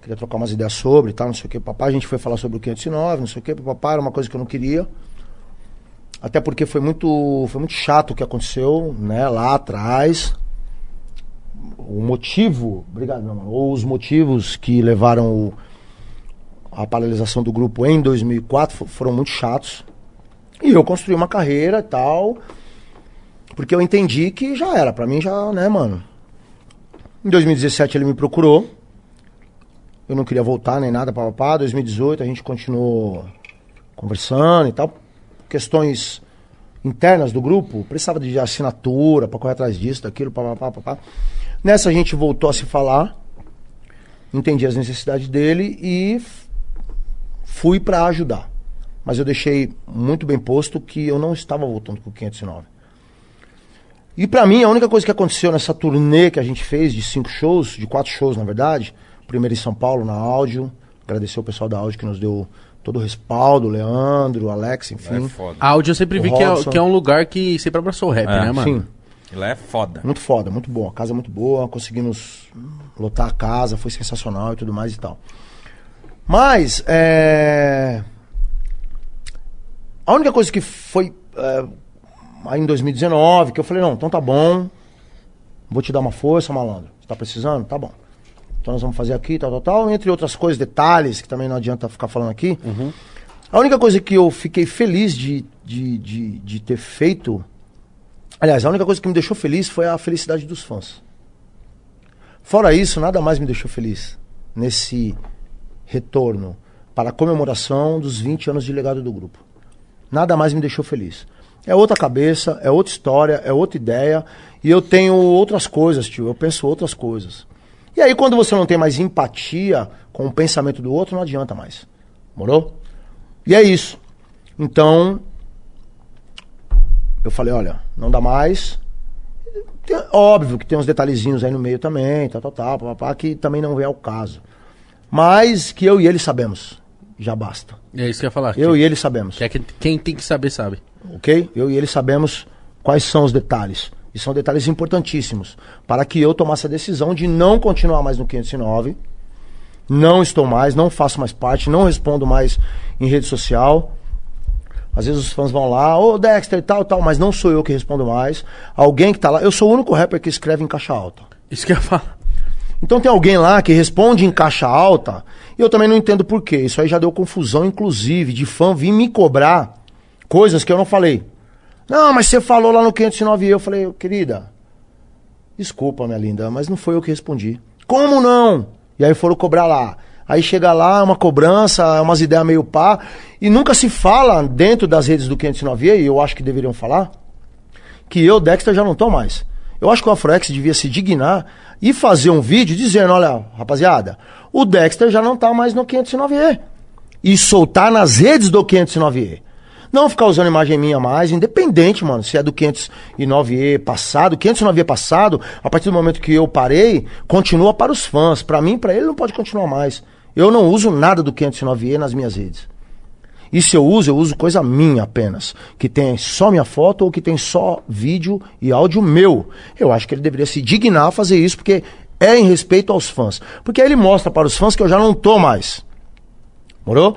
queria trocar umas ideias sobre e tal, não sei o que. Papai, a gente foi falar sobre o 509, não sei o que. Papai, era uma coisa que eu não queria. Até porque foi muito, foi muito chato o que aconteceu, né, lá atrás. O motivo, obrigado, meu ou os motivos que levaram o, a paralisação do grupo em 2004 fo- foram muito chatos. E eu construí uma carreira e tal, porque eu entendi que já era, pra mim já, né, mano. Em 2017 ele me procurou. Eu não queria voltar nem nada, papapá. 2018 a gente continuou conversando e tal. Questões internas do grupo, precisava de assinatura pra correr atrás disso, daquilo, papapá, papapá. Nessa a gente voltou a se falar, entendi as necessidades dele e fui pra ajudar. Mas eu deixei muito bem posto que eu não estava voltando com o 509. E pra mim, a única coisa que aconteceu nessa turnê que a gente fez, de cinco shows, de quatro shows na verdade, primeiro em São Paulo, na áudio, agradecer o pessoal da áudio que nos deu todo o respaldo, o Leandro, o Alex, enfim. É foda. Áudio eu sempre O vi que é, que é um lugar que sempre abraçou o rap, É, né, mano? Sim, Lá é foda. muito foda, muito bom. A casa é muito boa, conseguimos lotar a casa, foi sensacional e tudo mais e tal. Mas, é... A única coisa que foi é, aí em 2019, que eu falei, não, então tá bom, vou te dar uma força, malandro. Você tá precisando? Tá bom. Então nós vamos fazer aqui, tal, tal, tal, entre outras coisas, detalhes, que também não adianta ficar falando aqui. A única coisa que eu fiquei feliz de, de, de, de ter feito Aliás, a única coisa que me deixou feliz foi a felicidade dos fãs. Fora isso, nada mais me deixou feliz nesse retorno para a comemoração dos 20 anos de legado do grupo. Nada mais me deixou feliz. É outra cabeça, é outra história, é outra ideia, e eu tenho outras coisas, tio, eu penso outras coisas. E aí, quando você não tem mais empatia com o pensamento do outro, não adianta mais. Morou? E é isso. Então, eu falei, olha, não dá mais. Tem- óbvio que tem uns detalhezinhos aí no meio também, tal, tal, tal, papapá, que também não vem ao caso. Mas que eu e ele sabemos. Já basta. É isso que eu ia falar. Eu que, e ele sabemos. que é que quem tem que saber, sabe. Ok? Eu e ele sabemos quais são os detalhes. E são detalhes importantíssimos. Para que eu tomasse a decisão de não continuar mais no 509. Não estou mais, não faço mais parte, não respondo mais em rede social. Às vezes os fãs vão lá, ô Dexter, tal, tal, mas não sou eu que respondo mais. Alguém que tá lá. Eu sou o único rapper que escreve em caixa alta. Isso que eu ia falar. Então tem alguém lá que responde em caixa alta, e eu também não entendo por quê. Isso aí já deu confusão, inclusive, de fã vir me cobrar coisas que eu não falei. Não, mas você falou lá no 509 e eu falei, querida, desculpa, minha linda, mas não foi eu que respondi. Como não? E aí foram cobrar lá. Aí chega lá, é uma cobrança, é umas ideias meio pá, e nunca se fala dentro das redes do 509 e eu acho que deveriam falar, que eu, Dexter, já não tô mais. Eu acho que o Afroex devia se dignar e fazer um vídeo dizendo, olha, rapaziada, o Dexter já não tá mais no 509E. E soltar nas redes do 509E. Não ficar usando imagem minha mais, independente, mano, se é do 509E passado. 509E passado, a partir do momento que eu parei, continua para os fãs. Para mim, para ele, não pode continuar mais. Eu não uso nada do 509E nas minhas redes. E se eu uso, eu uso coisa minha apenas. Que tem só minha foto ou que tem só vídeo e áudio meu. Eu acho que ele deveria se dignar a fazer isso, porque é em respeito aos fãs. Porque aí ele mostra para os fãs que eu já não tô mais. Morou?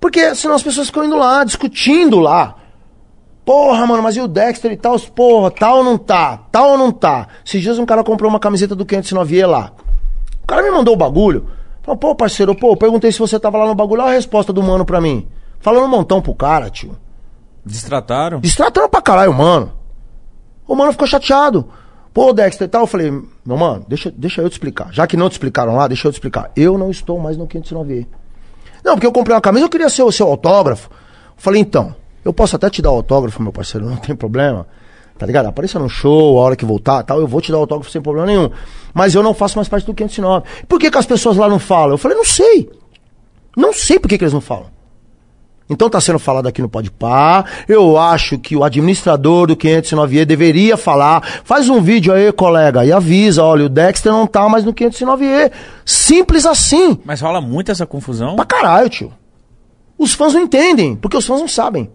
Porque senão as pessoas ficam indo lá, discutindo lá. Porra, mano, mas e o Dexter e tal? Porra, tal ou não tá? Tal ou não tá? Esses dias um cara comprou uma camiseta do 509E lá. O cara me mandou o bagulho. Pô, parceiro, pô, perguntei se você tava lá no bagulho. Olha a resposta do mano pra mim. Falando um montão pro cara, tio. Destrataram? Destratando pra caralho, mano. O mano ficou chateado. Pô, Dexter e tal. Eu falei, meu mano, deixa, deixa eu te explicar. Já que não te explicaram lá, deixa eu te explicar. Eu não estou mais no 509E. Não, porque eu comprei uma camisa, eu queria ser o seu autógrafo. Eu falei, então, eu posso até te dar o autógrafo, meu parceiro, não tem problema. Tá ligado? Apareça no show, a hora que voltar tal, eu vou te dar o autógrafo sem problema nenhum. Mas eu não faço mais parte do 509. Por que, que as pessoas lá não falam? Eu falei, não sei. Não sei por que, que eles não falam. Então tá sendo falado aqui no Podpah. Eu acho que o administrador do 509E deveria falar. Faz um vídeo aí, colega, e avisa, olha, o Dexter não tá mais no 509E. Simples assim. Mas rola muito essa confusão. Pra caralho, tio. Os fãs não entendem, porque os fãs não sabem.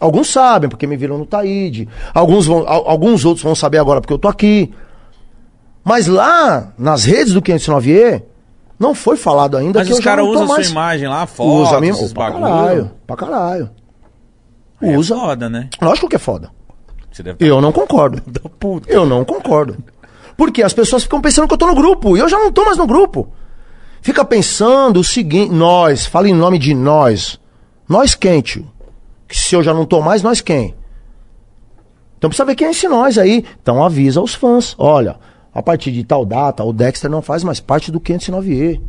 Alguns sabem, porque me viram no Taíde. Alguns, vão, al- alguns outros vão saber agora, porque eu tô aqui. Mas lá, nas redes do 509E, não foi falado ainda Mas que os caras usam sua imagem lá, fotos, Usa minha... esses pra bagulho. caralho, pra caralho. Aí Usa. É foda, né? Lógico que é foda. Deve Eu não concordo. Eu não concordo. Porque as pessoas ficam pensando que eu tô no grupo. E eu já não tô mais no grupo. Fica pensando o seguinte, nós, fala em nome de nós. Nós quem, tio? Que se eu já não tô mais, nós quem? Então precisa ver quem é esse nós aí. Então avisa os fãs. Olha, a partir de tal data, o Dexter não faz mais parte do 509E.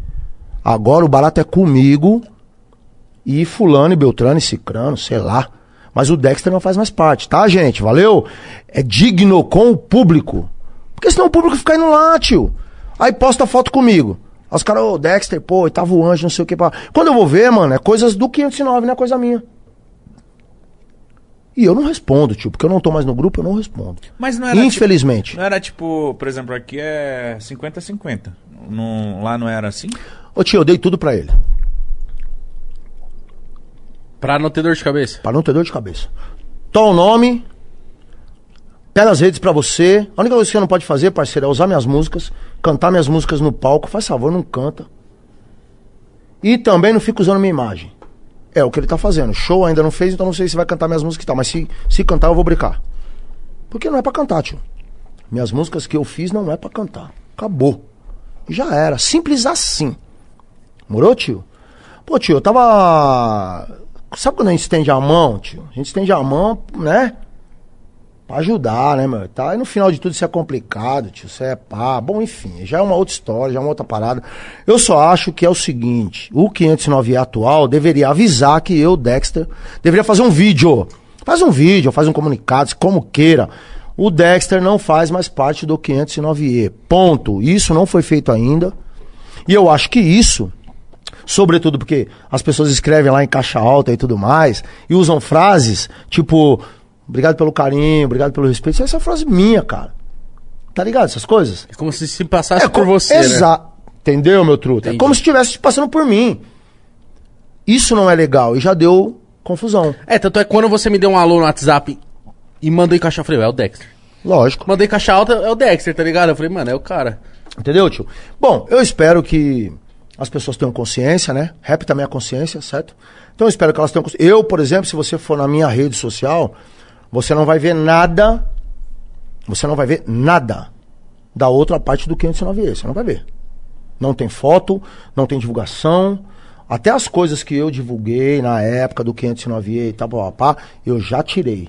Agora o barato é comigo e fulano e Beltrano e Cicrano, sei lá. Mas o Dexter não faz mais parte, tá, gente? Valeu? É digno com o público. Porque senão o público fica indo lá, tio. Aí posta foto comigo. Os caras, ô, Dexter, pô, tava o anjo, não sei o que. Pá. Quando eu vou ver, mano, é coisas do 509, não é coisa minha. E eu não respondo, tio, porque eu não tô mais no grupo, eu não respondo. Mas não era Infelizmente. Tipo, não era tipo, por exemplo, aqui é 50-50. Não, lá não era assim? Ô tio, eu dei tudo pra ele. Pra não ter dor de cabeça. Pra não ter dor de cabeça. Toma o nome. Pega as redes pra você. A única coisa que você não pode fazer, parceiro, é usar minhas músicas, cantar minhas músicas no palco. Faz favor, não canta. E também não fica usando minha imagem. É o que ele tá fazendo. Show ainda não fez, então não sei se vai cantar minhas músicas e tal. Mas se, se cantar, eu vou brincar. Porque não é pra cantar, tio. Minhas músicas que eu fiz não é pra cantar. Acabou. Já era. Simples assim. Morou, tio? Pô, tio, eu tava. Sabe quando a gente estende a mão, tio? A gente estende a mão, né? Pra ajudar, né, meu? Tá? E no final de tudo isso é complicado, tio. Isso é pá. Bom, enfim, já é uma outra história, já é uma outra parada. Eu só acho que é o seguinte: o 509 atual deveria avisar que eu, Dexter, deveria fazer um vídeo. Faz um vídeo, faz um comunicado, como queira. O Dexter não faz mais parte do 509E. Ponto. Isso não foi feito ainda. E eu acho que isso sobretudo porque as pessoas escrevem lá em caixa alta e tudo mais, e usam frases tipo, obrigado pelo carinho, obrigado pelo respeito. Essa é frase minha, cara. Tá ligado? Essas coisas? É como se se passasse por co- você, né? Exato. Entendeu, meu truta? É Entendi. como se estivesse passando por mim. Isso não é legal e já deu confusão. É, tanto é que quando você me deu um alô no WhatsApp e mandou em caixa, eu falei, é o Dexter. Lógico. Mandei caixa alta, é o Dexter, tá ligado? Eu falei, mano, é o cara. Entendeu, tio? Bom, eu espero que as pessoas tenham consciência, né? Rap também é consciência, certo? Então eu espero que elas tenham consciência. Eu, por exemplo, se você for na minha rede social, você não vai ver nada. Você não vai ver nada da outra parte do 509E. Você não vai ver. Não tem foto, não tem divulgação. Até as coisas que eu divulguei na época do 509E e tal, papá, eu já tirei.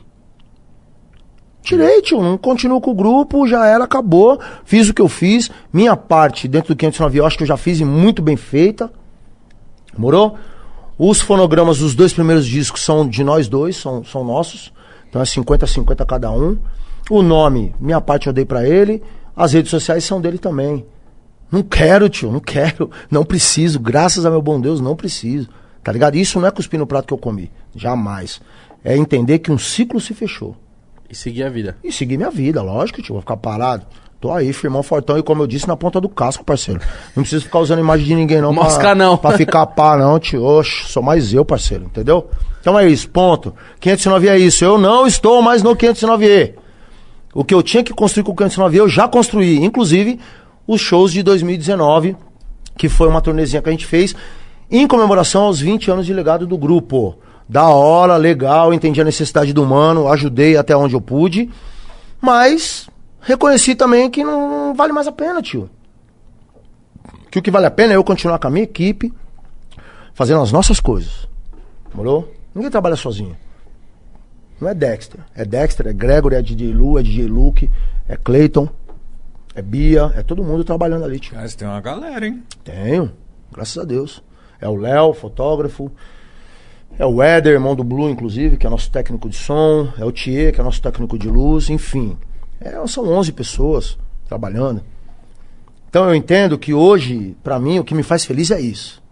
Tirei, tio. Não continuo com o grupo, já era, acabou. Fiz o que eu fiz. Minha parte dentro do 509 eu acho que eu já fiz e muito bem feita. Morou? Os fonogramas dos dois primeiros discos são de nós dois, são, são nossos. Então é 50-50 cada um. O nome, minha parte eu dei pra ele. As redes sociais são dele também. Não quero, tio, não quero. Não preciso. Graças a meu bom Deus, não preciso. Tá ligado? Isso não é cuspir no prato que eu comi. Jamais. É entender que um ciclo se fechou. E seguir a vida. E seguir minha vida, lógico, tio. Vou ficar parado. Tô aí, firmão, fortão. E como eu disse, na ponta do casco, parceiro. Não preciso ficar usando imagem de ninguém, não. Mosca pra, não. Pra ficar pá, não, tio. Oxe, sou mais eu, parceiro. Entendeu? Então é isso, ponto. 509 é isso. Eu não estou mais no 509E. O que eu tinha que construir com o 509E, eu já construí. Inclusive, os shows de 2019, que foi uma turnezinha que a gente fez em comemoração aos 20 anos de legado do grupo. Da hora, legal, entendi a necessidade do humano, ajudei até onde eu pude, mas reconheci também que não vale mais a pena, tio. Que o que vale a pena é eu continuar com a minha equipe, fazendo as nossas coisas. Morou? Ninguém trabalha sozinho. Não é Dexter. É Dexter, é Gregory, é DJ Lu, é DJ Luke, é Clayton, é Bia, é todo mundo trabalhando ali, tio. Cara, você tem uma galera, hein? Tenho, graças a Deus. É o Léo, fotógrafo. É o Éder, irmão do Blue, inclusive, que é nosso técnico de som. É o Thier, que é nosso técnico de luz. Enfim, é, são 11 pessoas trabalhando. Então eu entendo que hoje, pra mim, o que me faz feliz é isso.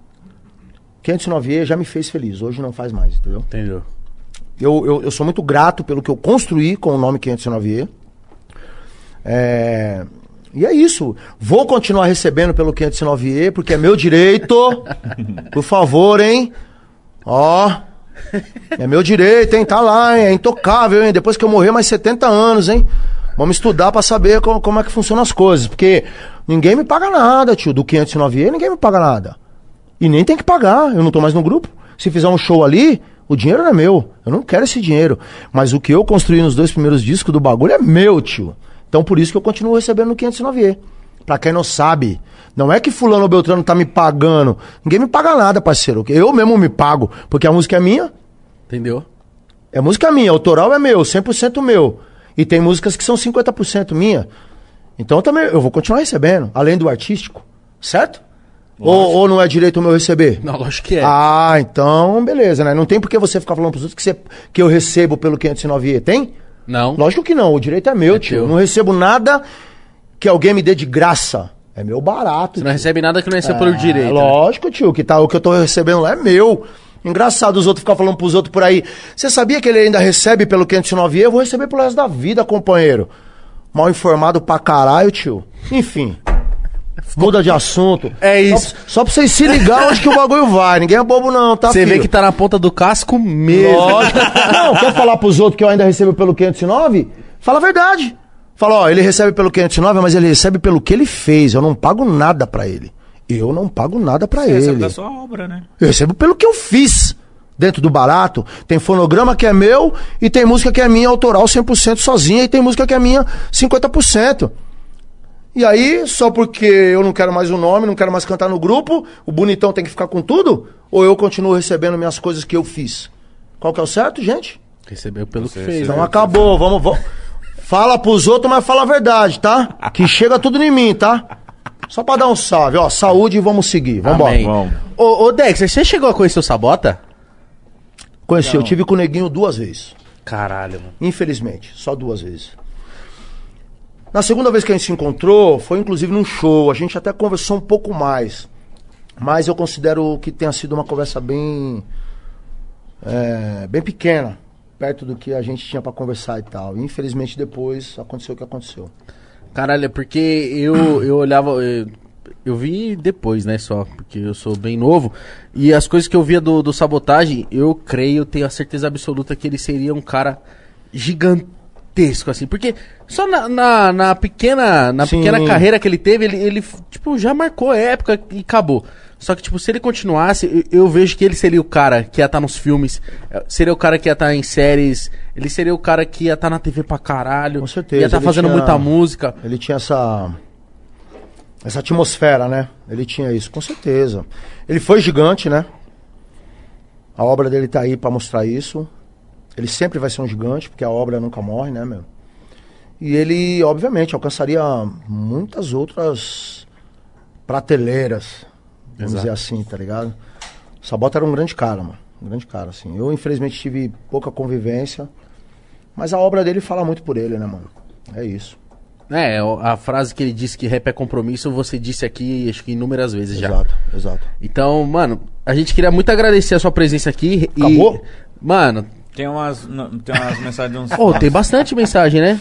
509E já me fez feliz, hoje não faz mais, entendeu? Entendeu? Eu, eu, eu sou muito grato pelo que eu construí com o nome 509E. É, e é isso. Vou continuar recebendo pelo 509E, porque é meu direito. Por favor, hein? Ó. É meu direito, hein? Tá lá, hein? É intocável, hein? Depois que eu morrer, mais 70 anos, hein? Vamos estudar pra saber como, como é que funcionam as coisas. Porque ninguém me paga nada, tio. Do 509E, ninguém me paga nada. E nem tem que pagar. Eu não tô mais no grupo. Se fizer um show ali, o dinheiro não é meu. Eu não quero esse dinheiro. Mas o que eu construí nos dois primeiros discos do bagulho é meu, tio. Então por isso que eu continuo recebendo no 509E. Pra quem não sabe, não é que fulano ou Beltrano tá me pagando. Ninguém me paga nada, parceiro. Eu mesmo me pago, porque a música é minha. Entendeu? É música minha, autoral é meu, 100% meu. E tem músicas que são 50% minha. Então também eu vou continuar recebendo, além do artístico, certo? Ou, ou não é direito meu receber? Não, lógico que é. Ah, então beleza, né? Não tem por que você ficar falando pros outros que, você, que eu recebo pelo 509E, tem? Não. Lógico que não, o direito é meu, É tio. teu. Eu não recebo nada que alguém me dê de graça. É meu barato. Você não tio. recebe nada que não recebe É, pelo direito. né? Lógico, tio, que tá, o que eu tô recebendo lá é meu. Engraçado os outros ficar falando pros outros por aí. Você sabia que ele ainda recebe pelo 509E? Eu vou receber pelo resto da vida, companheiro. Mal informado pra caralho, tio. Enfim. Muda de assunto. É isso. Só, pra- só pra vocês se ligar onde que o bagulho vai. Ninguém é bobo não, tá, Você vê que tá na ponta do casco mesmo. Lógico. Não, quer falar pros outros que eu ainda recebo pelo 509? Fala a verdade. Fala, ó, ele recebe pelo 509, mas ele recebe pelo que ele fez. Eu não pago nada pra ele. Eu não pago nada pra Você ele. recebe da sua obra, né? Eu recebo pelo que eu fiz. Dentro do barato, tem fonograma que é meu e tem música que é minha autoral 100% sozinha e tem música que é minha 50%. E aí, só porque eu não quero mais o nome, não quero mais cantar no grupo, o bonitão tem que ficar com tudo? Ou eu continuo recebendo minhas coisas que eu fiz? Qual que é o certo, gente? Recebeu pelo Você que fez. Então né? acabou, vamos, vamos. Fala pros outros, mas fala a verdade, tá? Que chega tudo em mim, tá? Só pra dar um salve, ó. Saúde e vamos seguir. Vambora. Amém. Vamos. Ô, ô, Dexter, você chegou a conhecer o Sabota? Conheci, eu tive com o Neguinho duas vezes. Caralho, mano. Infelizmente, só duas vezes. Na segunda vez que a gente se encontrou, foi inclusive num show. A gente até conversou um pouco mais. Mas eu considero que tenha sido uma conversa bem. é, bem pequena. Perto do que a gente tinha pra conversar e tal. E, infelizmente depois aconteceu o que aconteceu. Caralho, é porque eu, eu olhava. Eu, eu vi depois, né, só, porque eu sou bem novo. E as coisas que eu via do, do sabotagem, eu creio, tenho a certeza absoluta que ele seria um cara gigantesco, assim. Porque só na, na, na pequena, na Sim. pequena carreira que ele teve, ele, ele, tipo, já marcou a época e acabou. Só que, tipo, se ele continuasse, eu, eu vejo que ele seria o cara que ia estar nos filmes, eh, seria o cara que ia estar em séries, ele seria o cara que ia estar na TV pra caralho, Com certeza, ia estar ele fazendo tinha- muita música. Ele tinha essa. Essa atmosfera, né? Ele tinha isso, com certeza. Ele foi gigante, né? A obra dele tá aí pra mostrar isso. Ele sempre vai ser um gigante, porque a obra nunca morre, né, meu? E ele, obviamente, alcançaria muitas outras prateleiras, vamos Exato. dizer assim, tá ligado? Sabota era um grande cara, mano. Um grande cara, assim. Eu, infelizmente, tive pouca convivência, mas a obra dele fala muito por ele, né, mano? É isso. É, a frase que ele disse que rap é compromisso, você disse aqui, acho que inúmeras vezes já. Exato, exato. Então, mano, a gente queria muito agradecer a sua presença aqui. e- Acabou? Mano, Tem umas, tem umas mensagens de uns. pô, tem bastante mensagem, né?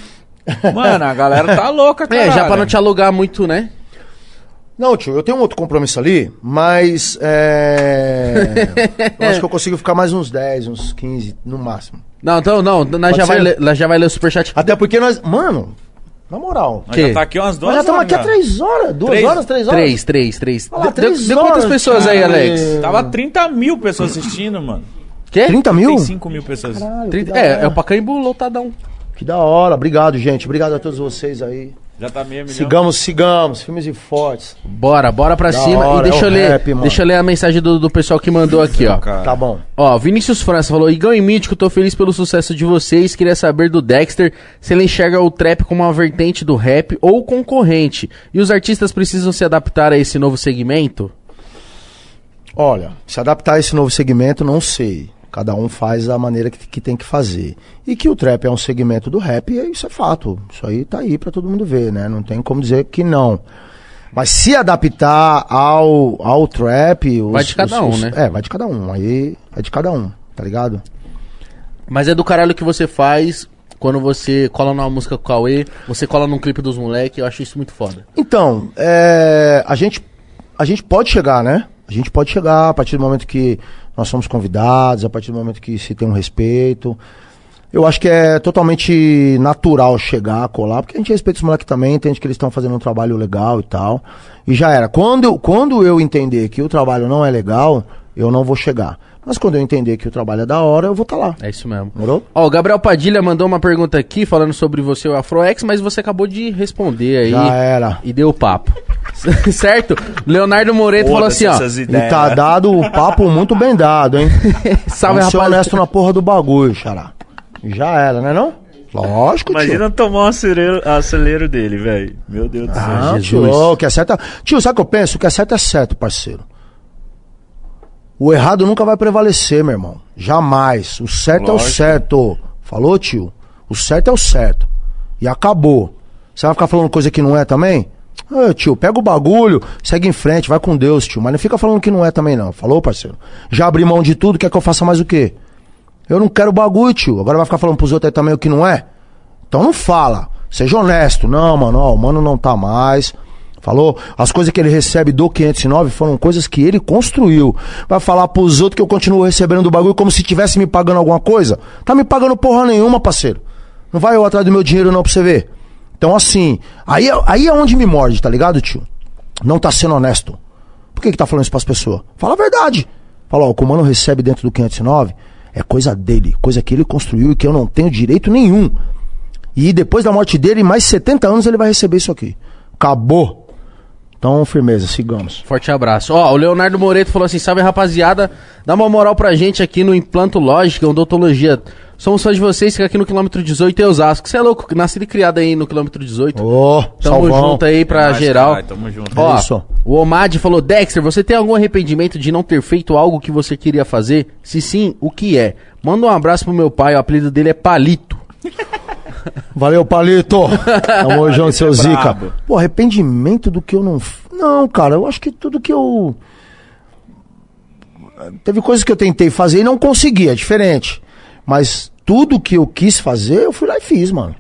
Mano, a galera tá louca, cara. É, já pra não te alugar muito, né? Não, tio, eu tenho um outro compromisso ali, mas é... eu acho que eu consigo ficar mais uns 10, uns 15 no máximo. Não, então, não, nós já vai, ler, nós já vai ler o superchat. Até porque nós. Mano, na moral. Nós Que? já tá aqui umas duas Nós já estamos horas aqui há três horas, duas Três? horas, três horas. Três, três, três. Olha lá, Deu- três deu quantas horas, pessoas aí, cara. Alex? Tava 30 mil pessoas assistindo, mano. Quê? 30 mil? 35 mil pessoas. Caralho, que Trinta- da É, hora. é o Pacaembu lotadão. Que da hora. Obrigado, gente. Obrigado a todos vocês aí. Já tá meio milhão. Sigamos, sigamos. Filmes e fortes. Bora, bora pra Da cima. hora, e deixa é eu ler, rap, mano. deixa eu ler a mensagem do, do pessoal que mandou aqui, ó. Cara. Tá bom. Ó, Vinícius França falou: Igão e Mítico, tô feliz pelo sucesso de vocês. Queria saber do Dexter se ele enxerga o trap como uma vertente do rap ou concorrente. E os artistas precisam se adaptar a esse novo segmento? Olha, se adaptar a esse novo segmento, não sei. Cada um faz da maneira que, que tem que fazer. E que o trap é um segmento do rap, isso é fato. Isso aí tá aí pra todo mundo ver, né? Não tem como dizer que não. Mas se adaptar ao, ao trap. os- Vai de cada os- um, os- né? É, vai de cada um. Aí é de cada um, tá ligado? Mas é do caralho que você faz quando você cola numa música com o Cauê, você cola num clipe dos moleques, eu acho isso muito foda. Então, é, a, gente, a gente pode chegar, né? A gente pode chegar a partir do momento que nós somos convidados, a partir do momento que se tem um respeito. Eu acho que é totalmente natural chegar, colar, porque a gente respeita os moleques também, entende que eles estão fazendo um trabalho legal e tal. E já era. Quando, eu- quando eu entender que o trabalho não é legal, eu não vou chegar. Mas quando eu entender que o trabalho é da hora, eu vou estar lá. É isso mesmo. Morou? Ó, o Gabriel Padilha mandou uma pergunta aqui falando sobre você e o Afroex, mas você acabou de responder aí. Já era. E deu o papo. certo? Leonardo Moreto falou assim, ó. Essas E ideias. tá dado o papo muito bem dado, hein? Salve, Vamos ser rapaz. honesto na porra do bagulho, xará. Já era, né não? Lógico, tio. Imagina tomar um acelero, acelero dele, velho. Meu Deus do céu. Ah, Jesus. tio, o que é certo é... Tio, sabe o que eu penso? O que é certo é certo, parceiro. O errado nunca vai prevalecer, meu irmão. Jamais. O certo é o Lógico. certo. Falou, tio? O certo é o certo. E acabou. Você vai ficar falando coisa que não é também? Ah, tio, pega o bagulho, segue em frente, vai com Deus, tio. Mas não fica falando que não é também, não. Falou, parceiro? Já abri mão de tudo, quer que eu faça mais o quê? Eu não quero bagulho, tio. Agora vai ficar falando pros outros aí também o que não é? Então não fala. Seja honesto. Não, mano, ó, o mano não tá mais. Falou? As coisas que ele recebe do 509 foram coisas que ele construiu. Vai falar pros outros que eu continuo recebendo do bagulho como se tivesse me pagando alguma coisa? Tá me pagando porra nenhuma, parceiro. Não vai eu atrás do meu dinheiro não pra você ver. Então assim, aí, é- aí é onde me morde, tá ligado, tio? Não tá sendo honesto. Por que que tá falando isso pras pessoas? Fala a verdade. Fala, ó, o que o mano recebe dentro do 509 é coisa dele, coisa que ele construiu e que eu não tenho direito nenhum. E depois da morte dele, mais 70 anos ele vai receber isso aqui. Acabou. Então, firmeza, sigamos. Forte abraço. Ó, o Leonardo Moreto falou assim: salve rapaziada, dá uma moral pra gente aqui no Implanto Lógica, odontologia. Somos fãs de vocês, fica aqui no quilômetro 18 em Osasco. Você é louco, nascido e criado aí no quilômetro 18. Ô, Tamo salvão. junto aí pra Nós, geral. caralho, tamo junto. Ó, É isso. o Omad falou: Dexter, você tem algum arrependimento de não ter feito algo que você queria fazer? Se sim, o que é? Manda um abraço pro meu pai, o apelido dele é Palito. Valeu, Palito. Tamo junto, seu é Zica. brabo. Pô, arrependimento do que eu não. Não, cara, eu acho que tudo que eu. Teve coisas que eu tentei fazer e não consegui, é diferente. Mas tudo que eu quis fazer, eu fui lá e fiz, mano.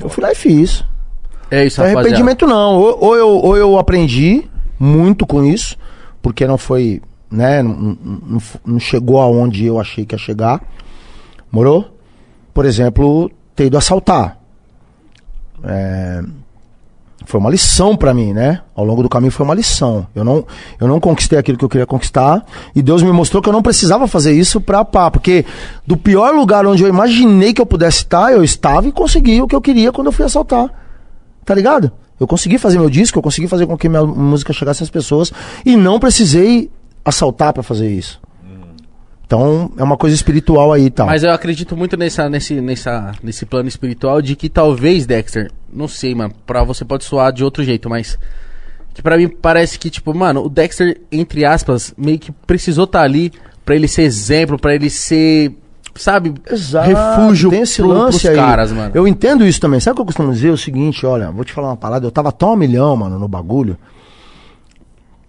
Eu fui lá e fiz. É isso, é rapaziada. arrependimento não. Ou, ou eu, ou eu aprendi muito com isso, porque não foi, né, não, não- não chegou aonde eu achei que ia chegar. Morou? Por exemplo, ter ido assaltar. É, foi uma lição pra mim, né? Ao longo do caminho foi uma lição. Eu não, eu não conquistei aquilo que eu queria conquistar e Deus me mostrou que eu não precisava fazer isso pra pá, porque do pior lugar onde eu imaginei que eu pudesse estar, eu estava e consegui o que eu queria quando eu fui assaltar. Tá ligado? Eu consegui fazer meu disco, eu consegui fazer com que minha música chegasse às pessoas e não precisei assaltar pra fazer isso. Então, é uma coisa espiritual aí e tal. Mas eu acredito muito nessa, nesse, nessa, nesse plano espiritual de que talvez, Dexter, não sei, mano, pra você pode soar de outro jeito, mas que pra mim parece que, tipo, mano, o Dexter, entre aspas, meio que precisou estar ali pra ele ser exemplo, pra ele ser, sabe, Exato, refúgio tem esse pro- lance pros aí. caras, mano. Eu entendo isso também. Sabe o que eu costumo dizer? É o seguinte, olha, vou te falar uma parada. Eu tava tão a milhão, mano, no bagulho,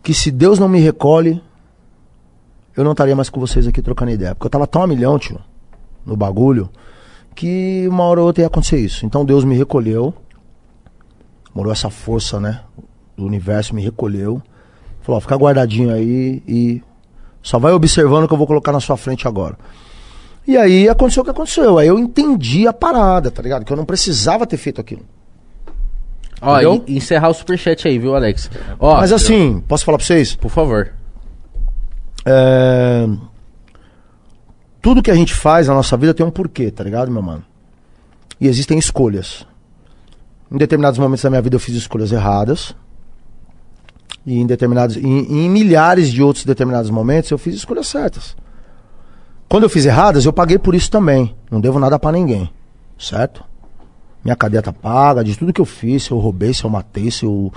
que se Deus não me recolhe, eu não estaria mais com vocês aqui trocando ideia. Porque eu tava tão a milhão, tio, no bagulho, que uma hora ou outra ia acontecer isso. Então Deus me recolheu, morou essa força, né, do universo, me recolheu. Falou, ó, fica guardadinho aí e só vai observando o que eu vou colocar na sua frente agora. E aí aconteceu o que aconteceu. Aí eu entendi a parada, tá ligado? Que eu não precisava ter feito aquilo. Ó, e, encerrar o superchat aí, viu, Alex? Ó, Mas assim, posso falar pra vocês? por favor. É, Tudo que a gente faz na nossa vida tem um porquê, tá ligado, meu mano? E existem escolhas. Em determinados momentos da minha vida eu fiz escolhas erradas. E em determinados. Em, em milhares de outros determinados momentos eu fiz escolhas certas. Quando eu fiz erradas, eu paguei por isso também. Não devo nada pra ninguém. Certo? Minha cadeia tá paga, de tudo que eu fiz, se eu roubei, se eu matei, se eu.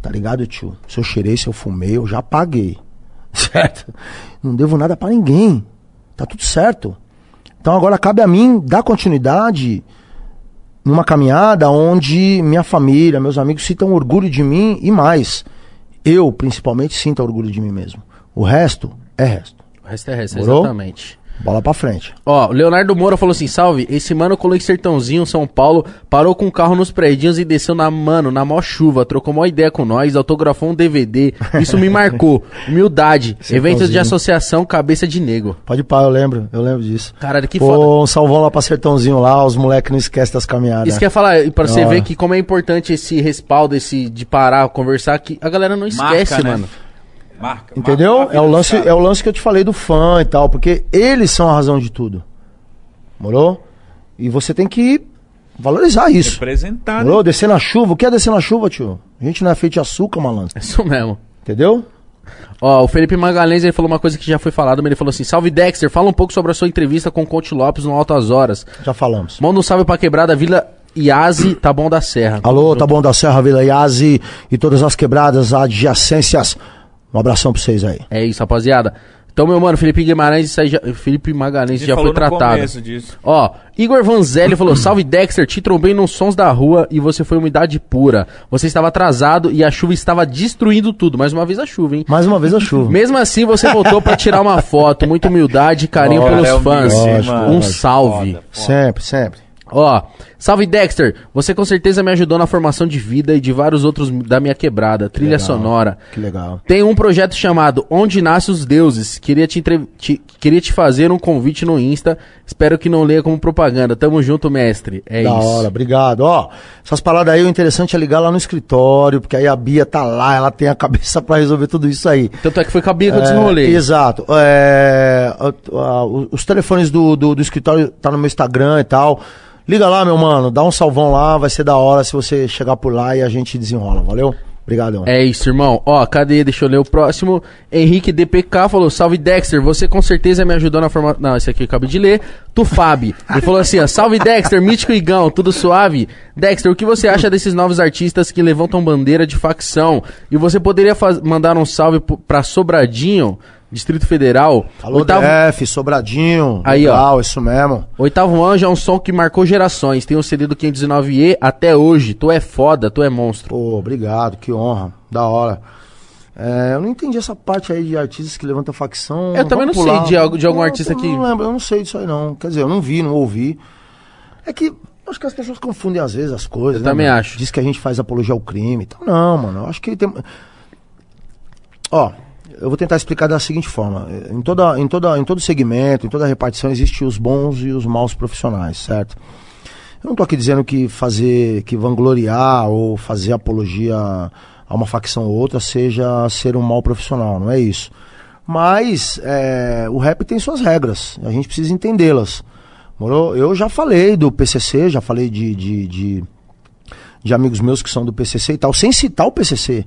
Tá ligado, tio? Se eu cheirei, se eu fumei, eu já paguei. Certo? Não devo nada pra ninguém. Tá tudo certo. Então agora cabe a mim dar continuidade numa caminhada onde minha família, meus amigos sintam orgulho de mim e mais. Eu, principalmente, sinta orgulho de mim mesmo. O resto é resto. O resto é resto, Morou? exatamente. Bola pra frente. Ó, o Leonardo Moura falou assim: salve, esse mano colou em Sertãozinho, São Paulo, parou com o carro nos prédios e desceu na, mano, na mó chuva, trocou mó ideia com nós, autografou um DVD. Isso me marcou. Humildade. Eventos de associação Cabeça de Nego. Pode ir pá, eu lembro, eu lembro disso. Caralho, que foda. Pô, um salvão lá pra Sertãozinho lá, os moleques não esquecem das caminhadas. Isso que eu ia falar, e pra você ver que como é importante esse respaldo, esse de parar, conversar, que a galera não esquece, Marca, né? mano. Marca. Entendeu? marca É o, lance, é o lance que eu te falei do fã e tal, porque eles são a razão de tudo. Morou? E você tem que valorizar isso. Representar, né? Morou? Descer na chuva. O que é descer na chuva, tio? A gente não é feito de açúcar, malandro. É isso mesmo. Entendeu? Ó, o Felipe Magalhães ele falou uma coisa que já foi falada, mas ele falou assim: Salve Dexter, fala um pouco sobre a sua entrevista com o Coach Lopes no Altas Horas. Já falamos. Manda um salve pra quebrada Vila Iazi, tá bom da Serra. Alô, tá bom da Serra, Vila Iase e todas as quebradas adjacências. Um abração pra vocês aí. É isso, rapaziada. Então, meu mano, Felipe Guimarães, já, Felipe Magalhães gente já falou foi tratado. Ó, Igor Vanzelli falou: Salve Dexter, te trombei nos sons da rua e você foi umidade pura. Você estava atrasado e a chuva estava destruindo tudo. Mais uma vez a chuva, hein? Mais uma vez a chuva. Mesmo assim, você voltou pra tirar uma foto. Muita humildade e carinho pelos é fãs. mano. um salve. Foda, foda. Sempre, sempre. Ó, salve Dexter, você com certeza me ajudou na formação de vida e de vários outros da minha quebrada, trilha Legal. sonora. Que legal. Tem um projeto chamado Onde Nascem os Deuses. Queria te, entre- te- queria te fazer um convite no Insta. Espero que não leia como propaganda. Tamo junto, mestre. É da isso. hora, obrigado. Ó, essas paradas aí, o interessante é ligar lá no escritório, porque aí a Bia tá lá, ela tem a cabeça pra resolver tudo isso aí. Tanto é que foi com a Bia que eu É, desenrolei. Exato. É, a- a- os telefones do, do, do escritório tá no meu Instagram e tal. Liga lá, meu mano, dá um salvão lá, vai ser da hora se você chegar por lá e a gente desenrola, valeu? Obrigadão. É isso, irmão. Ó, cadê? Deixa eu ler o próximo. Henrique DPK falou: Salve Dexter, você com certeza me ajudou na forma. Não, esse aqui eu acabei de ler. Tufab. Ele falou assim: ó, Salve Dexter, Mítico Igão, tudo suave? Dexter, o que você acha desses novos artistas que levantam bandeira de facção? E você poderia mandar um salve pra Sobradinho, Distrito Federal? Alô, Oitavo, DF, Sobradinho. Aí, ó. legal, isso mesmo. Oitavo Anjo é um som que marcou gerações. Tem o CD do 519E até hoje. Tu é foda, tu é monstro. Pô, obrigado, que honra, da hora. É, eu não entendi essa parte aí de artistas que levantam facção. Eu também não sei pular. de algo- de algum Não, artista eu que- Não lembro, eu não sei disso aí não. Quer dizer, eu não vi, não ouvi. É que acho que as pessoas confundem às vezes as coisas. Eu né, também mano? acho. Diz que a gente faz apologia ao crime e tal. Não, mano, eu acho que tem. Ó, eu vou tentar explicar da seguinte forma. Em, toda, em, toda, em todo segmento, em toda repartição, existem os bons e os maus profissionais, certo? Eu não tô aqui dizendo que fazer, que vangloriar ou fazer apologia a uma facção ou outra seja ser um mau profissional, não é isso. Mas é, o rap tem suas regras, a gente precisa entendê-las. Morou? Eu já falei do PCC, já falei de, de, de, de amigos meus que são do PCC e tal, sem citar o PCC.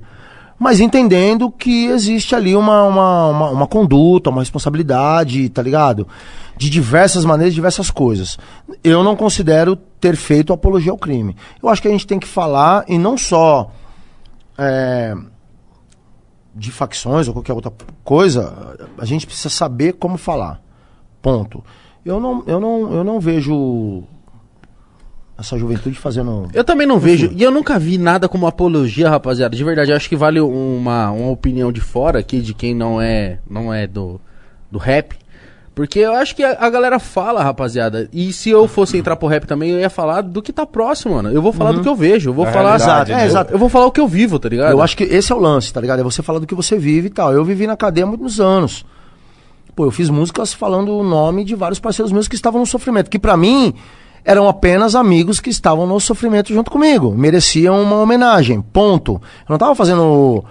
Mas entendendo que existe ali uma, uma, uma, uma conduta, uma responsabilidade, tá ligado? De diversas maneiras, diversas coisas. Eu não considero ter feito apologia ao crime. Eu acho que a gente tem que falar, e não só é, de facções ou qualquer outra coisa, a gente precisa saber como falar. Ponto. Eu não, eu não, eu não vejo essa juventude fazendo. Eu também não vejo, e eu nunca vi nada como apologia, rapaziada. De verdade, eu acho que vale uma, uma opinião de fora aqui, de quem não é não é do, do rap. Porque eu acho que a, a galera fala, rapaziada. E se eu fosse entrar pro rap também, eu ia falar do que tá próximo, mano. Eu vou falar do que eu vejo. Eu vou Da falar. eu- né? É, exato. Eu, vou falar o que eu vivo, tá ligado? Eu acho que esse é o lance, tá ligado? É você falar do que você vive e tal. Eu vivi na cadeia há muitos anos. Pô, eu fiz músicas falando o nome de vários parceiros meus que estavam no sofrimento, que pra mim eram apenas amigos que estavam no sofrimento junto comigo. Mereciam uma homenagem, ponto. Eu não tava fazendo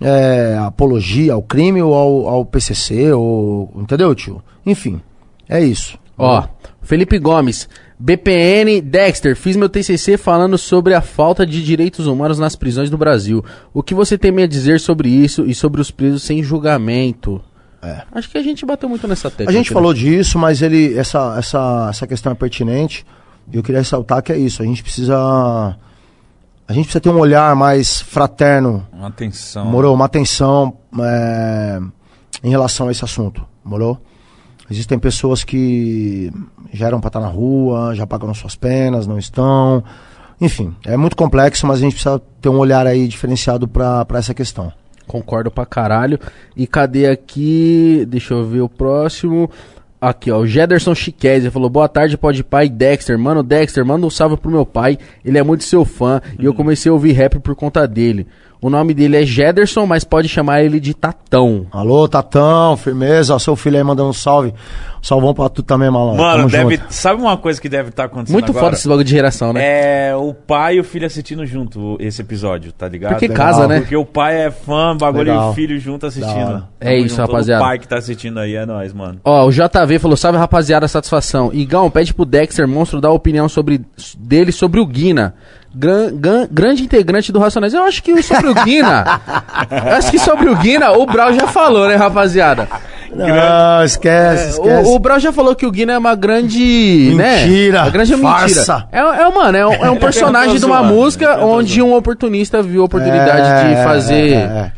é, apologia ao crime ou ao, ao PCC, ou, entendeu, tio? Enfim, é isso. Ó, Felipe Gomes. BPN Dexter, fiz meu TCC falando sobre a falta de direitos humanos nas prisões do Brasil. O que você tem a dizer sobre isso e sobre os presos sem julgamento? É. Acho que a gente bateu muito nessa tecla. A gente aqui, falou disso, mas ele essa, essa, essa questão é pertinente. E eu queria ressaltar que é isso. A gente precisa. A gente precisa ter um olhar mais fraterno, Uma atenção. morou? Uma atenção é, em relação a esse assunto, morou? Existem pessoas que já eram para estar na rua, já pagaram suas penas, não estão. Enfim, é muito complexo, mas a gente precisa ter um olhar aí diferenciado para essa questão. Concordo pra caralho. E cadê aqui? Deixa eu ver o próximo. Aqui, ó, o Jederson Chiquese falou: Boa tarde, pode pai Dexter. Mano, Dexter, manda um salve pro meu pai. Ele é muito seu fã e eu comecei a ouvir rap por conta dele. O nome dele é Jederson, mas pode chamar ele de Tatão. Alô, Tatão, firmeza. Seu filho aí mandando um salve. Salvão pra tu também, malandro. Mano, Tamo deve, junto. sabe uma coisa que deve estar acontecendo Muito agora? foda esse bagulho de geração, né? É o pai e o filho assistindo junto esse episódio, tá ligado? Porque legal. casa, né? Porque o pai é fã, bagulho e Legal. o filho junto assistindo. É isso, junto. rapaziada. O pai que tá assistindo aí é nóis, mano. Ó, o JV falou, salve rapaziada, satisfação. Igão, pede pro Dexter Monstro dar a opinião sobre, dele sobre o Guina. Gran- gan- grande integrante do Racionais. Eu acho que sobre o Guina. eu acho que sobre o Guina, o Brau já falou, né, rapaziada? Não, esquece, esquece. O, o Brau já falou que o Guina é uma grande. Mentira, Né? Uma grande farsa. mentira. É, é, mano, é um, é um personagem de uma música onde um oportunista viu a oportunidade É, de fazer. é, é.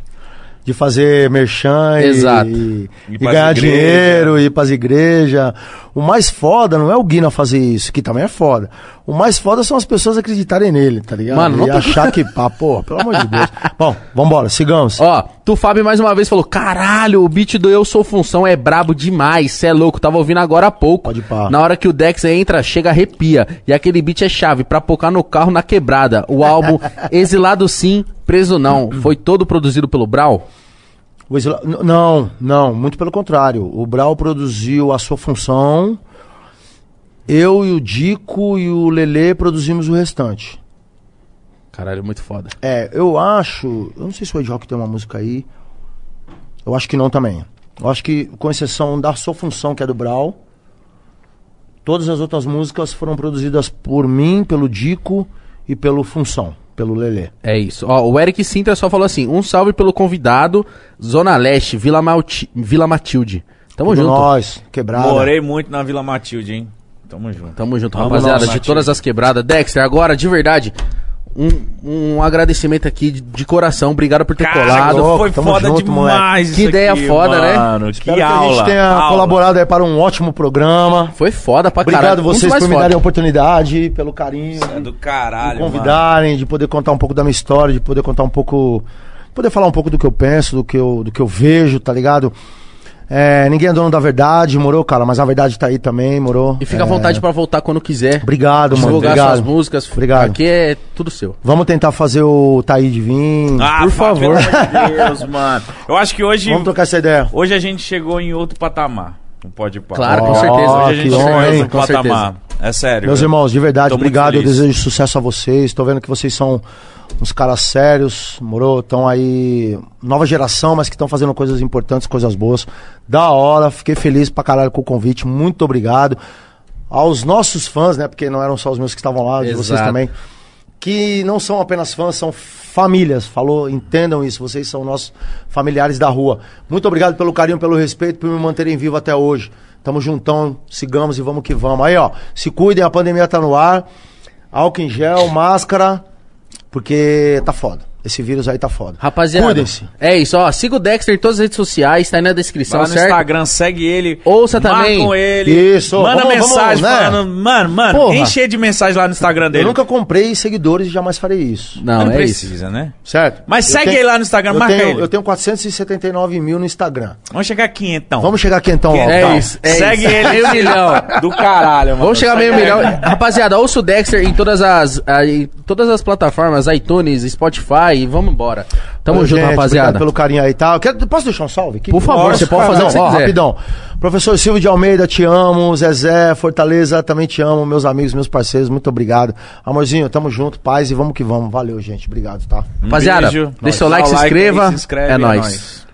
De fazer merchan e- Exato. e, Ir e pras ganhar igreja. dinheiro, ir pras igrejas. O mais foda não é o Guina fazer isso, que também é foda. O mais foda são as pessoas acreditarem nele, tá ligado? Mano, não e tô- achar que, pá, porra, pelo amor de Deus. Bom, vambora, sigamos. Ó, tu Fábio mais uma vez falou: caralho, o beat do Eu Sou Função é brabo demais, cê é louco, tava ouvindo agora há pouco. Pode pá. Na hora que o Dex entra, chega arrepia. E aquele beat é chave pra pocar no carro na quebrada. O álbum Exilado Sim, Preso Não, foi todo produzido pelo Brau? Isla- Não, não, muito pelo contrário. O Brau produziu a sua função. Eu e o Dico e o Lelê produzimos o restante. Caralho, muito foda. É, eu acho. Eu não sei se o Ed Rock tem uma música aí. Eu acho que não também. Eu acho que, com exceção da sua função, que é do Brau, todas as outras músicas foram produzidas por mim, pelo Dico e pelo Função, pelo Lelê. É isso. Ó, o Eric Sintra só falou assim: um salve pelo convidado, Zona Leste, Vila, Malti- Vila Matilde. Tamo Tudo junto. Nós, quebrada. Morei muito na Vila Matilde, hein? Tamo junto. Tamo junto, Amo rapaziada, de todas as quebradas. Dexter, agora, de verdade, um, um agradecimento aqui de, de coração. Obrigado por ter Cara, colado. louco, foi tamo foda junto, demais Que isso ideia aqui, foda, né? mano. Espero Que que, aula. a gente tenha aula. colaborado aí para um ótimo programa. Foi foda pra Obrigado caralho. Dos vocês por me darem a oportunidade, pelo carinho. É do me caralho, mano. convidarem, de poder contar um pouco da minha história, de poder contar um pouco. Poder falar um pouco do que eu penso, do que eu, do que eu vejo, tá ligado? É, ninguém é dono da verdade, morou, cara, mas a verdade tá aí também, morou. E fica à É, vontade pra voltar quando quiser. Obrigado, mano. Divulgar Obrigado. suas músicas. Obrigado. Aqui é tudo seu. Vamos tentar fazer o Taíde vir. Ah, Por favor. Pelo amor de Deus, mano. Eu acho que hoje, Vamos trocar essa ideia. hoje a gente chegou em outro patamar. Não pode ir Claro, com certeza. Hoje a gente chegou em outro patamar. É sério. Meus irmãos, de verdade, Tô obrigado. Eu desejo sucesso a vocês. Tô vendo que vocês são uns caras sérios, moro? Estão aí, nova geração, mas que estão fazendo coisas importantes, coisas boas. Da hora, fiquei feliz pra caralho com o convite. Muito obrigado. Aos nossos fãs, né? Porque não eram só os meus que estavam lá, de vocês também. Que não são apenas fãs, são famílias. Falou, entendam isso. Vocês são nossos familiares da rua. Muito obrigado pelo carinho, pelo respeito, por me manterem vivo até hoje. Tamo juntão, sigamos e vamos que vamos. Aí, ó, se cuidem, a pandemia tá no ar. Álcool em gel, máscara, porque tá foda. Esse vírus aí tá foda. Rapaziada, Cuidem-se. é isso, ó. Siga o Dexter em todas as redes sociais, tá aí na descrição, Vai lá no certo? Instagram, segue ele. Ouça também. Marcam ele. Isso, Manda vamos- mensagem vamos, né? falando. Mano, mano, Porra. encher de mensagem lá no Instagram Eu dele. nunca comprei seguidores e jamais farei isso. Não, Não é isso. precisa, né? Certo? Mas Eu segue tenho- ele lá no Instagram, eu marca tenho, ele. Eu tenho 479 mil no Instagram. Vamos chegar aqui então. Vamos chegar aqui então, ó. É Então, isso, é Segue isso. ele. Meio milhão. Do caralho, mano. Vamos chegar a meio Segue milhão. ele. Rapaziada, ouça o Dexter em todas as, a- em todas as plataformas, iTunes, Spotify, e vamos embora. Tamo Ô, junto, gente, rapaziada. obrigado pelo carinho aí e tal. Quero- posso deixar um salve aqui? Por favor, Posso, você pode fazer o que ó, quiser. Rapidão. Professor Silvio de Almeida, te amo. Zezé, Fortaleza, também te amo. Meus amigos, meus parceiros, muito obrigado. Amorzinho, tamo junto, paz e vamos que vamos. Valeu, gente. Obrigado, tá? Um Rapaziada, beijo. deixa seu like, se like aí, inscreva. se inscreve, é é nóis. nóis.